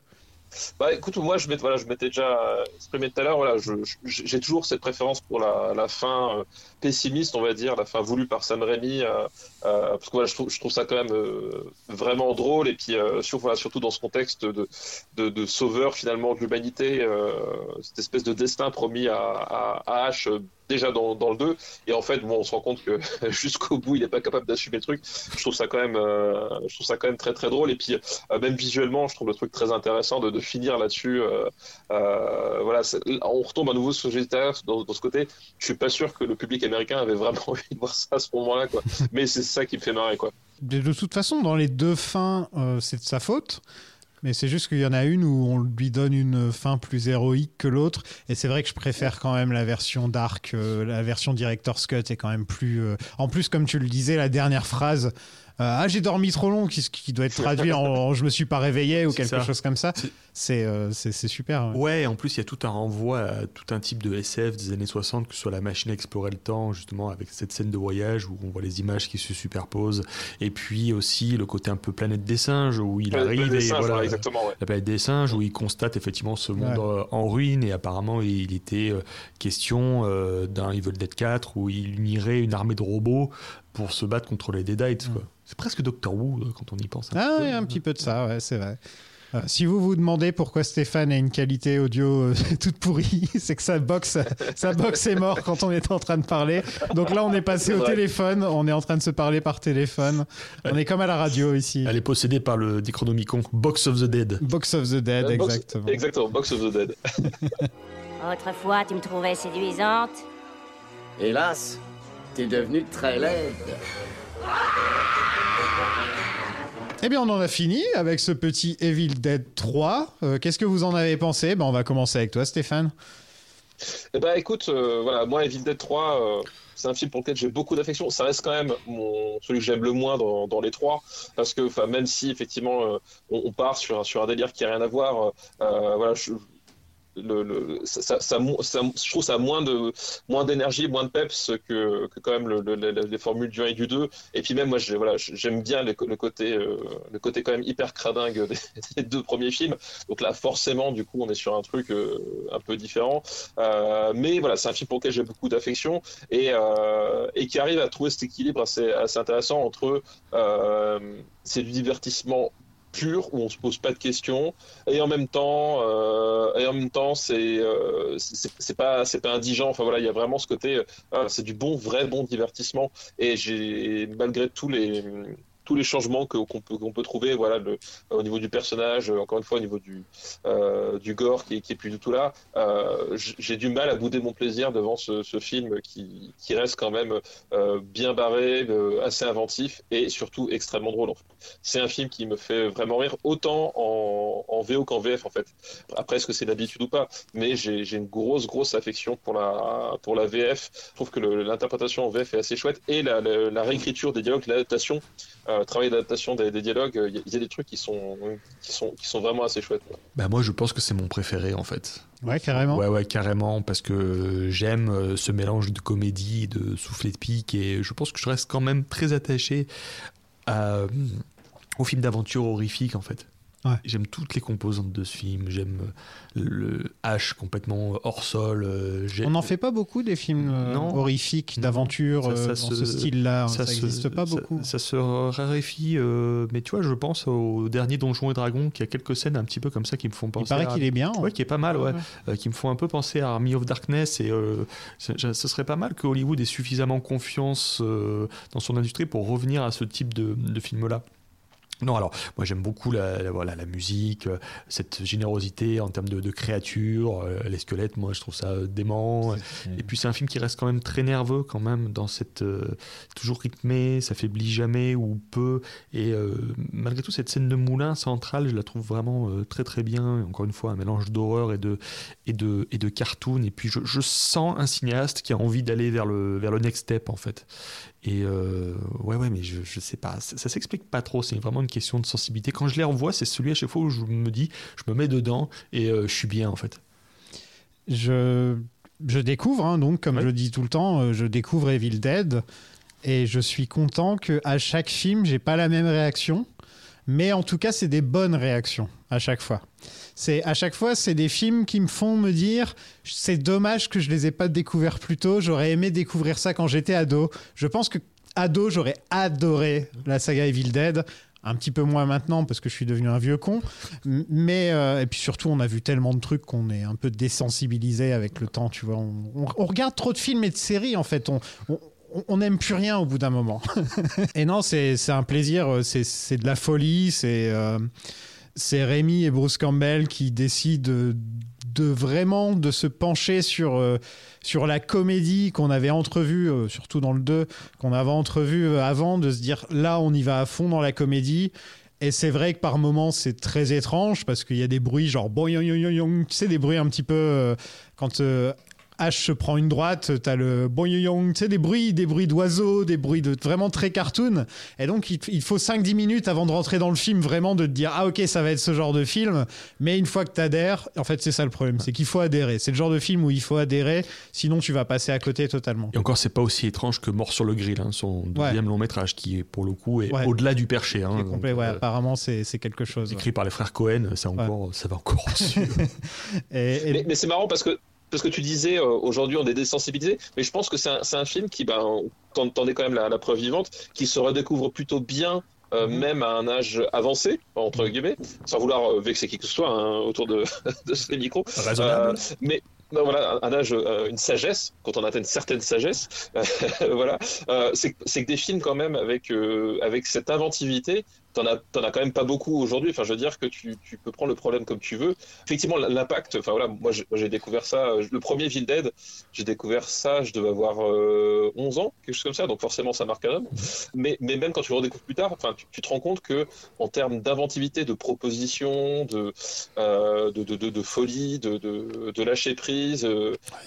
Bah écoute, moi je m'étais voilà, déjà euh, exprimé tout à l'heure. Voilà, j'ai toujours cette préférence pour la, fin euh, pessimiste, on va dire, la fin voulue par Sam Raimi, euh, parce que voilà, je trouve, je trouve ça quand même vraiment drôle et puis sur, voilà, surtout dans ce contexte de, de, sauveur finalement de l'humanité, cette espèce de destin promis à, à, à H déjà dans, le 2 et en fait bon on se rend compte que jusqu'au bout il n'est pas capable d'assumer le truc. Je trouve ça quand même euh, je trouve ça quand même très très drôle. Et puis euh, même visuellement je trouve le truc très intéressant de, finir là-dessus euh, voilà on retombe à nouveau sur GTA dans, ce côté. Je suis pas sûr que le public américain avait vraiment envie de voir ça à ce moment-là quoi. Mais c'est ça qui me fait marrer quoi. De, toute façon, dans les deux fins, c'est de sa faute. Mais c'est juste qu'il y en a une où on lui donne une fin plus héroïque que l'autre. Et c'est vrai que je préfère quand même la version Dark. euh, la version Director's Cut est quand même plus. euh, En plus, comme tu le disais, la dernière phrase. euh, ah, j'ai dormi trop long, qui, qui doit être traduit en, en je me suis pas réveillé ou quelque ça. chose comme ça. C'est- euh, c'est super. ouais. Ouais, en plus, il y a tout un renvoi à tout un type de SF des années 60, que ce soit la machine à explorer le temps, justement, avec cette scène de voyage où on voit les images qui se superposent. Et puis aussi le côté un peu planète des singes, où il arrive et voilà. voilà, exactement ouais. La planète des singes, où il constate effectivement ce monde Ouais. euh, en ruine, et apparemment il était euh, question euh, d'un Evil Dead 4 où il unirait une armée de robots pour se battre contre les Deadites. quoi. C'est presque Doctor Who quand on y pense. un Ah, peu. ouais, un petit peu de ça, ouais, c'est vrai. Euh, si vous vous demandez pourquoi Stéphane a une qualité audio euh, toute pourrie, c'est que sa box, sa box est morte quand on était en train de parler. Donc là, on est passé au téléphone. On est en train de se parler par téléphone. On est comme à la radio ici. Elle est possédée par le Necronomicon Box of the Dead. Box of the Dead, Euh, Box- exactement. Exactement, Box of the Dead. Autrefois, tu me trouvais séduisante. Hélas, t'es devenu très laide. Eh bien, on en a fini avec ce petit Evil Dead 3. Euh, Qu'est-ce que vous en avez pensé? Ben, On va commencer avec toi, Stéphane. Eh ben écoute, euh, voilà, moi Evil Dead 3, euh, c'est un film pour lequel j'ai beaucoup d'affection. Ça reste quand même mon, celui que j'aime le moins dans, dans les trois, parce que même si effectivement on, part sur sur un délire qui a rien à voir, voilà, je, je trouve ça moins de moins d'énergie, moins de peps que, quand même le, le- le- les formules du 1 et du 2. Et puis même moi, j'aime bien le, côté euh, le côté quand même hyper cradingue des, deux premiers films. Donc là, forcément, du coup, on est sur un truc euh, un peu différent. Euh, mais voilà, c'est un film pour lequel j'ai beaucoup d'affection et, qui arrive à trouver cet équilibre assez, assez intéressant entre c'est du divertissement pur où on se pose pas de questions et en même temps euh, et en même temps c'est euh, c'est pas c'est pas indigent. Enfin voilà il y a vraiment ce côté euh, c'est du bon vrai bon divertissement. Et j'ai malgré tous les tous les changements qu'on peut, trouver voilà le, au niveau du personnage euh, encore une fois au niveau du euh, gore qui, qui est plus du tout là euh, j'ai du mal à bouder mon plaisir devant ce, film qui, reste quand même euh, bien barré euh, assez inventif et surtout extrêmement drôle c'est un film qui me fait vraiment rire autant en, VO qu'en VF en fait. Après est-ce que c'est d'habitude ou pas mais j'ai une grosse grosse affection pour la VF je trouve que l'interprétation en VF est assez chouette et la, réécriture des dialogues l'adaptation euh, travail d'adaptation des, des dialogues il y, a- il y a des trucs qui sont qui sont qui sont vraiment assez chouettes. Bah moi, je pense que c'est mon préféré en fait. Ouais, carrément. Ouais, ouais, carrément, parce que j'aime euh, ce mélange de comédie, de soufflet de pique, et je pense que je reste quand même très attaché à, euh, au film d'aventure horrifique en fait. Ouais. J'aime toutes les composantes de ce film, j'aime euh, le H complètement hors sol. euh, On n'en fait pas beaucoup des films euh, Non. horrifiques, d'aventure, dans se- ce style-là. hein, Ça n'existe pas beaucoup. Ça, se raréfie, euh, mais tu vois, je pense au dernier Donjons et Dragons, qui a quelques scènes un petit peu comme ça qui me font penser. paraît à- qu'il est bien, Ouais, ouais. qui est pas mal, ouais. Ouais. Euh, qui me font un peu penser à Army of Darkness. Et euh, ce serait pas mal que Hollywood ait suffisamment confiance dans son industrie pour revenir à ce type de, de film-là. Non, alors, moi j'aime beaucoup la, la- voilà, la musique, euh, cette générosité en termes de, de créatures, euh, les squelettes, moi je trouve ça euh, dément. Et puis c'est un film qui reste quand même très nerveux quand même dans cette toujours rythmé, ça faiblit jamais ou peu. Et malgré tout cette scène de moulin centrale, je la trouve vraiment très très bien. Encore une fois, un mélange d'horreur et de et de et de cartoon. Et puis je, je sens un cinéaste qui a envie d'aller vers le vers le next step en fait. Et euh, ouais, ouais, mais je, je sais pas, ça, ça s'explique pas trop. C'est vraiment une question de sensibilité. Quand je les revois, c'est celui à chaque fois où je me dis, je me mets dedans et euh, je suis bien en fait. Je, je découvre, hein, donc, comme je le dis tout le temps, euh, je découvre Evil Dead et je suis content que à chaque film, j'ai pas la même réaction, mais en tout cas, c'est des bonnes réactions à chaque fois. C'est à chaque fois, c'est des films qui me font me dire, c'est dommage que je les ai pas découverts plus tôt. J'aurais aimé découvrir ça quand j'étais ado. Je pense que ado, j'aurais adoré la saga Evil Dead. Un petit peu moins maintenant parce que je suis devenu un vieux con. Mais, euh, et puis surtout, on a vu tellement de trucs qu'on est un peu désensibilisé avec le temps, tu vois. On, on- on regarde trop de films et de séries, en fait. On, on, n'aime plus rien au bout d'un moment. et non, c'est un plaisir, euh, c'est de la folie, c'est euh, Rémi et Bruce Campbell qui décident de, vraiment de se pencher sur, euh, sur la comédie qu'on avait entrevue, euh, surtout dans le 2, qu'on avait entrevue avant, de se dire là on y va à fond dans la comédie. Et c'est vrai que par moments c'est très étrange parce qu'il y a des bruits genre boing, tu sais, des bruits un petit peu quand H se prend une droite, t'as le boing, tu sais, des bruits, des bruits d'oiseaux, des bruits de vraiment très cartoon. Et donc il, il faut 5-10 minutes avant de rentrer dans le film vraiment de te dire ah ok ça va être ce genre de film. Mais une fois que t'adhères, en fait c'est ça le problème, c'est qu'il faut adhérer. C'est le genre de film où il faut adhérer, sinon tu vas passer à côté totalement. Et encore, c'est pas aussi étrange que Mort sur le grill, hein, son deuxième long métrage, qui est pour le coup est Ouais. au-delà du perché. Hein, donc, complet, ouais, euh, apparemment c'est quelque chose. ouais. écrit par les frères Cohen, ça, encore, ça va encore au-dessus. Et- et- Mais, mais c'est marrant parce que parce que tu disais euh, aujourd'hui on est désensibilisé, mais je pense que c'est un, film qui, ben, t'en es quand même la, la preuve vivante, qui se redécouvre plutôt bien euh, même à un âge avancé, entre guillemets, sans vouloir euh, vexer qui que ce soit hein, autour de, de ces micros. Raisonnable. Mais non, voilà, un âge, une sagesse, quand on atteint une certaine sagesse, voilà, euh, c'est c'est que des films quand même avec, euh, avec cette inventivité, t'en as, as quand même pas beaucoup aujourd'hui. Enfin, je veux dire que tu, tu peux prendre le problème comme tu veux. Effectivement, l'impact, enfin voilà, moi j'ai découvert ça, euh, le premier Evil Dead, j'ai découvert ça, je devais avoir euh, 11 ans, quelque chose comme ça, donc forcément ça marque un homme. Mais, mais même quand tu le redécouvres plus tard, enfin, tu, tu te rends compte que en termes d'inventivité, de proposition, de, euh, de, de, folie, de, de, lâcher prise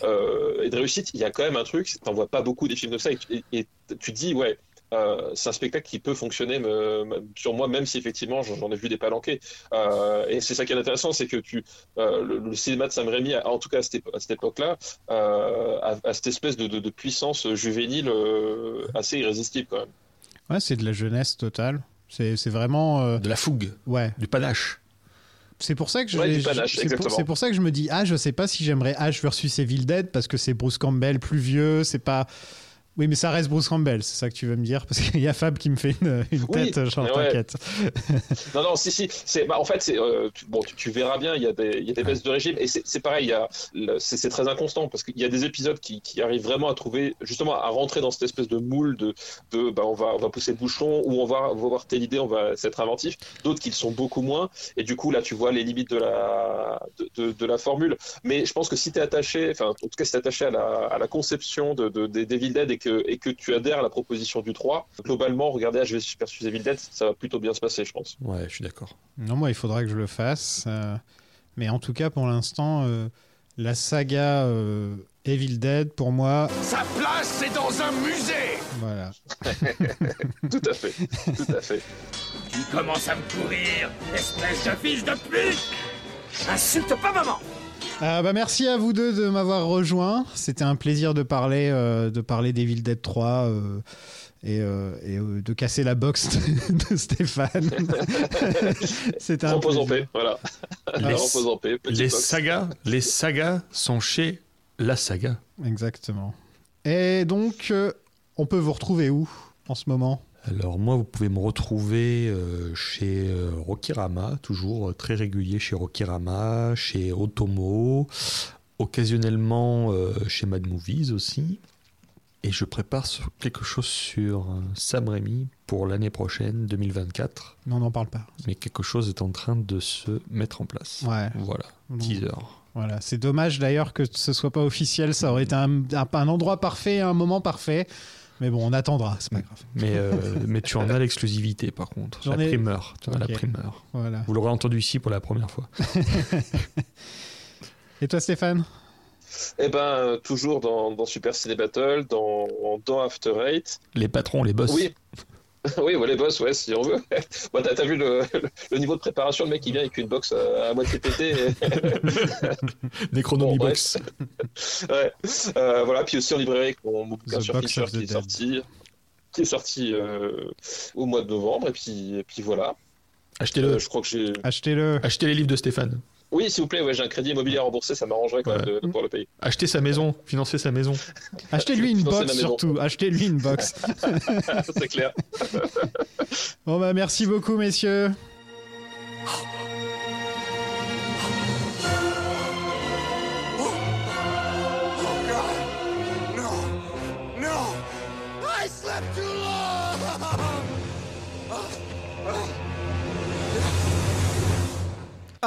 euh, et de réussite, il y a quand même un truc, t'en vois pas beaucoup des films de ça tu- et- et tu te dis, ouais, euh, c'est un spectacle qui peut fonctionner me- me- sur moi, même si effectivement j'en ai vu des palanqués. Euh, et c'est ça qui est intéressant, c'est que tu, euh, le, le cinéma de Sam Raimi, a- en tout cas à cette, épo- à cette époque-là, euh, a, a cette espèce de, de, de puissance juvénile euh, assez irrésistible quand même. Ouais, c'est de la jeunesse totale. C'est vraiment. euh, De la fougue, Ouais. du panache. C'est pour ça que je, Ouais, du je- panache, c'est pour, exactement. c'est pour ça que je me dis ah je sais pas si j'aimerais Ash versus Evil Dead parce que c'est Bruce Campbell plus vieux c'est pas oui mais ça reste Bruce Campbell c'est ça que tu veux me dire parce qu'il y a Fab qui me fait une, une Oui, tête genre mais ouais. t'inquiète Non, non, si, si. C'est, bah, en fait, c'est, euh, tu, bon, tu, tu verras bien, il y a des, il y a des baisses de régime et c'est, pareil. C'est, très inconstant parce qu'il y a des épisodes qui, qui arrivent vraiment à trouver, justement, à rentrer dans cette espèce de moule de, de, bah, on va, on va pousser le bouchon ou on va, on va voir telle idée, on va s'être inventif. D'autres qui le sont beaucoup moins et du coup là, tu vois les limites de la, de, de, de la formule. Mais je pense que si t'es attaché, enfin, en tout cas, si t'es attaché à la, à la conception de, de, des Devil Dead et que, et que tu adhères à la proposition du 3, globalement, regardez HV versus Evil Dead, ça va plutôt bien se passer, je pense. Ouais, je suis d'accord. non moi il faudra que je le fasse euh, mais en tout cas pour l'instant euh, la saga euh, Evil Dead pour moi Sa place, c'est dans un musée voilà Tout à fait, tout à fait. Tu commences à me courir, espèce de fils de pute Insulte pas maman Euh, bah, merci à vous deux de m'avoir rejoint. C'était un plaisir de parler, euh, de parler d'Evil Dead 3 euh, et, euh, et, euh, de casser la box de, de Stéphane. C'était un Repose en paix, voilà. Les- Repose en paix, petite Les sagas, les sagas sont chez la saga. Exactement. Et donc, euh, on peut vous retrouver où en ce moment? Alors moi, vous pouvez me retrouver euh, chez euh, Rokirama, toujours euh, très régulier chez Rokirama, chez Otomo, occasionnellement chez Mad Movies aussi. Et je prépare quelque chose sur Sam Raimi pour l'année prochaine, 2024. Mais on n'en parle pas. Mais quelque chose est en train de se mettre en place. Ouais. Voilà, Bon. teaser. Voilà, c'est dommage d'ailleurs que ce soit pas officiel. Ça aurait été un endroit parfait, un moment parfait. Mais bon, on attendra, c'est pas grave. Mais, euh, mais tu en as l'exclusivité par contre, la ai- primeur. Tu en as la primeur. Voilà. Vous l'aurez entendu ici pour la première fois. Et toi, Stéphane? Eh ben, euh, toujours dans, dans Super Ciné Battle, dans, dans After Eight. Les patrons, les boss. Oui. oui, ouais, les boss, ouais, si on veut. Bon, t'as, t'as vu le, le- le niveau de préparation, le mec qui vient avec une box à, à moitié pétée. et- Necronomy Bon, Box. ouais. Euh, voilà, puis aussi en librairie avec mon, bouquin sur the qui est sorti, qui est sorti euh, au mois de novembre, et puis, et puis voilà. Achetez-le. Euh, je crois que j'ai. Achetez-le. Achetez les livres de Stéphane. Oui, s'il vous plaît, ouais, j'ai un crédit immobilier à rembourser, ça m'arrangerait quand même de, de pouvoir le payer. Achetez sa maison. Financez sa maison. Achetez-lui une box surtout. Achetez-lui une box. C'est clair. Bon bah merci beaucoup messieurs.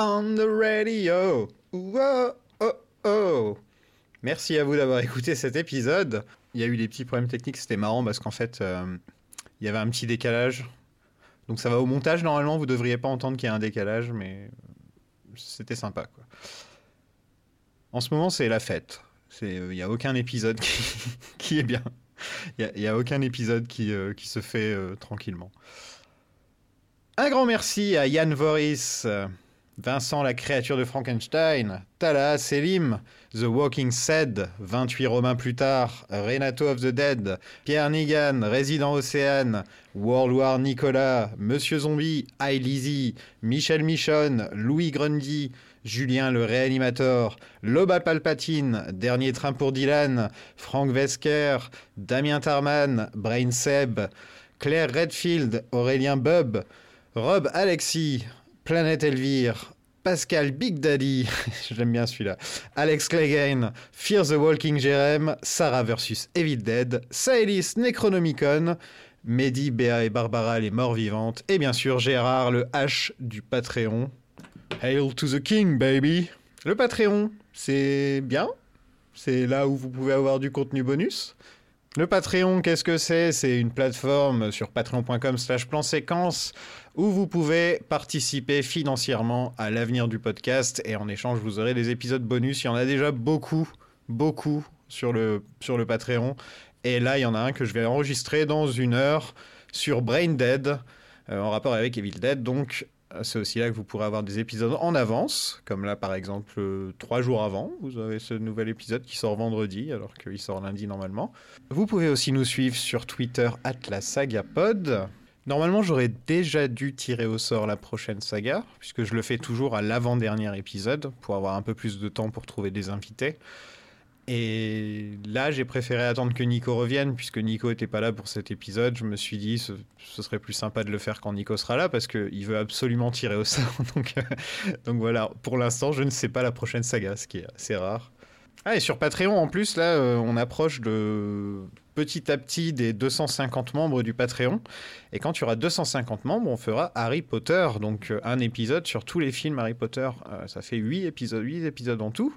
On the radio. Oh, oh. Merci à vous d'avoir écouté cet épisode. Il y a eu des petits problèmes techniques, c'était marrant parce qu'en fait, euh, il y avait un petit décalage. Donc ça va au montage normalement, vous devriez pas entendre qu'il y a un décalage, mais c'était sympa. En ce moment, c'est la fête. C'est- Il n'y a aucun épisode qui, est bien. Il n'y a, aucun épisode qui, euh, se fait euh, tranquillement. Un grand merci à Yann Voris, euh, Vincent la créature de Frankenstein, Tala Selim, The Walking Dead, 28 Romains plus tard, Renato of the Dead, Pierre Nigan, Résident Océane, World War Nicolas, Monsieur Zombie, I Lizzy, Michel Michon, Louis Grundy, Julien le réanimateur, Loba Palpatine, Dernier train pour Dylan, Frank Vesker, Damien Tarman, Brain Seb, Claire Redfield, Aurélien Bub, Rob Alexis, Planète Elvire, Pascal Big Daddy, j'aime bien celui-là, Alex Clegane, Fear the Walking Jerem, Sarah vs Evil Dead, Saelis Necronomicon, Mehdi, Béa et Barbara les morts vivantes, et bien sûr Gérard le H du Patreon. Hail to the King, baby! Le Patreon, c'est bien, c'est là où vous pouvez avoir du contenu bonus. Le Patreon, qu'est-ce que c'est? C'est une plateforme sur patreon.com slash plan séquence où vous pouvez participer financièrement à l'avenir du podcast et en échange vous aurez des épisodes bonus. Il y en a déjà beaucoup, beaucoup sur le, sur le Patreon. Et là, il y en a un que je vais enregistrer dans une heure sur Brain Dead, euh, en rapport avec Evil Dead. Donc, euh, c'est aussi là que vous pourrez avoir des épisodes en avance, comme là par exemple euh, trois jours avant, vous avez ce nouvel épisode qui sort vendredi alors qu'il sort lundi normalement. Vous pouvez aussi nous suivre sur Twitter @la_saga_pod. Normalement, j'aurais déjà dû tirer au sort la prochaine saga, puisque je le fais toujours à l'avant-dernier épisode, pour avoir un peu plus de temps pour trouver des invités. Et là, j'ai préféré attendre que Nico revienne, puisque Nico n'était pas là pour cet épisode. Je me suis dit, ce, ce serait plus sympa de le faire quand Nico sera là, parce qu'il veut absolument tirer au sort. Donc, euh, donc voilà, pour l'instant, je ne sais pas la prochaine saga, ce qui est assez rare. Ah, et sur Patreon, en plus, là, euh, on approche de petit à petit des 250 membres du Patreon. Et quand il y aura 250 membres, on fera Harry Potter. Donc, euh, un épisode sur tous les films Harry Potter. Euh, ça fait 8 épisodes, 8 épisodes en tout.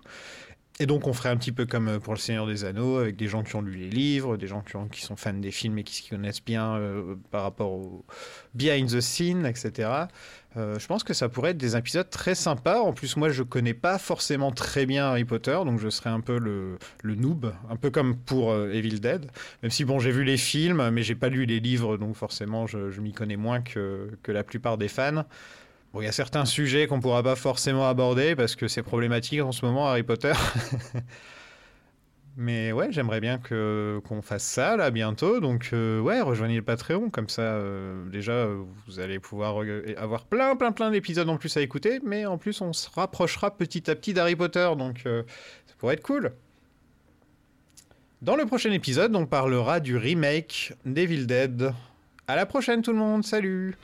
Et donc, on ferait un petit peu comme euh, pour Le Seigneur des Anneaux, avec des gens qui ont lu les livres, des gens qui, ont- qui sont fans des films et qui s'y connaissent bien euh, par rapport au behind the scene, etc. Euh, je pense que ça pourrait être des épisodes très sympas. En plus, moi, je connais pas forcément très bien Harry Potter, donc je serais un peu le, le noob, un peu comme pour Evil Dead. Même si, bon, j'ai vu les films, mais j'ai pas lu les livres, donc forcément, je, je m'y connais moins que, que la plupart des fans. Bon, il y a certains sujets qu'on pourra pas forcément aborder parce que c'est problématique en ce moment, Harry Potter. Mais ouais, j'aimerais bien que qu'on fasse ça là bientôt. Donc euh, ouais, rejoignez le Patreon comme ça. euh, déjà, euh, vous allez pouvoir reg- avoir plein, plein, plein d'épisodes en plus à écouter. Mais en plus, on se rapprochera petit à petit d'Harry Potter. Donc euh, ça pourrait être cool. Dans le prochain épisode, on parlera du remake d'Evil Dead. À la prochaine tout le monde. Salut.